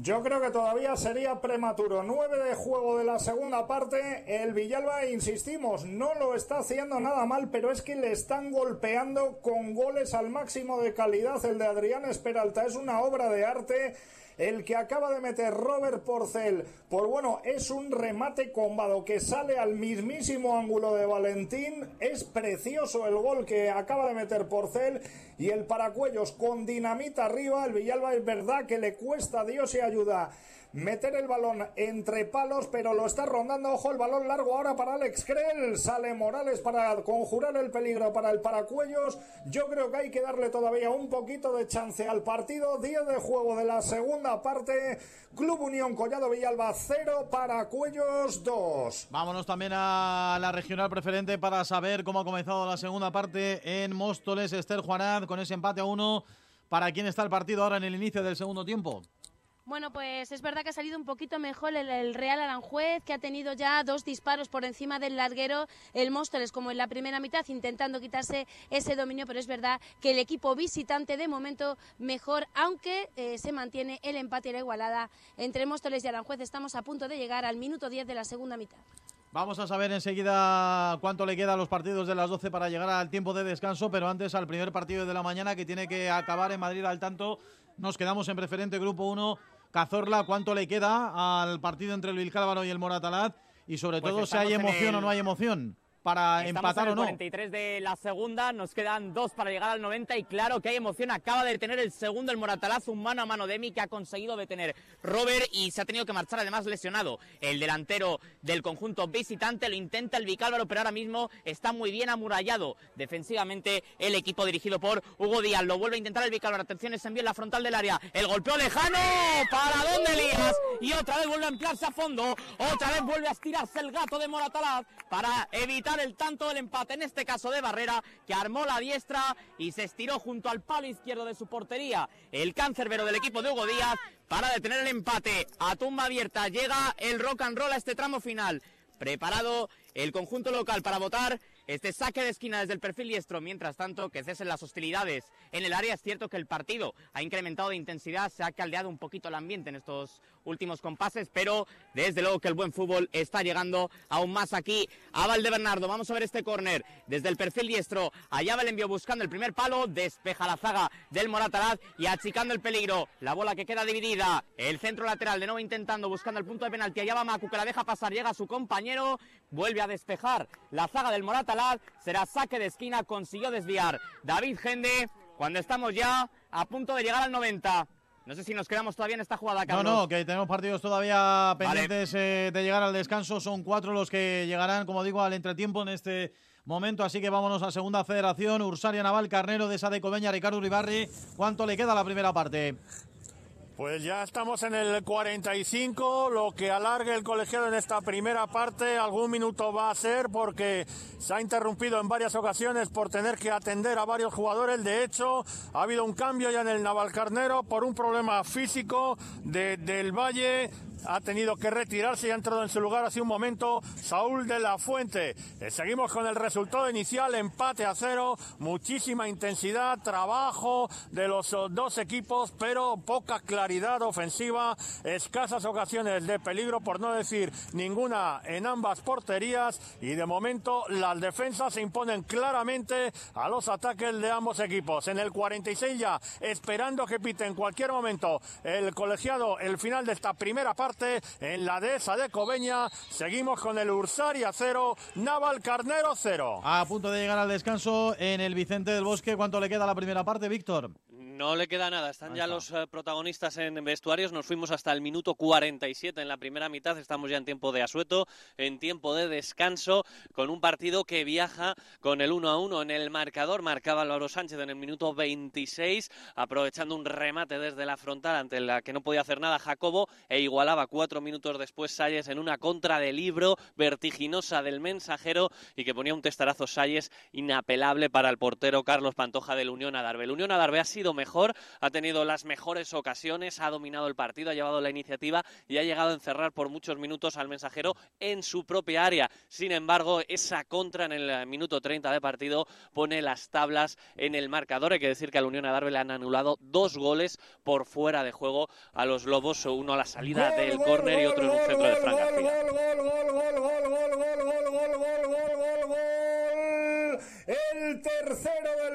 Yo creo que todavía sería prematuro. 9 de juego de la segunda parte. El Villalba, insistimos, no lo está haciendo nada mal, pero es que le están golpeando con goles al máximo de calidad. El de Adrián Esperalta es una obra de arte. El que acaba de meter Robert Porcel, pues bueno, es un remate combado que sale al mismísimo ángulo de Valentín. Es precioso el gol que acaba de meter Porcel y el Paracuellos con dinamita arriba. El Villalba es verdad que le cuesta Dios y ayuda meter el balón entre palos, pero lo está rondando. Ojo, el balón largo ahora para Alex Krell. Sale Morales para conjurar el peligro para el Paracuellos. Yo creo que hay que darle todavía un poquito de chance al partido. 10 de juego de la segunda parte. Club Unión Collado Villalba 0, Paracuellos 2.
Vámonos también a la regional preferente para saber cómo ha comenzado la segunda parte en Móstoles. Esther Juanad con ese empate a uno. ¿Para quién está el partido ahora en el inicio del segundo tiempo?
Bueno, pues es verdad que ha salido un poquito mejor el, Real Aranjuez, que ha tenido ya dos disparos por encima del larguero, el Móstoles, como en la primera mitad, intentando quitarse ese dominio, pero es verdad que el equipo visitante de momento mejor, aunque eh, se mantiene el empate y la igualada entre Móstoles y Aranjuez. Estamos a punto de llegar al minuto 10 de la segunda mitad.
Vamos a saber enseguida cuánto le queda a los partidos de las 12 para llegar al tiempo de descanso, pero antes al primer partido de la mañana que tiene que acabar en Madrid al tanto. Nos quedamos en preferente grupo 1. Cazorla, ¿cuánto le queda al partido entre el Vilcálvaro y el Moratalaz? Y sobre
Pues
todo si hay emoción
el-
o no hay emoción para
Estamos
empatar
en el
o no.
43 de la segunda, nos quedan dos para llegar al 90 y claro que hay emoción. Acaba de tener el segundo el Moratalaz, un mano a mano de Emi que ha conseguido detener Robert y se ha tenido que marchar además lesionado. El delantero del conjunto visitante lo intenta el Vicálvaro, pero ahora mismo está muy bien amurallado defensivamente el equipo dirigido por Hugo Díaz. Lo vuelve a intentar el Vicálvaro. Atención, es envía en la frontal del área. El golpeo lejano. ¿Para dónde Elías? Y otra vez vuelve a emplearse a fondo. Otra vez vuelve a estirarse el gato de Moratalaz para evitar el tanto del empate, en este caso de Barrera, que armó la diestra y se estiró junto al palo izquierdo de su portería. El cancerbero del equipo de Hugo Díaz para detener el empate. A tumba abierta llega el rock and roll a este tramo final. Preparado el conjunto local para votar este saque de esquina desde el perfil diestro. Mientras tanto, que cesen las hostilidades en el área. Es cierto que el partido ha incrementado de intensidad, se ha caldeado un poquito el ambiente en estos últimos compases, pero desde luego que el buen fútbol está llegando aún más aquí a Valdebernardo. Vamos a ver este córner desde el perfil diestro. Allá va el envío buscando el primer palo, despeja la zaga del Moratalaz y achicando el peligro. La bola que queda dividida. El centro lateral de nuevo intentando, buscando el punto de penalti. Allá va Macu que la deja pasar, llega su compañero, vuelve a despejar la zaga del Moratalaz. Será saque de esquina, consiguió desviar David Gende cuando estamos ya a punto de llegar al 90. No sé si nos quedamos todavía en esta jugada,
No,
Carlos.
no, que tenemos partidos todavía
Vale.
pendientes eh, de llegar al descanso. Son cuatro los que llegarán, como digo, al entretiempo en este momento. Así que vámonos a Segunda Federación. Ursaria Naval, Carnero de Esa de Cobeña, Ricardo Uribarri. ¿Cuánto le queda a la primera parte?
Pues ya estamos en el 45, lo que alargue el colegiado en esta primera parte, algún minuto va a ser porque se ha interrumpido en varias ocasiones por tener que atender a varios jugadores. De hecho, ha habido un cambio ya en el Navalcarnero por un problema físico de, del Valle. Ha tenido que retirarse y ha entrado en su lugar hace un momento Saúl de la Fuente. Eh, Seguimos con el resultado inicial, empate a cero, muchísima intensidad, trabajo de los oh, dos equipos, pero poca claridad ofensiva, escasas ocasiones de peligro, por no decir ninguna en ambas porterías, y de momento las defensas se imponen claramente a los ataques de ambos equipos. En el 46 ya, esperando que pite en cualquier momento el colegiado el final de esta primera parte, en la dehesa de Cobeña, seguimos con el Ursaria cero, Naval Carnero cero.
A punto de llegar al descanso en el Vicente del Bosque. ¿Cuánto le queda a la primera parte, Víctor?
No le queda nada, están ya los eh, protagonistas en vestuarios, nos fuimos hasta el minuto 47 en la primera mitad, estamos ya en tiempo de asueto, en tiempo de descanso, con un partido que viaja con el 1 a 1 en el marcador, marcaba Álvaro Sánchez en el minuto 26, aprovechando un remate desde la frontal ante la que no podía hacer nada Jacobo, e igualaba cuatro minutos después Salles en una contra de libro vertiginosa del mensajero y que ponía un testarazo Salles inapelable para el portero Carlos Pantoja del Unión Adarve. El Unión Adarve ha sido mejor, ha tenido las mejores ocasiones, ha dominado el partido, ha llevado la iniciativa y ha llegado a encerrar por muchos minutos al mensajero en su propia área. Sin embargo, esa contra en el eh, minuto 30 de partido pone las tablas en el marcador. Hay que decir que al Unión Adarve le han anulado dos goles por fuera de juego a los Lobos, uno a la salida del córner y otro en un centro de Fran.
El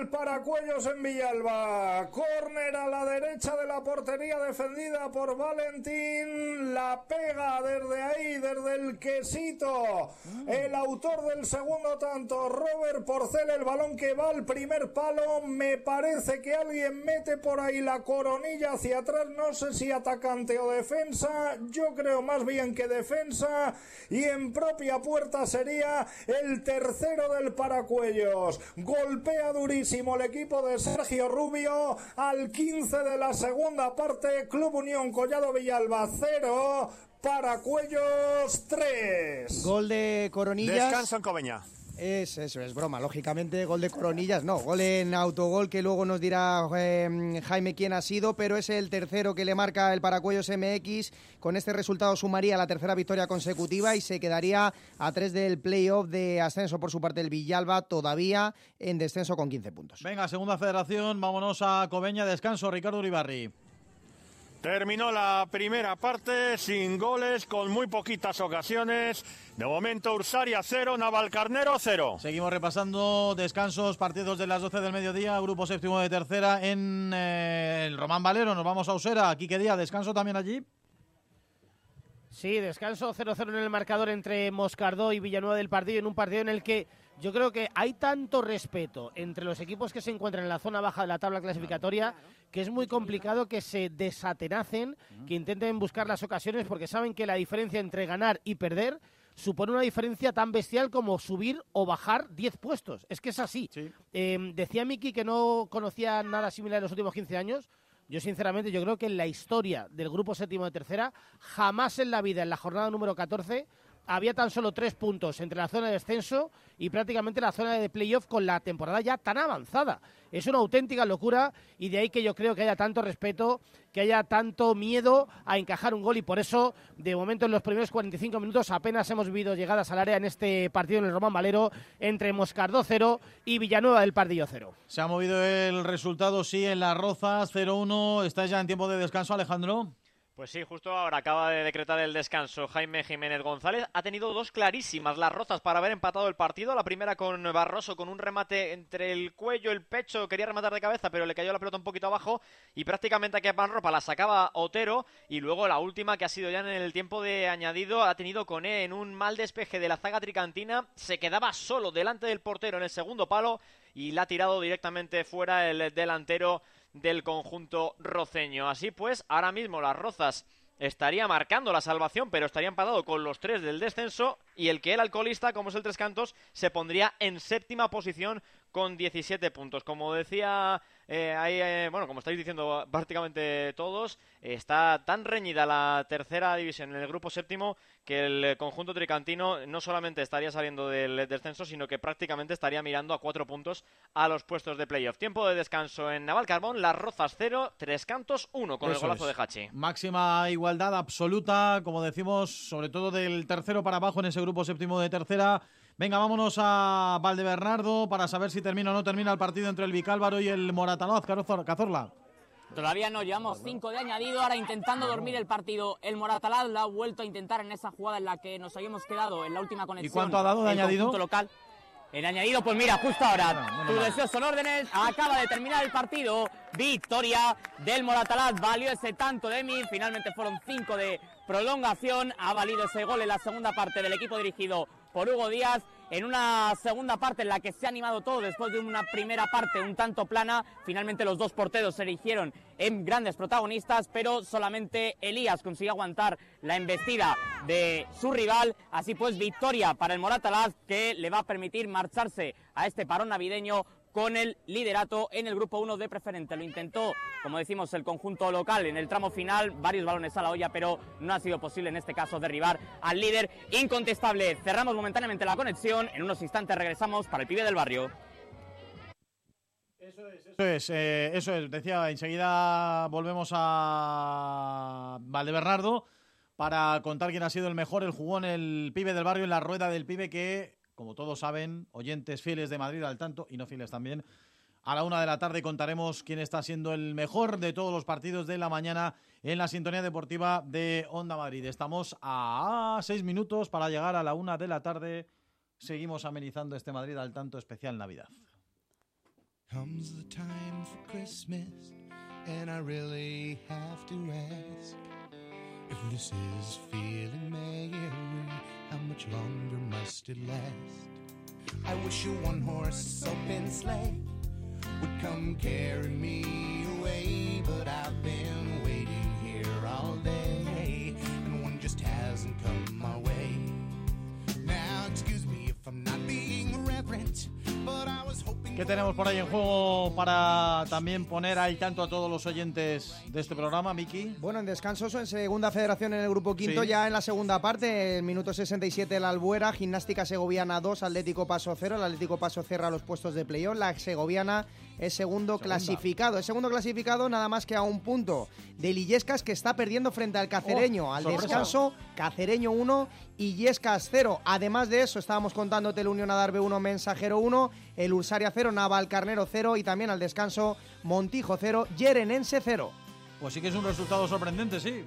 del Paracuellos en Villalba. Córner a la derecha de la portería defendida por Valentín. La pega desde ahí, desde el quesito. El autor del segundo tanto, Robert Porcel, el balón que va al primer palo. Me parece que alguien mete por ahí la coronilla hacia atrás. No sé si atacante o defensa. Yo creo más bien que defensa. Y en propia puerta sería el tercero del Paracuellos. Golpea durísimo el equipo de Sergio Rubio al 15 de la segunda parte. Club Unión Collado Villalba 0. Paracuellos 3.
Gol de Coronillas.
Descanso en Cobeña.
Es eso, es broma. Lógicamente, gol de Coronillas, no. Gol en autogol que luego nos dirá eh, Jaime quién ha sido, pero es el tercero que le marca el Paracuellos MX. Con este resultado sumaría la tercera victoria consecutiva y se quedaría a tres del playoff de ascenso por su parte el Villalba, todavía en descenso con 15 puntos.
Venga, Segunda Federación, vámonos a Cobeña, descanso, Ricardo Uribarri.
Terminó la primera parte sin goles, con muy poquitas ocasiones. De momento Ursaria 0, Navalcarnero 0.
Seguimos repasando descansos, partidos de las 12 del mediodía, grupo séptimo de tercera en eh, el Román Valero. Nos vamos a Usera. Aquí qué día, descanso también allí.
Sí, descanso 0-0 en el marcador entre Moscardó y Villanueva del partido, en un partido en el que yo creo que hay tanto respeto entre los equipos que se encuentran en la zona baja de la tabla clasificatoria que es muy complicado que se desatenacen, que intenten buscar las ocasiones porque saben que la diferencia entre ganar y perder supone una diferencia tan bestial como subir o bajar 10 puestos. Es que es así. Eh, decía Miki que no conocía nada similar en los últimos 15 años. Yo sinceramente yo creo que en la historia del grupo séptimo de tercera, jamás en la vida, en la jornada número 14, había tan solo tres puntos entre la zona de descenso y prácticamente la zona de playoff con la temporada ya tan avanzada. Es una auténtica locura y de ahí que yo creo que haya tanto respeto, que haya tanto miedo a encajar un gol y por eso, de momento en los primeros 45 minutos apenas hemos vivido llegadas al área en este partido en el Román Valero entre Moscardó 0 y Villanueva del Pardillo 0.
Se ha movido el resultado, sí, en las Rozas 0-1. ¿Está ya en tiempo de descanso, Alejandro?
Pues sí, justo ahora acaba de decretar el descanso Jaime Jiménez González. Ha tenido dos clarísimas las rozas para haber empatado el partido. La primera con Barroso con un remate entre el cuello, el pecho. Quería rematar de cabeza, pero le cayó la pelota un poquito abajo. Y prácticamente a Panropa la sacaba Otero. Y luego la última que ha sido ya en el tiempo de añadido ha tenido con E en un mal despeje de la zaga tricantina. Se quedaba solo delante del portero en el segundo palo y la ha tirado directamente fuera el delantero del conjunto roceño. Así pues, ahora mismo las Rozas estaría marcando la salvación, pero estaría empatado con los tres del descenso y el que el alcoholista, como es el Tres Cantos, se pondría en séptima posición con 17 puntos. Como decía, eh, ahí, eh, bueno, como estáis diciendo prácticamente todos, está tan reñida la tercera división en el grupo séptimo que el conjunto tricantino no solamente estaría saliendo del descenso, sino que prácticamente estaría mirando a cuatro puntos a los puestos de playoff. Tiempo de descanso en Naval Carbón, Las Rozas 0, Tres Cantos 1 con el golazo
es.
de Hachi.
Máxima igualdad absoluta, como decimos, sobre todo del tercero para abajo en ese grupo séptimo de tercera. Venga, vámonos a Valdebernardo para saber si termina o no termina el partido entre el Vicálvaro y el Moratalaz. Cazor- Cazorla.
Todavía no, llevamos cinco de añadido, ahora intentando dormir el partido. El Moratalaz lo ha vuelto a intentar en esa jugada en la que nos habíamos quedado en la última conexión.
cuánto ha dado de
el
añadido?
local. En añadido, pues mira, justo ahora, tus
mal.
deseos son órdenes, acaba de terminar el partido, victoria del Moratalaz, valió ese tanto de mí, finalmente fueron cinco de prolongación, ha valido ese gol en la segunda parte del equipo dirigido por Hugo Díaz, en una segunda parte en la que se ha animado todo después de una primera parte un tanto plana, finalmente los dos porteros se erigieron en grandes protagonistas, pero solamente Elías consiguió aguantar la embestida de su rival, así pues victoria para el Moratalaz que le va a permitir marcharse a este parón navideño con el liderato en el grupo 1 de preferente. Lo intentó, como decimos, el conjunto local en el tramo final, varios balones a la olla, pero no ha sido posible en este caso derribar al líder incontestable. Cerramos momentáneamente la conexión, en unos instantes regresamos para el pibe del barrio.
Eso es, eh, eso es. Decía, enseguida volvemos a Valdebernardo para contar quién ha sido el mejor, el jugón, el pibe del barrio en la rueda del pibe que, como todos saben, oyentes fieles de Madrid al tanto y no fieles también, a la una de la tarde contaremos quién está siendo el mejor de todos los partidos de la mañana en la sintonía deportiva de Onda Madrid. Estamos a seis minutos para llegar a la una de la tarde. Seguimos amenizando este Madrid al tanto especial Navidad.
How much longer must it last? I wish a one horse open sleigh would come carry me away, but I've been waiting here all day, and one just hasn't come my way. Now, excuse me if I'm not being reverent,
¿Qué tenemos por ahí en juego para también poner al tanto a todos los oyentes de este programa, Miki?
Bueno, en descansos en segunda federación en el grupo quinto,
Sí.
ya en la segunda parte, el minuto 67 la Albuera, Gimnástica Segoviana 2, Atlético Paso 0, el Atlético Paso cierra los puestos de playoff, la Segoviana es segundo clasificado, es segundo clasificado nada más que a un punto de Illescas que está perdiendo frente al Cacereño,
Oh,
al
sorpresa.
descanso, Cacereño 1 y Illescas 0. Además de eso, estábamos contándote el Unión Adarve 1, Mensajero 1, el Ursaria 0, Naval Carnero 0 y también al descanso Montijo 0, Yerenense 0.
Pues sí que es un resultado sorprendente, sí.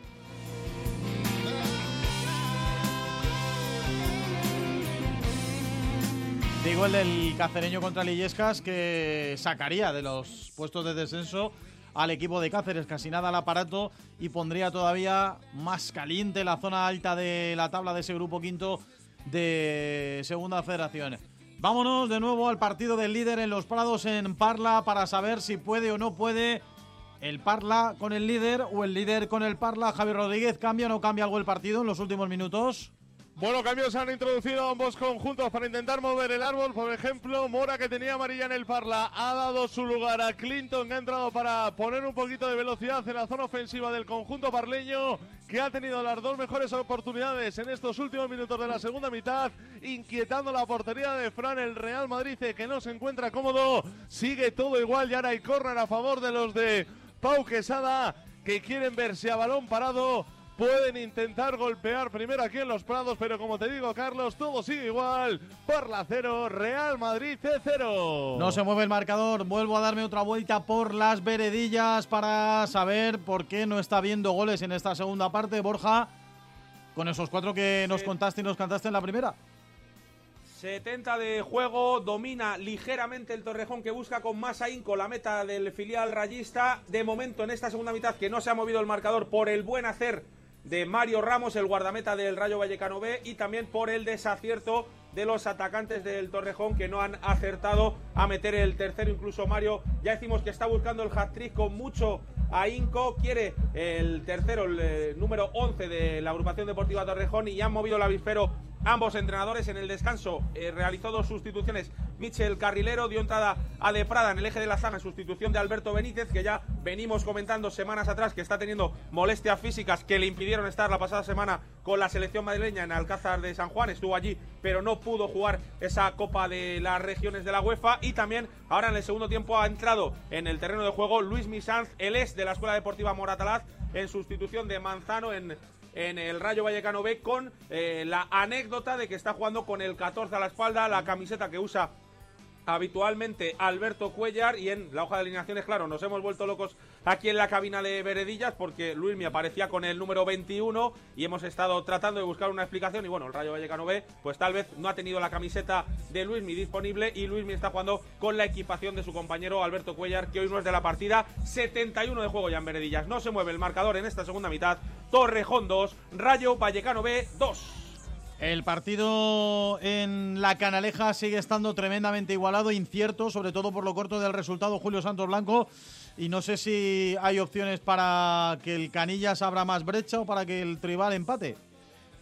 Digo el del cacereño contra Lillescas que sacaría de los puestos de descenso al equipo de Cáceres, casi nada al aparato y pondría todavía más caliente la zona alta de la tabla de ese grupo quinto de Segunda Federación. Vámonos de nuevo al partido del líder en los Prados en Parla para saber si puede o no puede el Parla con el líder o el líder con el Parla. Javier Rodríguez, ¿cambia o no cambia algo el partido en los últimos minutos?
Bueno, cambios han introducido ambos conjuntos para intentar mover el árbol. Por ejemplo, Mora, que tenía amarilla en el Parla, ha dado su lugar a Clinton, que ha entrado para poner un poquito de velocidad en la zona ofensiva del conjunto parleño, que ha tenido las dos mejores oportunidades en estos últimos minutos de la segunda mitad, inquietando la portería de Fran. El Real Madrid, que no se encuentra cómodo, sigue todo igual y ahora hay córner a favor de los de Pau Quesada, que quieren verse a balón parado. Pueden intentar golpear primero aquí en los Prados, pero como te digo, Carlos, todo sigue igual. Parla 0, Real Madrid 0.
No se mueve el marcador. Vuelvo a darme otra vuelta por las veredillas para saber por qué no está viendo goles en esta segunda parte. Borja, con esos cuatro que nos contaste y nos cantaste en la primera.
70 de juego, domina ligeramente el Torrejón que busca con más ahínco la meta del filial rayista. De momento en esta segunda mitad que no se ha movido el marcador por el buen hacer de Mario Ramos, el guardameta del Rayo Vallecano B, y también por el desacierto de los atacantes del Torrejón que no han acertado a meter el tercero. Incluso Mario, ya decimos que está buscando el hat-trick con mucho ahínco, quiere el tercero, el eh, número 11 de la agrupación deportiva Torrejón y ya han movido el avispero ambos entrenadores en el descanso. eh, realizó dos sustituciones. Michel Carrilero dio entrada a De Prada en el eje de la zaga en sustitución de Alberto Benítez, que ya venimos comentando semanas atrás que está teniendo molestias físicas que le impidieron estar la pasada semana con la selección madrileña en Alcázar de San Juan. Estuvo allí, pero no pudo jugar esa Copa de las Regiones de la UEFA. Y también ahora en el segundo tiempo ha entrado en el terreno de juego Luis Misanz, el ex de la Escuela Deportiva Moratalaz, en sustitución de Manzano en en el Rayo Vallecano B con eh, la anécdota de que está jugando con el 14 a la espalda, la camiseta que usa habitualmente Alberto Cuellar y en la hoja de alineaciones, claro, nos hemos vuelto locos aquí en la cabina de Veredillas porque Luis me aparecía con el número 21 y hemos estado tratando de buscar una explicación y bueno, el Rayo Vallecano B pues tal vez no ha tenido la camiseta de Luismi disponible y Luismi está jugando con la equipación de su compañero Alberto Cuellar que hoy no es de la partida, 71 de juego ya en Veredillas, no se mueve el marcador en esta segunda mitad, Torrejón 2, Rayo Vallecano B 2.
El partido en la Canaleja sigue estando tremendamente igualado, incierto, sobre todo por lo corto del resultado Julio Santos Blanco. Y no sé si hay opciones para que el Canillas abra más brecha o para que el Tribal empate.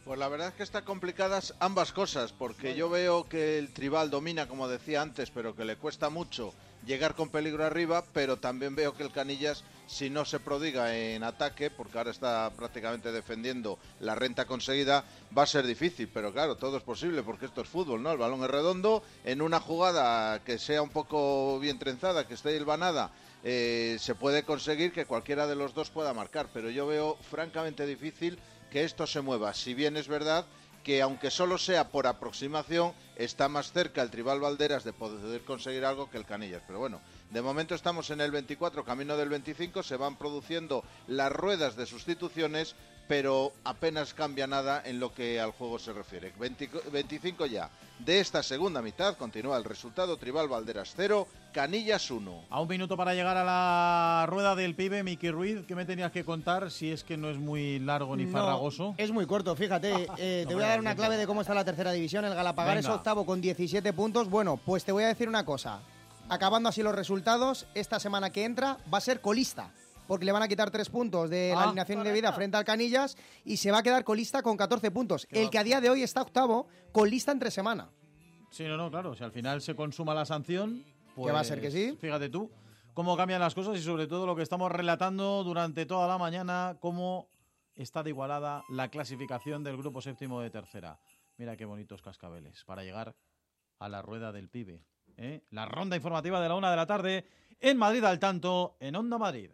Pues la verdad es que están complicadas ambas cosas, porque yo veo que el Tribal domina, como decía antes, pero que le cuesta mucho llegar con peligro arriba, pero también veo que el Canillas, si no se prodiga en ataque, porque ahora está prácticamente defendiendo la renta conseguida, va a ser difícil, pero claro, todo es posible, porque esto es fútbol, ¿no? El balón es redondo, en una jugada que sea un poco bien trenzada, que esté hilvanada, eh, se puede conseguir que cualquiera de los dos pueda marcar, pero yo veo francamente difícil que esto se mueva, si bien es verdad que aunque solo sea por aproximación, está más cerca el Tribal Valderas de poder conseguir algo que el Canillas. Pero bueno, de momento estamos en el 24, camino del 25, se van produciendo las ruedas de sustituciones, pero apenas cambia nada en lo que al juego se refiere. 20 25 ya. De esta segunda mitad continúa el resultado Tribal Valderas 0, Canillas 1.
A un minuto para llegar a la rueda del pibe, Miki Ruiz, ¿qué me tenías que contar si es que no es muy largo ni
No,
farragoso?
es muy corto, fíjate. eh, te voy a dar una clave de cómo está la tercera división. El Galapagar es
Venga.
octavo con 17 puntos. Bueno, pues te voy a decir una cosa. Acabando así los resultados, esta semana que entra va a ser colista. Porque le van a quitar tres puntos de la
Ah.
alineación de vida frente al Canillas y se va a quedar colista con 14 puntos. El que a día de hoy está octavo, colista entre semana.
Sí, no, no, claro. Si al final se consuma la sanción, pues,
Que va a ser que sí.
Fíjate tú cómo cambian las cosas y sobre todo lo que estamos relatando durante toda la mañana, cómo está de igualada la clasificación del grupo séptimo de tercera. Mira qué bonitos cascabeles para llegar a la rueda del pibe. ¿Eh? La ronda informativa de la una de la tarde en Madrid al tanto, en Onda Madrid.